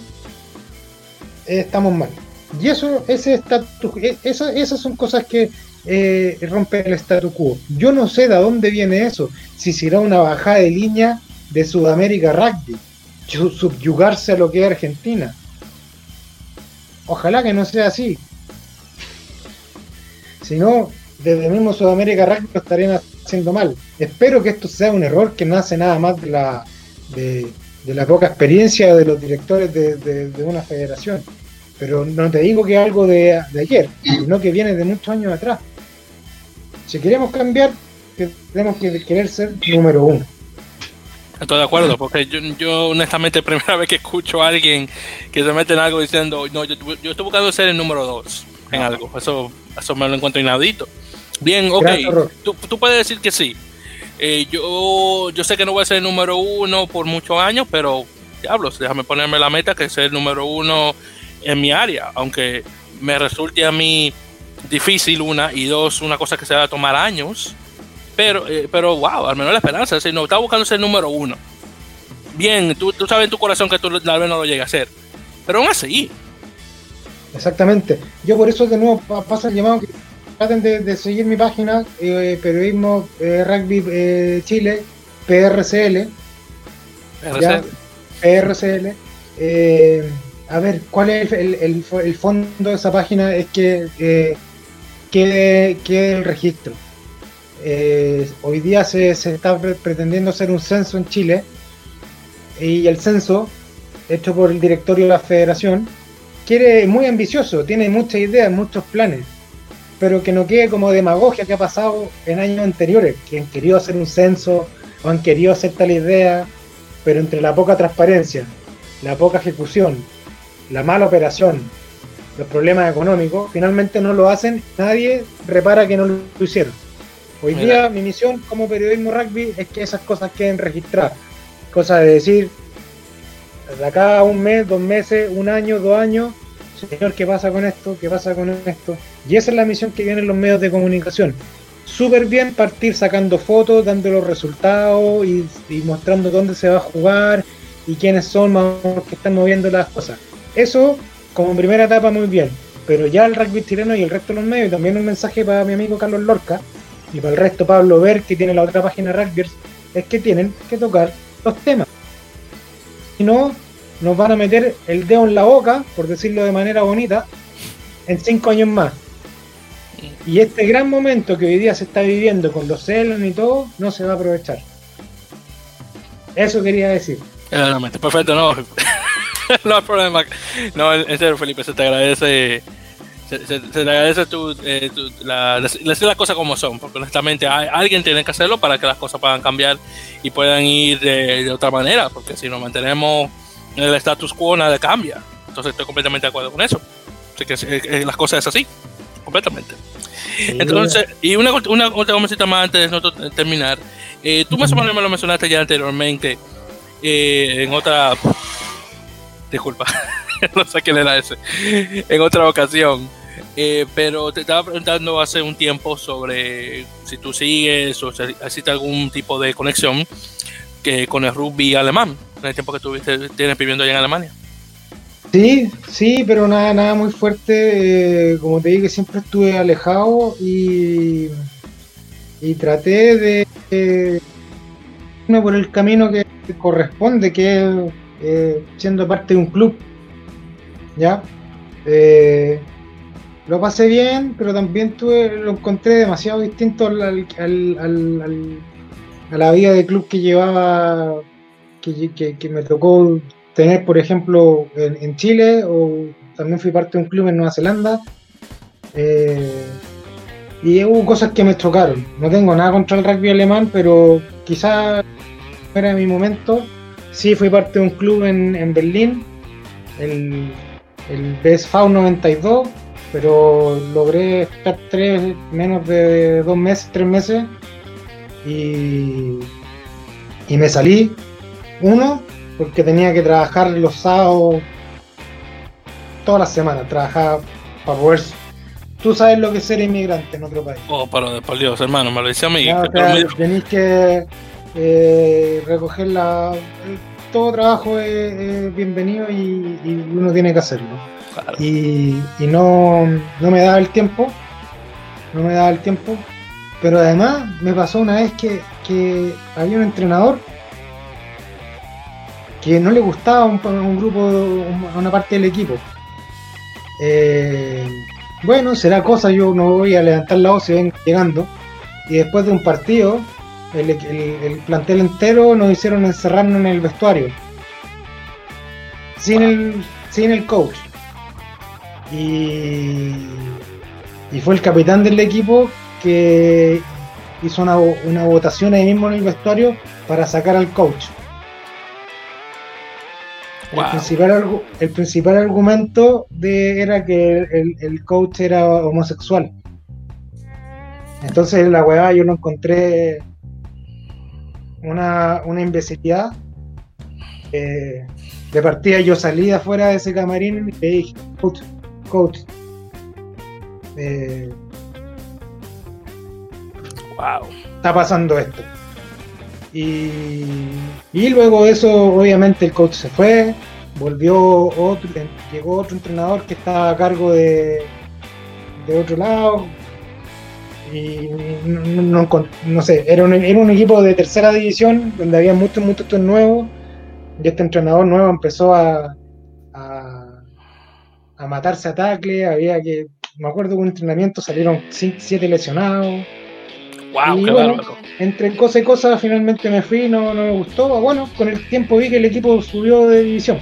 eh, estamos mal. Y eso, ese estatus, e, eso, esas son cosas que eh, rompen el statu quo. Yo no sé de dónde viene eso, si será una bajada de línea de Sudamérica Rugby, subyugarse a lo que es Argentina. Ojalá que no sea así. Si no, desde mismo Sudamérica Rugby lo estarían haciendo mal. Espero que esto sea un error que no hace nada más de la, de, la poca experiencia de los directores de, una federación. Pero no te digo que es algo de, ayer, sino que viene de muchos años atrás. Si queremos cambiar, tenemos que querer ser número uno. Estoy de acuerdo, porque yo, yo honestamente primera vez que escucho a alguien que se mete en algo diciendo, no, yo, yo estoy buscando ser el número dos en algo. Eso, eso me lo encuentro inaudito. Bien, ok, tú, tú, puedes decir que sí. Eh, yo, yo sé que no voy a ser el número uno por muchos años, pero diablos, déjame ponerme la meta que ser el número uno en mi área, aunque me resulte a mí difícil una y dos, una cosa que se va a tomar años pero, eh, pero wow, al menos la esperanza. Si no, está buscando ser el número uno. Bien, tú, tú, sabes en tu corazón que tú tal vez no lo llegue a hacer. Pero aún así. Exactamente. Yo por eso de nuevo paso el llamado que traten de, seguir mi página, eh, Periodismo eh, Rugby Chile, PRCL. PRCL. PRCL. a ver, ¿cuál es el, el, el, fondo de esa página? Es que quede, quede el registro eh, hoy día se, está pretendiendo hacer un censo en Chile y el censo, hecho por el directorio de la federación, quiere muy ambicioso, tiene muchas ideas, muchos planes, pero que no quede como demagogia que ha pasado en años anteriores, que han querido hacer un censo o han querido hacer tal idea, pero entre la poca transparencia, la poca ejecución, la mala operación, los problemas económicos, finalmente no lo hacen, nadie repara que no lo hicieron. Hoy día mi misión como periodismo rugby es que esas cosas queden registradas. Cosas de decir, de acá a un mes, dos meses, un año, dos años, señor, ¿qué pasa con esto? ¿Qué pasa con esto? Y esa es la misión que vienen los medios de comunicación. Súper bien partir sacando fotos, dando los resultados y, mostrando dónde se va a jugar y quiénes son los que están moviendo las cosas. Eso como primera etapa muy bien, pero ya el rugby chileno y el resto de los medios, también un mensaje para mi amigo Carlos Lorca, y para el resto Pablo Ver, que tiene la otra página Rugbyers, es que tienen que tocar los temas. Si no, nos van a meter el dedo en la boca, por decirlo de manera bonita, en cinco años más. Y este gran momento que hoy día se está viviendo con los celos y todo, no se va a aprovechar. Eso quería decir. perfecto, no. no hay problema. No, en serio, Felipe, se te agradece se, le agradece tu, eh, la, decir las cosas como son, porque honestamente alguien tiene que hacerlo para que las cosas puedan cambiar y puedan ir de, otra manera, porque si nos mantenemos en el status quo nada cambia. Entonces estoy completamente de acuerdo con eso. Así que eh, las cosas es así, completamente. Entonces, y una, una otra cosita más antes de terminar. Eh, tú más o menos me lo mencionaste ya anteriormente en otra... Disculpa, no sé quién era ese. En otra ocasión. Eh, pero te estaba preguntando hace un tiempo sobre si tú sigues o si existe algún tipo de conexión que con el rugby alemán, en el tiempo que estuviste tienes viviendo allá en Alemania. Sí, sí, pero nada, nada muy fuerte. Eh, como te dije, siempre estuve alejado y, traté de irme por el camino que corresponde, que es eh, siendo parte de un club. ¿Ya? Eh, lo pasé bien, pero también tuve, lo encontré demasiado distinto al, a la vida de club que llevaba, que, me tocó tener, por ejemplo, en, Chile, o también fui parte de un club en Nueva Zelanda. Eh, y hubo cosas que me chocaron. No tengo nada contra el rugby alemán, pero quizás era mi momento. Sí, fui parte de un club en, Berlín, el, el BSV 92 pero logré estar tres, menos de dos meses, tres meses, y, y me salí. Uno, porque tenía que trabajar los sábados todas las semanas, trabajaba para poder. Tú sabes lo que es ser inmigrante en otro país. Oh, pero por Dios, hermano, me lo decía a mí. Tenéis que eh, recoger la. Todo trabajo es, bienvenido y uno tiene que hacerlo y, no, me daba el tiempo, no me daba el tiempo, pero además me pasó una vez que, había un entrenador que no le gustaba un, grupo, una parte del equipo. Eh, bueno, será cosa, yo no voy a levantar la voz si ven llegando, y después de un partido, el, plantel entero nos hicieron encerrarnos en el vestuario. Sin, el, sin el coach. Y, y fue el capitán del equipo que hizo una, una votación ahí mismo en el vestuario para sacar al coach. El, principal, el principal argumento de, era que el, coach era homosexual. Entonces la weá yo no encontré una, una imbecilidad. Eh, de partida yo salí de afuera de ese camarín y le dije, coach, coach. Eh, wow. Está pasando esto. Y, y luego eso, obviamente, el coach se fue, volvió otro, llegó otro entrenador que estaba a cargo de, de otro lado. Y no, sé, era un, equipo de tercera división donde había muchos, muchos nuevos. Y este entrenador nuevo empezó a, a, matarse a tacle. Había que, me acuerdo que un entrenamiento salieron siete lesionados Wow, qué entre cosas y cosas finalmente me fui, no, no me gustó. Bueno, con el tiempo vi que el equipo subió de división.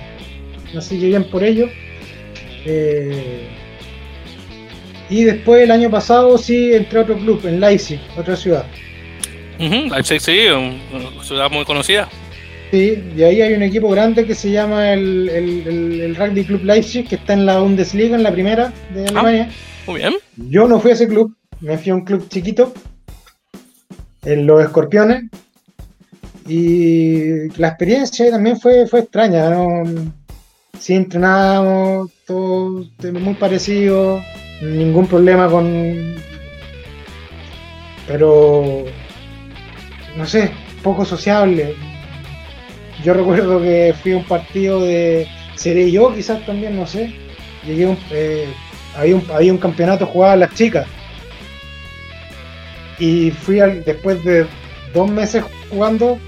Así que bien por ello. Eh, y después el año pasado sí entré a otro club, en Leipzig, otra ciudad. Leipzig sí, una ciudad muy conocida. Sí, y ahí hay un equipo grande que se llama el, el, Rugby Club Leipzig, que está en la Bundesliga, en la primera de ah, Alemania. muy bien. Yo no fui a ese club, me fui a un club chiquito en los escorpiones. Y la experiencia también fue, fue extraña, ¿no? Sí entrenábamos, todo muy parecido, ningún problema con... Pero, no sé, poco sociable. Yo recuerdo que fui a un partido de... Seré yo quizás también, no sé. Llegué eh, había, un, había un campeonato jugado a las chicas y fui al, después de dos meses jugando,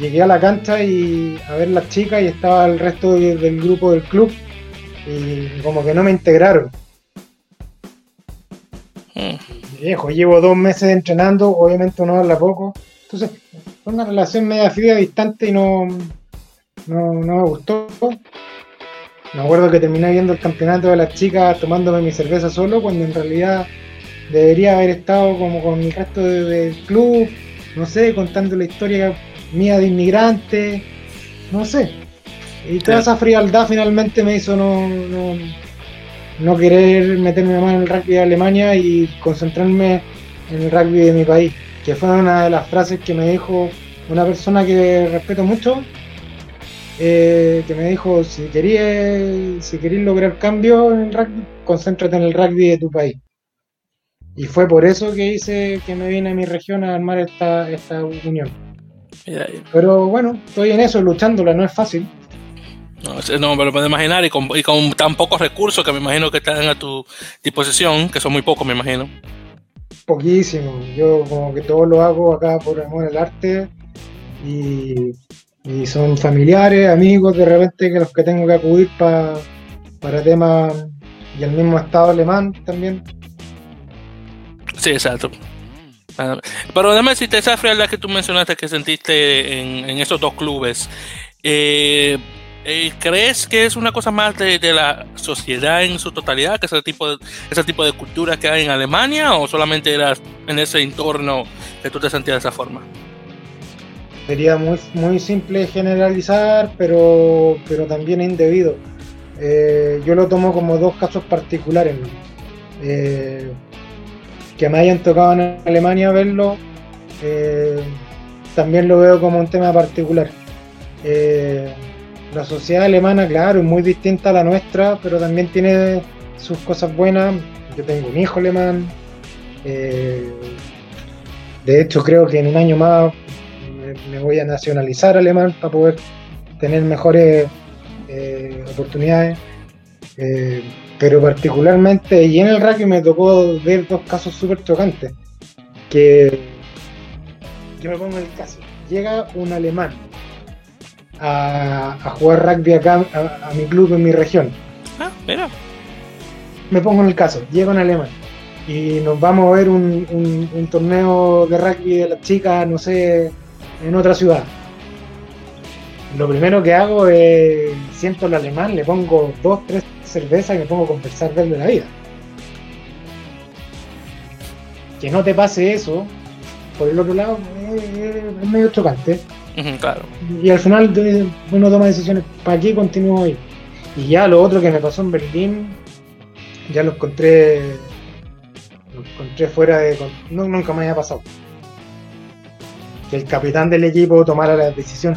llegué a la cancha y a ver las chicas y estaba el resto del grupo del club y como que no me integraron. Hmm. Viejo, llevo dos meses entrenando, obviamente uno habla poco. Entonces, fue una relación media fría, distante y no, no, no me gustó. Me acuerdo que terminé viendo el campeonato de las chicas tomándome mi cerveza solo, cuando en realidad debería haber estado como con el resto del club, no sé, contando la historia mía de inmigrante, no sé. Y toda esa frialdad finalmente me hizo no, no, querer meterme más en el rugby de Alemania y concentrarme en el rugby de mi país, que fue una de las frases que me dijo una persona que respeto mucho, eh, que me dijo, si querías si querías lograr cambio en el rugby, concéntrate en el rugby de tu país. Y fue por eso que hice que me vine a mi región a armar esta, esta unión. Pero bueno, estoy en eso, luchándola, no es fácil. No, no me lo puedo imaginar, y con, y con tan pocos recursos que me imagino que están a tu disposición, que son muy pocos, me imagino. Poquísimo, yo como que todo lo hago acá por amor al arte y, y son familiares, amigos de repente que los que tengo que acudir para temas y el mismo Estado alemán también Sí, exacto. Pero además, si esa frialdad que tú mencionaste que sentiste en, esos dos clubes, eh, eh, ¿crees que es una cosa más de, la sociedad en su totalidad, que es el tipo de, ese tipo de cultura que hay en Alemania, o solamente era en ese entorno que tú te sentías de esa forma? Sería muy, muy simple generalizar, pero, pero también indebido. Eh, yo lo tomo como dos casos particulares. Eh, que me hayan tocado en Alemania verlo, eh, también lo veo como un tema particular. Eh, la sociedad alemana, claro, es muy distinta a la nuestra, pero también tiene sus cosas buenas. Yo tengo un hijo alemán. Eh, de hecho, creo que en un año más me, voy a nacionalizar alemán para poder tener mejores oportunidades pero particularmente, y en el rugby me tocó ver dos casos súper chocantes. Que yo me pongo en el caso, llega un alemán a, jugar rugby acá a, mi club en mi región. Ah, mira. Me pongo en el caso, llega un alemán. y nos vamos a ver un, un torneo de rugby de las chicas, no sé, en otra ciudad. Lo primero que hago es siento el alemán, le pongo dos, tres cervezas y me pongo a conversar de la vida. Que no te pase eso, por el otro lado, es, medio chocante. claro. Y al final uno toma decisiones, ¿para qué continúo ahí? Y ya lo otro que me pasó en Berlín, ya lo encontré, lo encontré fuera de... nunca me había pasado. Que el capitán del equipo tomara la decisión.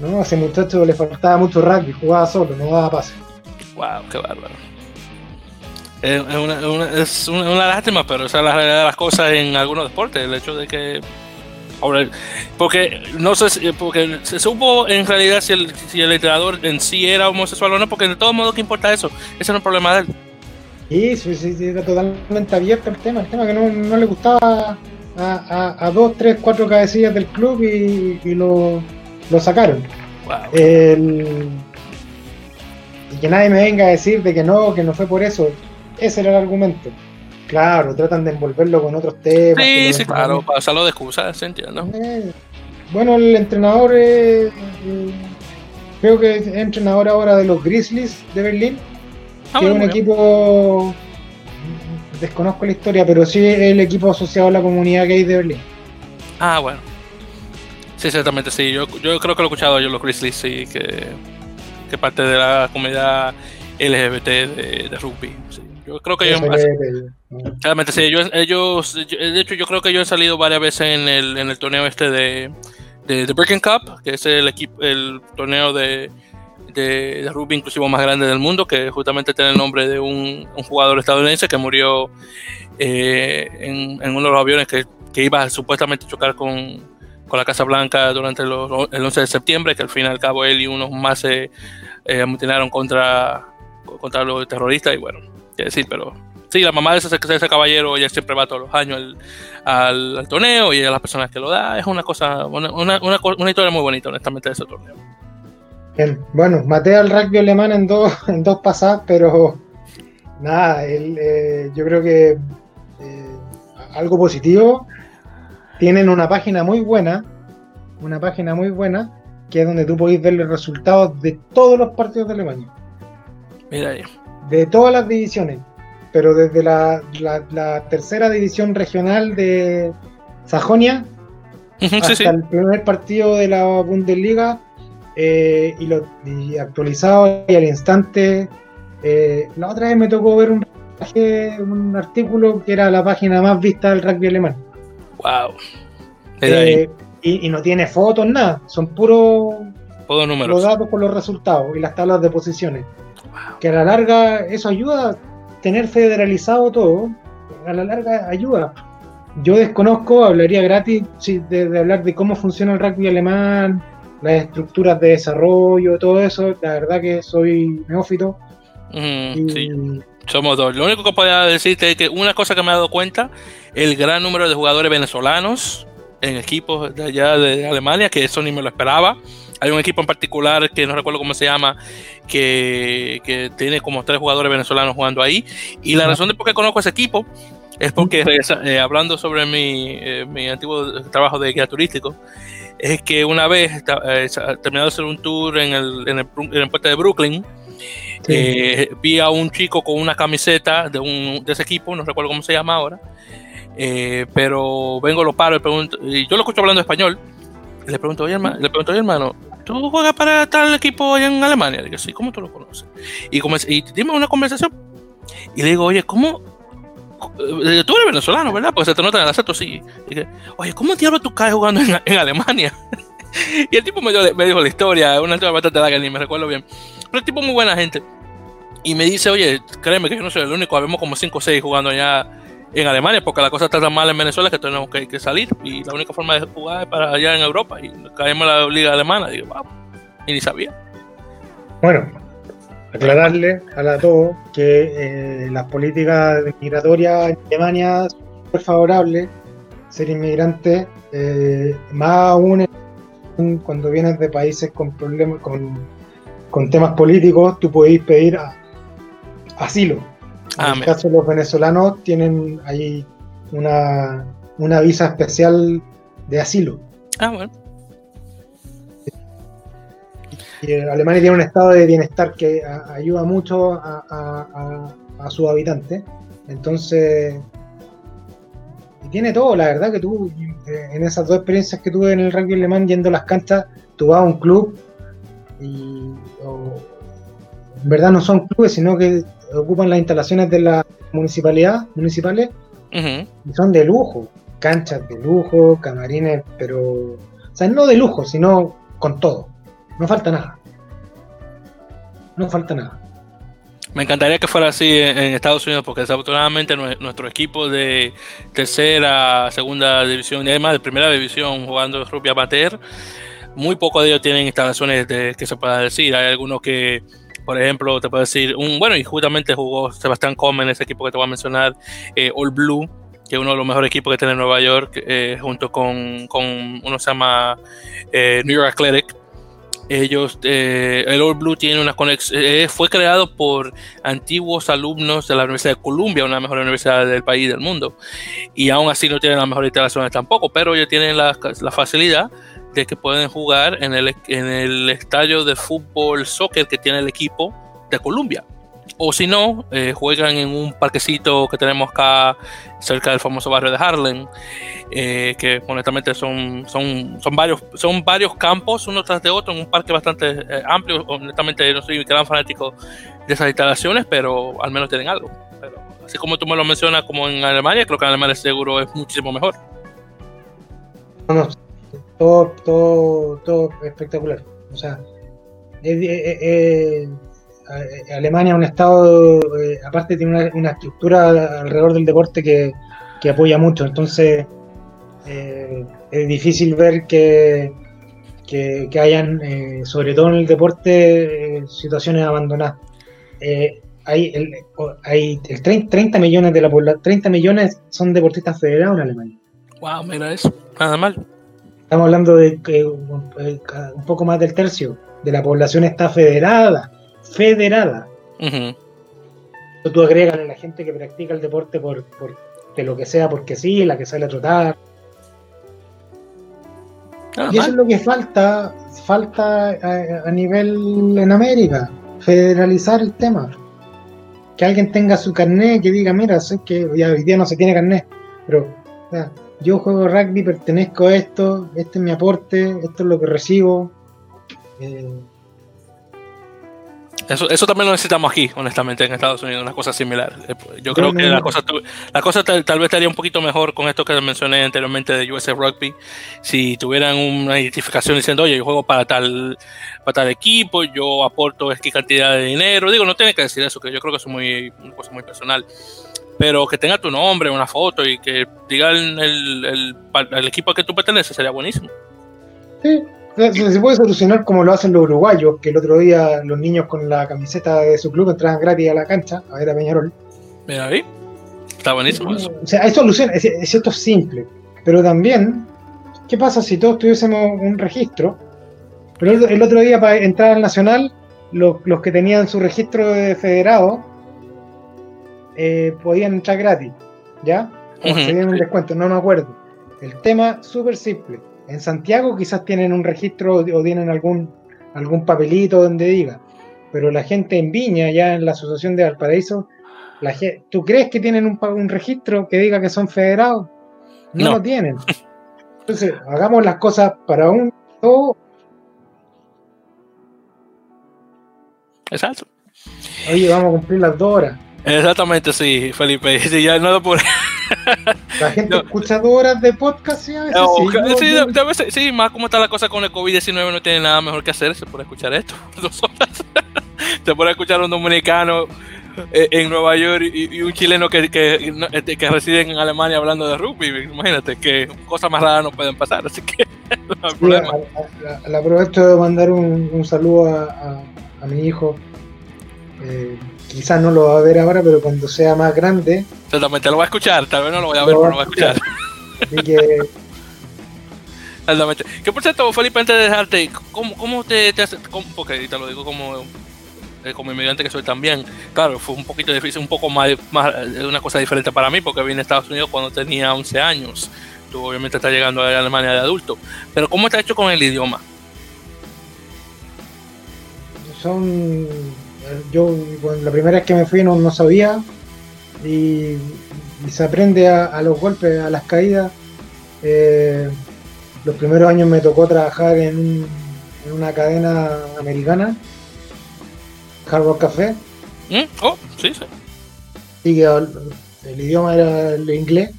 No, a ese muchacho le faltaba mucho rugby, jugaba solo, no daba pase. Wow, qué bárbaro. Es una, es una, lástima, pero esa es la realidad de las cosas en algunos deportes. El hecho de que. Porque no sé porque se supo en realidad si el, si el entrenador en sí era homosexual o no, porque de todo modo, ¿qué importa eso? Ese no es el problema de él. Sí, sí, sí, era totalmente abierto el tema. El tema que no, no le gustaba a, a, dos, tres, cuatro cabecillas del club y, y lo, lo sacaron. y que nadie me venga a decir de que no, que no fue por eso. Ese era el argumento. Claro, tratan de envolverlo con otros temas. Sí, sí, claro, para hacerlo de excusa, se entiende. Eh, bueno, el entrenador, eh, creo que es entrenador ahora de los Grizzlies de Berlín, ah, que es un equipo, desconozco la historia, pero sí es el equipo asociado a la comunidad gay de Berlín. Ah, bueno. Sí, exactamente, sí. Yo, yo creo que lo he escuchado yo, los Grizzlies, sí, que, que parte de la comunidad LGBT de, de rugby. Sí. Yo creo que ellos, realmente sí, ellos, ellos, de hecho yo creo que yo he salido varias veces en el, en el torneo este de, de, Breaking Cup, que es el equipo, el torneo de, de, rugby inclusivo más grande del mundo, que justamente tiene el nombre de un, un jugador estadounidense que murió eh, en, en, uno de los aviones que, que iba a supuestamente chocar con, con la Casa Blanca durante el 11 de septiembre, que al fin y al cabo él y unos más se eh, amotinaron contra, contra los terroristas y bueno, qué decir, pero sí, la mamá de ese, caballero ella siempre va todos los años al, al, torneo y a las personas que lo da, es una cosa, una, una, una, historia muy bonita honestamente de ese torneo. Bueno, maté al rugby alemán en dos, en dos pasadas, pero nada, eh, yo creo que eh, algo positivo tienen una página muy buena, una página muy buena, que es donde tú podéis ver los resultados de todos los partidos de Alemania. Mira ahí. De todas las divisiones, pero desde la, tercera división regional de Sajonia hasta el primer partido de la Bundesliga eh, y, lo, actualizado y al instante. Eh, la otra vez me tocó ver un, un artículo que era la página más vista del rugby alemán. Wow. Eh, y, no tiene fotos, nada. Son puros números. los datos con los resultados y las tablas de posiciones. Que a la larga eso ayuda a tener federalizado todo. A la larga ayuda. Yo desconozco, hablaría gratis de, hablar de cómo funciona el rugby alemán, las estructuras de desarrollo, todo eso. La verdad que soy neófito. sí. Somos dos. Lo único que podría decirte es que una cosa que me he dado cuenta el gran número de jugadores venezolanos en equipos de allá de Alemania, que eso ni me lo esperaba. Hay un equipo en particular que no recuerdo cómo se llama, que, tiene como tres jugadores venezolanos jugando ahí. Y la razón de por qué conozco ese equipo es porque, eh, hablando sobre mi, eh, mi, antiguo trabajo de guía turístico, es que una vez, eh, terminado de hacer un tour en el, en el, en el puente de Brooklyn, vi a un chico con una camiseta de, un, de ese equipo, no recuerdo cómo se llama ahora, eh, pero vengo, lo paro y, pregunto, y yo lo escucho hablando español. Le pregunto, oye, hermano, le pregunto, oye, hermano, ¿tú juegas para tal equipo allá en Alemania? Le digo, sí, ¿cómo tú lo conoces? Y, y dime una conversación. Y le digo, oye, ¿cómo? Eh, tú eres venezolano, ¿verdad? Porque se te nota en el acento, sí. Y oye, ¿cómo diablos tú caes jugando en, Alemania? y el tipo me, me, dijo la historia, una historia bastante larga, ni me recuerdo bien. Pero el tipo muy buena gente. Y me dice, oye, créeme que yo no soy el único, habemos como 5 o 6 jugando allá en Alemania, porque la cosa está tan mal en Venezuela que tenemos que, salir y la única forma de jugar es para allá en Europa y caemos en la liga alemana. Y digo, vamos, y ni sabía. Bueno, aclararle a la todo que eh, las políticas migratorias en Alemania son favorables. Ser inmigrante, eh, más aún cuando vienes de países con problemas, con, con temas políticos, tú podéis pedir asilo En el caso de los venezolanos tienen ahí una, una visa especial de asilo. Ah, bueno. Y Alemania tiene un estado de bienestar que ayuda mucho a, a, sus habitantes. Entonces, tiene todo, la verdad que tú, en esas dos experiencias que tuve en el rugby alemán yendo a las canchas, tú vas a un club y en verdad no son clubes, sino que ocupan las instalaciones de la municipalidad, municipales, y son de lujo, canchas de lujo, camarines, pero, o sea, no de lujo, sino con todo. No falta nada. No falta nada. Me encantaría que fuera así en Estados Unidos, porque desafortunadamente nuestro equipo de tercera, segunda división y además de primera división jugando rugby amateur, muy pocos de ellos tienen instalaciones de, que se pueda decir. Hay algunos que, por ejemplo, te puedo decir, un bueno, y justamente jugó Sebastián Come en ese equipo que te voy a mencionar, eh, All Blue, que es uno de los mejores equipos que tiene Nueva York, eh, junto con, con, uno se llama eh, New York Athletic ellos, eh, el All Blue tiene una conexión, eh, fue creado por antiguos alumnos de la Universidad de Columbia, una de las mejores universidades del país del mundo. Y aún así no tienen las mejores instalaciones tampoco, pero ellos tienen la, facilidad de que pueden jugar en el, en el estadio de fútbol soccer que tiene el equipo de Columbia. O si no, eh, juegan en un parquecito que tenemos acá cerca del famoso barrio de Harlem, eh, que honestamente son, son, son, varios, son varios campos uno tras de otro, en un parque bastante eh, amplio. Honestamente no soy gran fanático de esas instalaciones, pero al menos tienen algo. Pero, así como tú me lo mencionas, como en Alemania, creo que en Alemania seguro es muchísimo mejor. todo, todo, todo espectacular. O sea, es, Alemania es un estado, eh, aparte tiene una, estructura alrededor del deporte que, apoya mucho, entonces eh, es difícil ver que, que, hayan, eh, sobre todo en el deporte, situaciones abandonadas. hay el, hay 30, millones de la población, 30 millones son deportistas federados en Alemania. Wow, mira eso, nada mal. Estamos hablando de que un poco más del tercio de la población está federada federada. Tú agregas a la gente que practica el deporte por, por de lo que sea, porque sí, la que sale a trotar. Ah, y eso es lo que falta, falta a, nivel en América, federalizar el tema. Que alguien tenga su carnet, que diga, mira, sé que hoy día no se tiene carnet, pero yo juego rugby, pertenezco a esto, este es mi aporte, esto es lo que recibo. Eh, eso, eso también lo necesitamos aquí, honestamente, en Estados Unidos, una cosa similar. Eh, yo creo que la cosa, la cosa tal, vez estaría un poquito mejor con esto que mencioné anteriormente de USA Rugby. Si tuvieran una identificación diciendo, oye, yo juego para tal, para tal equipo, yo aporto X cantidad de dinero. Digo, no tiene que decir eso, que yo creo que es muy, una cosa muy personal. Pero que tenga tu nombre, una foto y que diga el, el, el equipo al que tú perteneces sería buenísimo. Sí, se puede solucionar como lo hacen los uruguayos, que el otro día los niños con la camiseta de su club entraban gratis a la cancha a ver a Peñarol. Mira ahí, está buenísimo eso. O sea, hay soluciones, es, esto es simple, pero también, ¿qué pasa si todos tuviésemos un registro? Pero el, otro día para entrar al Nacional, los, que tenían su registro de federado eh, podían entrar gratis, ¿ya? O se dieron un descuento, no me acuerdo. El tema súper simple en Santiago quizás tienen un registro o tienen algún, algún papelito donde diga, pero la gente en Viña, ya en la Asociación de Valparaíso, la ¿tú crees que tienen un, un registro que diga que son federados? No, lo tienen. Entonces, hagamos las cosas para un todo. Exacto. Oye, vamos a cumplir las dos horas. Exactamente, sí, Felipe. Sí, ya no por... La gente escucha dos horas de podcast y a veces sí. más como está la cosa con el COVID-19 no tiene nada mejor que hacer, se puede escuchar esto. Dos horas. se puede escuchar un dominicano eh, en Nueva York y, un chileno que, este, que, reside en Alemania hablando de rugby. Imagínate que cosas más raras no pueden pasar, así que no hay problema. La, aprovecho de mandar un, saludo a, a, mi hijo. Eh, quizás no lo va a ver ahora, pero cuando sea más grande. Exactamente, lo va a escuchar, tal vez no lo voy a ver, pero lo va a escuchar. Así que. Exactamente. Que por cierto, Felipe, antes de dejarte, ¿cómo, cómo te, te hace.? Cómo, porque te lo digo como. eh, como inmigrante que soy también. Claro, fue un poquito difícil, un poco más, más una cosa diferente para mí porque vine a Estados Unidos cuando tenía 11 años. Tú obviamente estás llegando a Alemania de adulto. Pero ¿cómo está hecho con el idioma? Son... Yo la primera vez que me fui no, no sabía y, se aprende a, los golpes, a las caídas. Eh, los primeros años me tocó trabajar en, en una cadena americana Hard Rock Café. ¿Mm? Oh, sí, sí. Y que el, idioma era el inglés.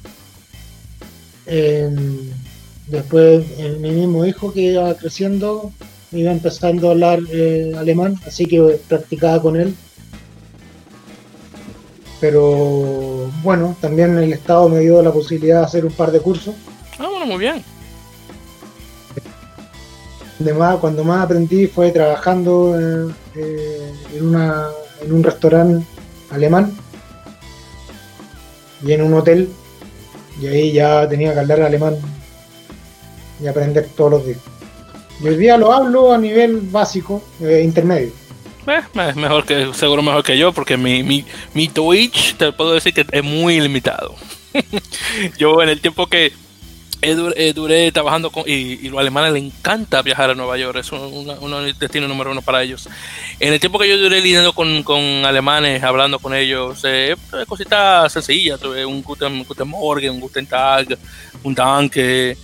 Em, después mi mismo hijo que iba creciendo iba empezando a hablar eh, alemán, así que practicaba con él. Pero bueno, también el Estado me dio la posibilidad de hacer un par de cursos. Ah, bueno, muy bien cuando más aprendí fue trabajando eh, eh, en, una, en un restaurante alemán y en un hotel y ahí ya tenía que hablar alemán y aprender todos los días. Y hoy día lo hablo a nivel básico, eh, intermedio. mejor que, seguro mejor que yo, porque mi, mi, mi Twitch te puedo decir que es muy limitado. yo en el tiempo que eh, duré, trabajando con, y, los alemanes les encanta viajar a Nueva York, es un, destino número uno para ellos. En el tiempo que yo duré lidiando con, con alemanes, hablando con ellos, eh, cositas sencillas, un Guten, Guten Morgen, un Guten Tag, un Danke,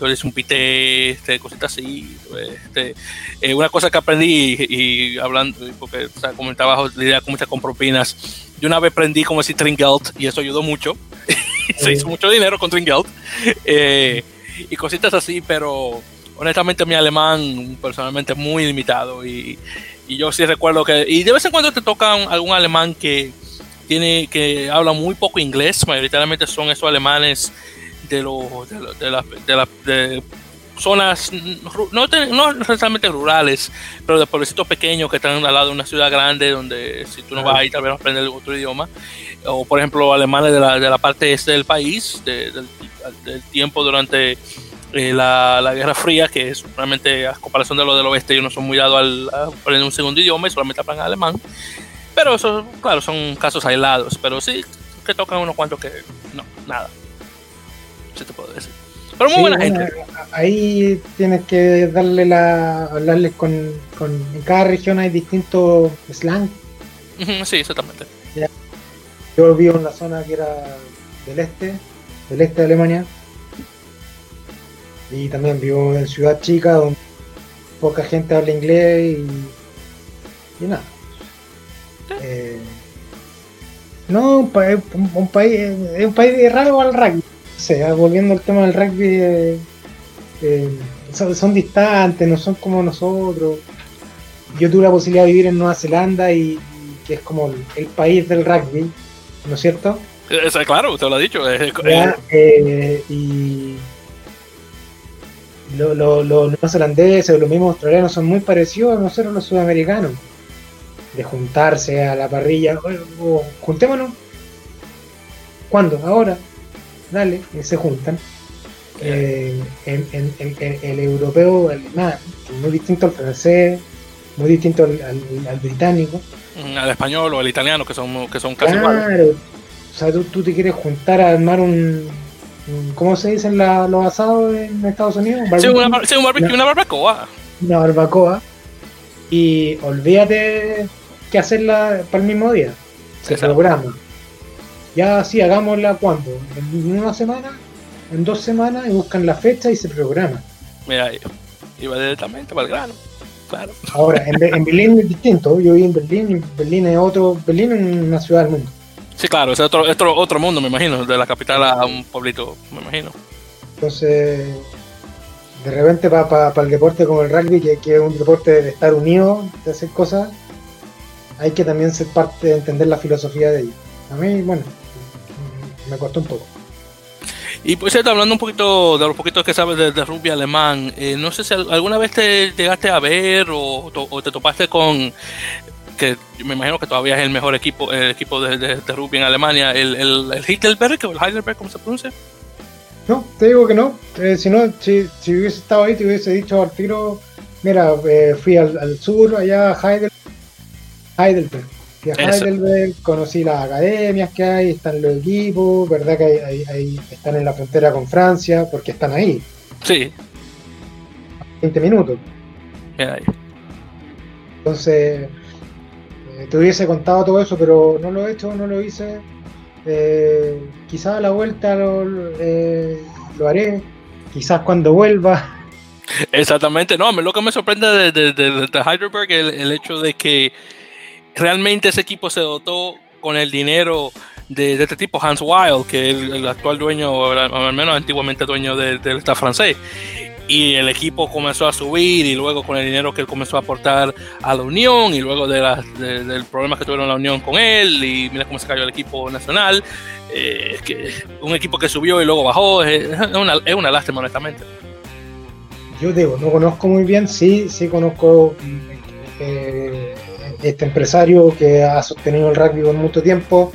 entonces un pité, este, cositas así. Este, eh, una cosa que aprendí y, hablando, porque o sea, como el trabajo lidiar con muchas con propinas, yo una vez aprendí cómo decir Tringelt y eso ayudó mucho. se hizo mucho dinero con Tringelt eh, y cositas así, pero honestamente mi alemán personalmente es muy limitado y, y, yo sí recuerdo que y de vez en cuando te toca algún alemán que tiene que habla muy poco inglés, mayoritariamente son esos alemanes de los de, las de, zonas no, no necesariamente rurales, pero de pueblecitos pequeños que están al lado de una ciudad grande donde si tú no vas ahí tal vez vas a aprender otro idioma o por ejemplo alemanes de la, de la parte este del país, del, tiempo durante eh, la, la, Guerra Fría, que es realmente a comparación de lo del oeste, ellos no son muy dados al, a aprender un segundo idioma y solamente hablan alemán. Pero eso, claro, son casos aislados, pero sí que tocan unos cuantos que no, nada. Te puedo decir. Pero muy buena gente. Ahí tienes que darle la. hablarles con, con. En cada región hay distintos slang. Sí, exactamente. Yo vivo en la zona que era del este, del este de Alemania. Y también vivo en ciudad chica donde poca gente habla inglés y, y nada. Eh, no, un, país, un, país, es un país raro al rugby. O sea, volviendo al tema del rugby, eh, eh, son, distantes, no son como nosotros. Yo tuve la posibilidad de vivir en Nueva Zelanda y, que es como el país del rugby ¿no es cierto? claro, usted lo ha dicho. Eh, y los lo, lo neozelandeses o los mismos australianos son muy parecidos a nosotros los sudamericanos. De juntarse a la parrilla, o, juntémonos. ¿Cuándo? Ahora. Dale, y se juntan. Eh, el europeo, el, nada, muy distinto al francés, muy distinto al británico. Mm, al español o al italiano, que son, que son casi claro. iguales. O sea, tú, te quieres juntar a armar un, ¿Cómo se dicen la, los asados en Estados Unidos? Sí, una, sí, una barbacoa. Una barbacoa. Y olvídate que hacerla para el mismo día. Se programa. Ya sí, hagámosla cuando? En una semana, en dos semanas, y buscan la fecha y se programa. Mira, iba directamente para el grano. Ahora, en, Berlín es distinto. Yo viví en Berlín Berlín es otro. Berlín es una ciudad del mundo. Sí, claro, es otro, otro, otro mundo, me imagino. De la capital a un pueblito, me imagino. Entonces, de repente, para el deporte como el rugby, que, que, es un deporte de estar unido, de hacer cosas, hay que también ser parte de entender la filosofía de ellos. A mí, bueno, me costó un poco. Y pues hablando un poquito de los poquitos que sabes de, rugby alemán, eh, no sé si alguna vez te llegaste a ver o, te topaste con que me imagino que todavía es el mejor equipo el equipo de, rugby en Alemania, el, el, el Heidelberg o el Heidelberg, ¿cómo se pronuncia? No, te digo que no. Eh, si no, si, hubiese estado ahí, te hubiese dicho al tiro, mira, eh, fui al, sur, allá a Heidelberg, Heidelberg. Heidelberg, conocí las academias que hay, están los equipos, ¿verdad? Que hay, están en la frontera con Francia, porque están ahí. Sí. 20 minutos. ahí. Entonces, eh, te hubiese contado todo eso, pero no lo he hecho, no lo hice. Eh, quizás a la vuelta lo, eh, lo haré, quizás cuando vuelva. Exactamente, no, lo que me sorprende de, de, de, Heidelberg es el, hecho de que realmente ese equipo se dotó con el dinero de, este tipo, Hans Wild, que es el, actual dueño, al menos antiguamente dueño del Estado francés y el equipo comenzó a subir y luego con el dinero que él comenzó a aportar a la Unión y luego de, del problema que tuvieron la Unión con él y mira cómo se cayó el equipo nacional, eh, que un equipo que subió y luego bajó, es, una, es una lástima honestamente. Yo digo, no conozco muy bien, sí, sí conozco eh, este empresario que ha sostenido el rugby por mucho tiempo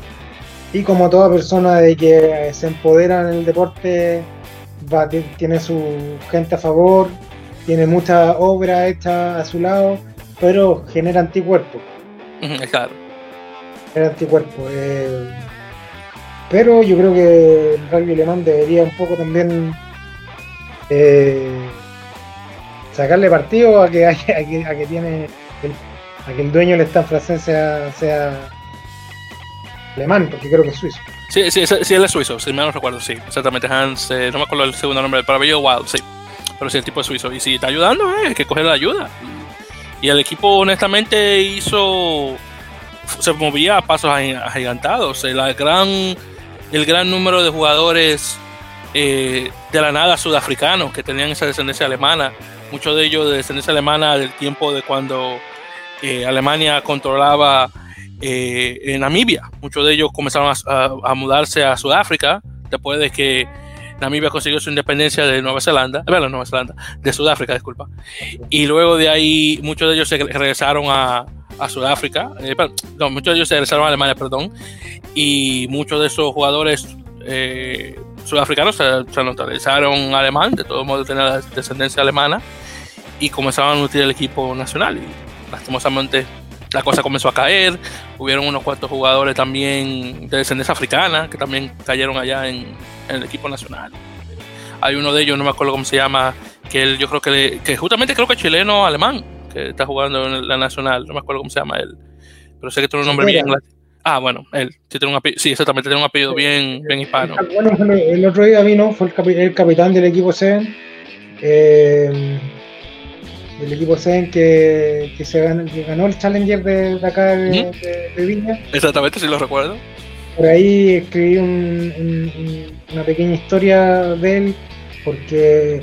y como toda persona de que se empodera en el deporte tiene su gente a favor, tiene mucha obra hecha a su lado, pero genera anticuerpos. Claro. Genera anticuerpos. Eh, pero yo creo que el rugby alemán debería un poco también eh, sacarle partido a que, a que, tiene a que el dueño del Stan francés sea, alemán, porque creo que es suizo. Sí, sí, sí, él es suizo, si no recuerdo, sí, exactamente. Hans, eh, no me acuerdo el segundo nombre del pabellón, Wild, sí. Pero sí, el tipo es suizo. Y si está ayudando, eh, hay que coger la ayuda. Y el equipo, honestamente, hizo. Se movía a pasos agigantados. La gran, el gran número de jugadores eh, de la nada sudafricanos que tenían esa descendencia alemana. Muchos de ellos de descendencia alemana del tiempo de cuando Alemania controlaba eh, Namibia. Muchos de ellos comenzaron a, mudarse a Sudáfrica después de que Namibia consiguió su independencia de Nueva Zelanda, eh, bueno, Nueva Zelanda, de Sudáfrica, disculpa. Y luego de ahí muchos de ellos regresaron a, Sudáfrica, eh, no, muchos de ellos regresaron a Alemania, perdón, y muchos de esos jugadores sudafricanos se, se naturalizaron alemán, de todos modos tenían descendencia alemana, y comenzaron a nutrir el equipo nacional. Lastimosamente la cosa comenzó a caer. Hubieron unos cuantos jugadores también de descendencia africana que también cayeron allá en, el equipo nacional. Hay uno de ellos, no me acuerdo cómo se llama, que él, yo creo que, que justamente creo que es chileno alemán, que está jugando en la nacional, no me acuerdo cómo se llama él, pero sé que tiene un nombre bien. Ah, bueno, él sí, tiene un apellido, sí, exactamente, tiene un apellido bien, bien hispano. Bueno, el otro día vino, fue el, capitán del equipo Seven. Eh, del equipo Zen que, que se ganó, que ganó el Challenger de, acá de, Viña. Exactamente, sí lo recuerdo. Por ahí escribí una pequeña historia de él porque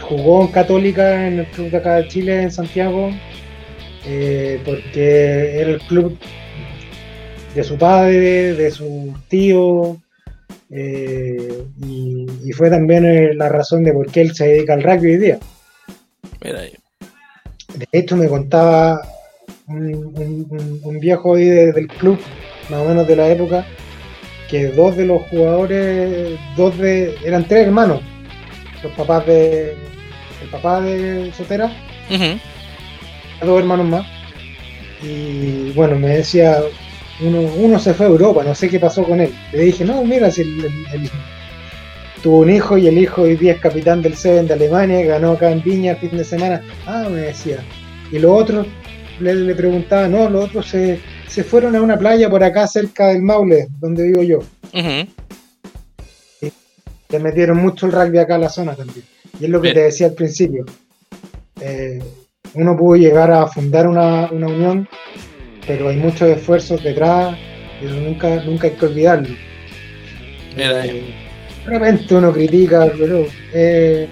jugó en Católica en el club de acá de Chile, en Santiago, eh, porque era el club de su padre, de su tío, eh, y, y, fue también eh, la razón de por qué él se dedica al rugby hoy día. De hecho, me contaba un, viejo ahí del club, más o menos de la época, que dos de los jugadores, dos de, eran tres hermanos, los papás de, el papá de Sotera, dos hermanos más, y bueno, me decía, uno, uno se fue a Europa, no sé qué pasó con él. Le dije, no, mira, si el, tuvo un hijo y el hijo hoy día es capitán del Seven de Alemania, ganó acá en Viña el fin de semana. Ah, me decía. Y los otros, le, preguntaba, no, los otros se, fueron a una playa por acá cerca del Maule, donde vivo yo. le metieron mucho el rugby acá a la zona también. Y es lo que te decía al principio. Eh, uno pudo llegar a fundar una, unión, pero hay muchos esfuerzos detrás y nunca, nunca hay que olvidarlo. Eh, de repente uno critica, pero eh,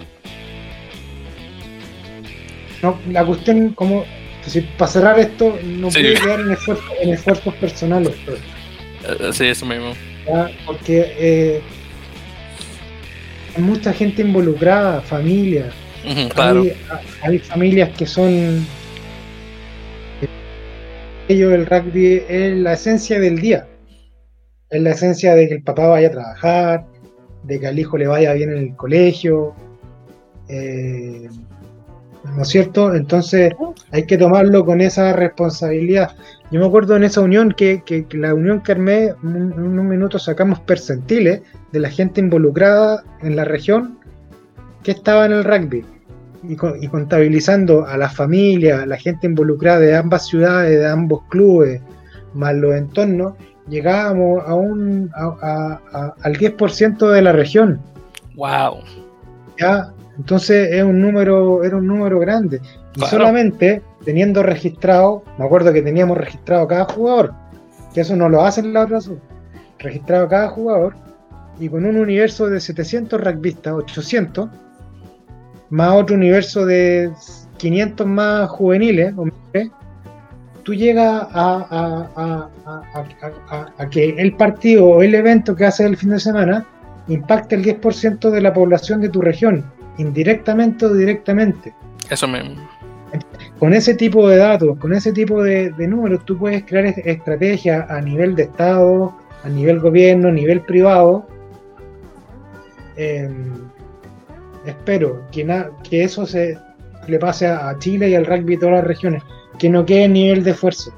no, la cuestión como para cerrar esto no puede quedar en, esfuerzos personales eh, sí eso mismo porque eh, hay mucha gente involucrada familias hay, familias que son ellos el rugby es la esencia del día. Es la esencia de que el papá vaya a trabajar de que al hijo le vaya bien en el colegio. Eh, ¿no es cierto? Entonces hay que tomarlo con esa responsabilidad. Yo me acuerdo en esa unión que, que, la unión que armé, en un minuto sacamos percentiles de la gente involucrada en la región que estaba en el rugby. Y, y contabilizando a la familia, a la gente involucrada de ambas ciudades, de ambos clubes, más los entornos, llegábamos a un, al 10% de la región. ¡Wow! ¿Ya? Entonces es un número, era un número grande. Y solamente teniendo registrado, me acuerdo que teníamos registrado cada jugador, que eso no lo hacen la otra registrado cada jugador, y con un universo de 700 rugbyistas, 800, más otro universo de 500 más juveniles, tú llegas a, a, que el partido o el evento que haces el fin de semana impacte el 10% de la población de tu región, indirectamente o directamente. Eso mismo. Con ese tipo de datos, con ese tipo de, números, tú puedes crear estrategias a nivel de Estado, a nivel gobierno, a nivel privado. Em, espero que, que eso se le pase a Chile y al rugby de todas las regiones que no quede nivel de esfuerzo.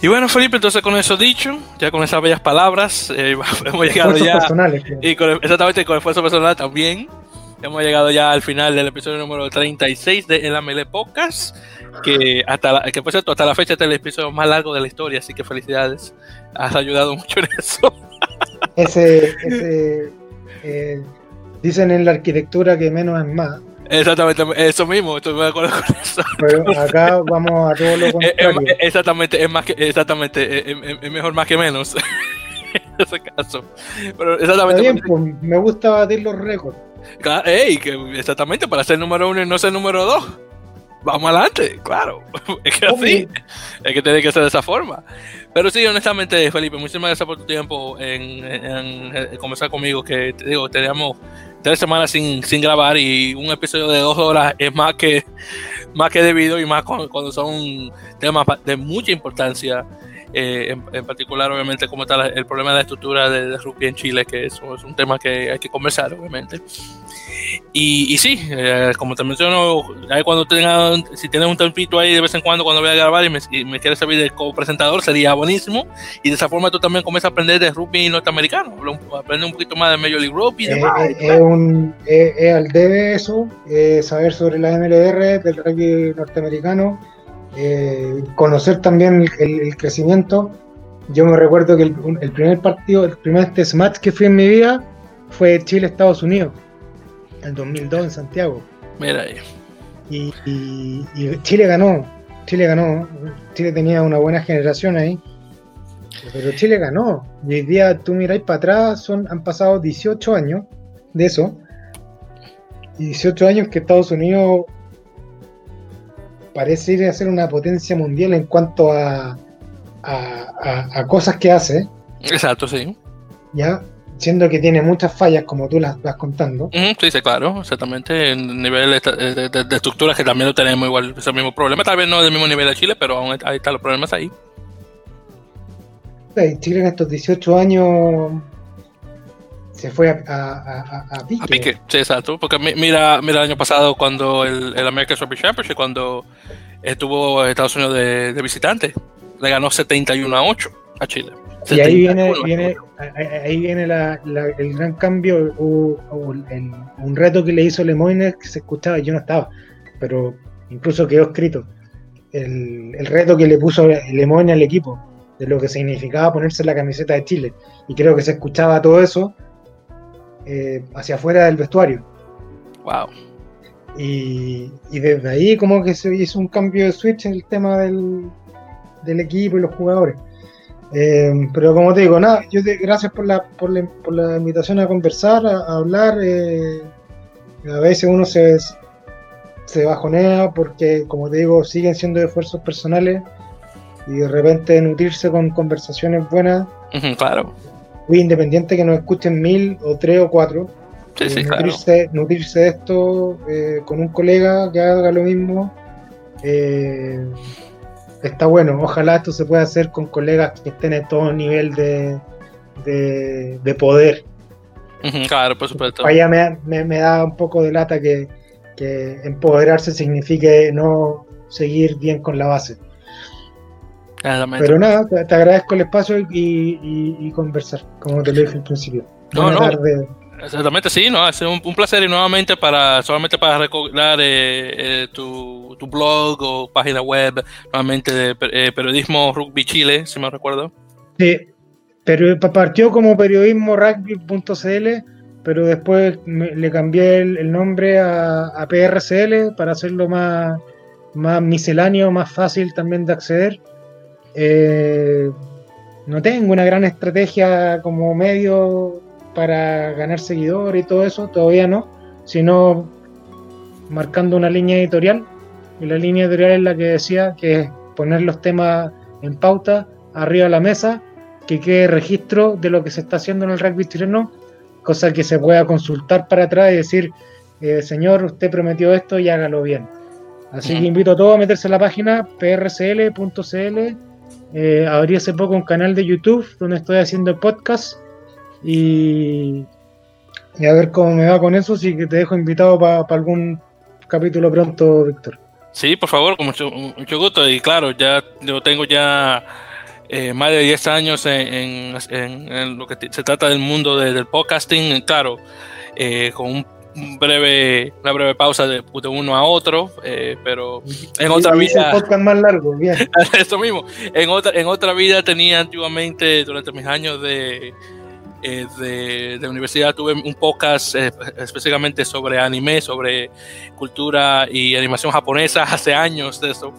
Y bueno, Felipe, entonces con eso dicho, ya con esas bellas palabras, eh, hemos llegado ya. Y con, exactamente con esfuerzo personal también. Hemos llegado ya al final del episodio número 36 de El Amele Podcast. Que, hasta la, que por cierto, hasta la fecha este es el episodio más largo de la historia, así que felicidades. Has ayudado mucho en eso. Ese, ese eh, dicen en la arquitectura que menos es más. Exactamente, eso mismo, estoy de acuerdo con eso. Pero acá vamos a todo lo contrario. exactamente, es más que, exactamente, es, mejor más que menos. en ese caso. Pero exactamente. Bien, pues, me gusta batir los récords. Ey, que exactamente, para ser número uno y no ser número dos. Vamos adelante, claro. Es que así, es que tiene que ser de esa forma. Pero sí, honestamente, Felipe, muchísimas gracias por tu tiempo en, en, en conversar conmigo, que te digo, teníamos tres semanas sin, sin grabar y un episodio de dos horas es más que, más que debido y más cuando, son temas de mucha importancia. Eh, en, particular, obviamente, cómo está el problema de la estructura de, de rugby en Chile, que eso es un tema que hay que conversar, obviamente. Y, y sí, eh, como te menciono, cuando tenga, si tienes un tempito ahí de vez en cuando, cuando voy a grabar y me, me quieres servir de co-presentador, sería buenísimo. Y de esa forma tú también comienzas a aprender de rugby norteamericano, aprender un poquito más de Major League Rugby. Eh, eh, es, un, es, al debe eso, saber sobre la MLR del rugby norteamericano, conocer también el, crecimiento. Yo me recuerdo que el, el primer partido, el primer test match que fui en mi vida fue Chile-Estados Unidos el 2002 en Santiago. Mira ahí. Y, Chile ganó, Chile ganó, Chile tenía una buena generación ahí, pero Chile ganó. Y hoy día tú miráis para atrás, son, han pasado 18 años de eso, y 18 años que Estados Unidos parece ir a ser una potencia mundial en cuanto a, a, a cosas que hace. Exacto, sí. Ya, siendo que tiene muchas fallas como tú las vas contando. sí, sí, claro, exactamente. En nivel de, de, estructuras que también lo tenemos igual, ese mismo problema, tal vez no del mismo nivel de Chile, pero aún ahí están los problemas ahí. Chile en estos 18 años se fue a, a, a, pique. A pique, sí, exacto. Porque mira, mira el año pasado cuando el, el American Rugby Championship, cuando estuvo Estados Unidos de, de visitante, le ganó 71 a 8 a Chile. Y ahí viene, viene, ahí viene el gran cambio, o, un reto que le hizo Lemoyne que se escuchaba, yo no estaba, pero incluso quedó escrito. El, reto que le puso Lemoyne al equipo, de lo que significaba ponerse la camiseta de Chile. Y creo que se escuchaba todo eso eh, hacia afuera del vestuario. Wow. Y, desde ahí como que se hizo un cambio de switch en el tema del, del equipo y los jugadores. Eh, pero como te digo, nada, yo te, gracias por la, por la, por, la, invitación a conversar, a, hablar. Eh, a veces uno se, se bajonea porque, como te digo, siguen siendo esfuerzos personales y de repente nutrirse con conversaciones buenas. claro. Muy independiente que nos escuchen mil o tres o cuatro. Sí, sí, nutrirse, nutrirse de esto eh, con un colega que haga lo mismo. Eh, está bueno. Ojalá esto se pueda hacer con colegas que estén en todo nivel de, de, poder claro, por supuesto. Allá me, me, da un poco de lata que, que empoderarse signifique no seguir bien con la base. Pero nada, te, agradezco el espacio y, conversar, como te lo dije al principio. No, no. Exactamente, sí, no, es un, placer y nuevamente para solamente para recordar eh, eh, tu, blog o página web, nuevamente de eh, periodismo rugby Chile, si me recuerdo. Sí, pero partió como periodismo rugby.cl, pero después le cambié el, nombre a, a, PRCL para hacerlo más, más misceláneo, más fácil también de acceder. no tengo una gran estrategia como medio para ganar seguidores y todo eso, todavía no, sino marcando una línea editorial. Y la línea editorial es la que decía que es poner los temas en pauta, arriba de la mesa, que quede registro de lo que se está haciendo en el rugby chileno, cosa que se pueda consultar para atrás y decir, eh, señor, usted prometió esto y hágalo bien. Así que invito a todos a meterse en la página prcl.cl. Eh, abrí hace poco un canal de YouTube donde estoy haciendo podcast y, a ver cómo me va con eso, así que te dejo invitado para algún capítulo pronto, Víctor. Sí, por favor, con mucho, gusto. Y claro, ya yo tengo ya eh, más de 10 años en, lo que se trata del mundo del podcasting. Claro, eh, con un breve, una breve pausa de, uno a otro, eh, pero en otra vida. podcast más largo, bien. Eso mismo. En otra, en otra vida tenía antiguamente, durante mis años de eh, de, de, universidad tuve un podcast eh, específicamente sobre anime, sobre cultura y animación japonesa hace años de eso.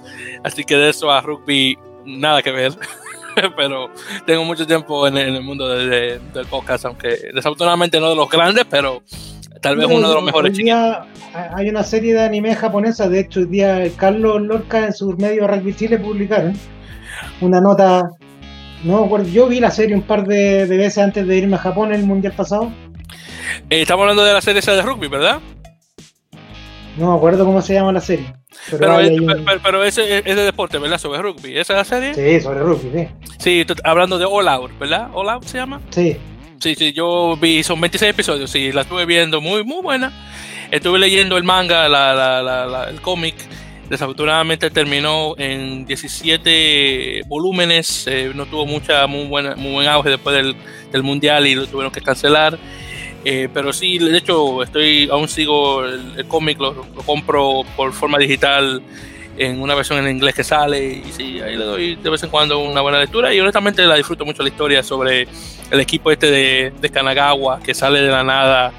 Así que de eso a rugby nada que ver. pero tengo mucho tiempo en, el mundo del podcast, aunque desafortunadamente no de los grandes, pero tal vez uno de los mejores. hay una serie de anime japonesa, de hecho, el día Carlos Lorca en su medio Rugby Chile publicaron una nota no yo vi la serie un par de, veces antes de irme a Japón en el mundial pasado. Eh, estamos hablando de la serie esa de rugby, ¿verdad? No me acuerdo cómo se llama la serie. Pero, pero, ese es de deporte, ¿verdad? Sobre rugby. ¿Esa es la serie? Sí, sobre rugby, sí. Sí, hablando de All Out, ¿verdad? All Out se llama. Sí. Sí, sí, yo vi, son 26 episodios, y la estuve viendo muy, muy buena. Estuve leyendo el manga, el cómic Desafortunadamente terminó en 17 volúmenes, eh, no tuvo mucha muy buena muy buen auge después del, del mundial y lo tuvieron que cancelar. Eh, pero sí, de hecho, estoy aún sigo el, cómic, lo, compro por forma digital en una versión en inglés que sale y sí, ahí le doy de vez en cuando una buena lectura y honestamente la disfruto mucho la historia sobre el equipo este de, de Kanagawa que sale de la nada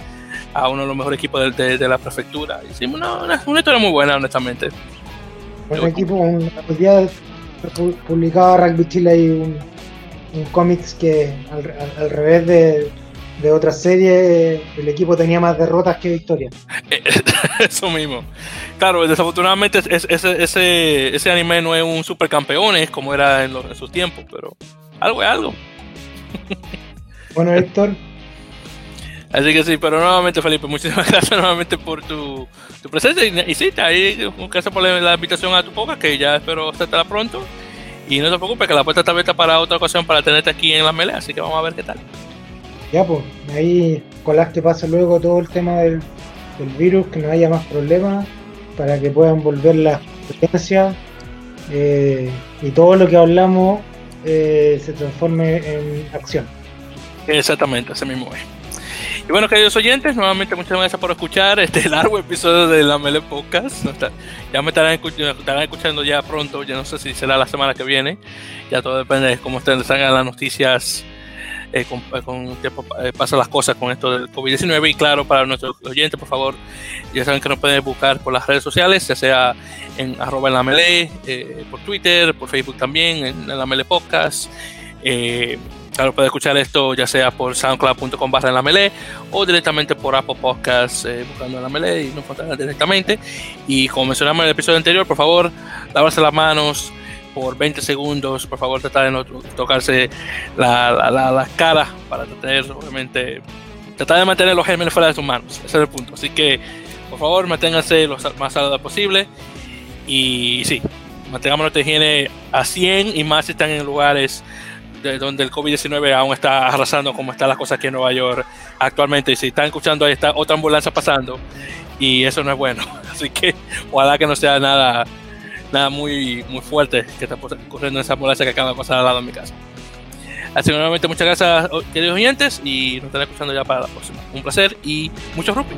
a uno de los mejores equipos de, de, la prefectura. Y sí, una, una, historia muy buena, honestamente. Un equipo, un, día publicaba Rugby Chile hay un, un cómics que al, revés de, de otras series, el equipo tenía más derrotas que victorias. Eso mismo. Claro, desafortunadamente ese, ese, ese anime no es un supercampeón, es como era en, los, en sus tiempos, pero algo es algo. Bueno, Héctor, Así que sí, pero nuevamente Felipe, muchísimas gracias nuevamente por tu, tu presencia y, y, sí, ahí gracias por la, invitación a tu podcast, que ya espero la pronto. Y no te preocupes, que la puerta está abierta para otra ocasión para tenerte aquí en la melea, así que vamos a ver qué tal. Ya, pues, ahí con las que pase luego todo el tema del, virus, que no haya más problemas, para que puedan volver las frecuencias eh, y todo lo que hablamos eh, se transforme en acción. Exactamente, ese mismo es. Y bueno, queridos oyentes, nuevamente muchas gracias por escuchar este largo episodio de la Mele Podcast. Ya me estarán, escuchando ya pronto, ya no sé si será la semana que viene. Ya todo depende de cómo estén, salgan las noticias, eh, con, eh, con tiempo eh, pasan las cosas con esto del COVID-19. Y claro, para nuestros oyentes, por favor, ya saben que nos pueden buscar por las redes sociales, ya sea en arroba en la Mele, por Twitter, por Facebook también, en, en la Mele Podcast. Claro, puede escuchar esto ya sea por soundcloud.com barra la melee o directamente por Apple Podcasts eh, buscando la melee y nos encontrarán directamente. Y como mencionamos en el episodio anterior, por favor, lavarse las manos por 20 segundos, por favor, tratar de no tocarse la, la, cara para tener, obviamente, tratar de mantener los gérmenes fuera de sus manos. Ese es el punto. Así que, por favor, manténganse lo más saludable posible. Y sí, mantengamos nuestra higiene a 100 y más si están en lugares de donde el COVID-19 aún está arrasando como están las cosas aquí en Nueva York actualmente. Y si están escuchando, ahí está otra ambulancia pasando y eso no es bueno. Así que ojalá que no sea nada, nada muy, muy fuerte que está ocurriendo en esa ambulancia que acaba de pasar al lado de mi casa. Así que nuevamente muchas gracias, queridos oyentes, y nos estarán escuchando ya para la próxima. Un placer y mucho rugby.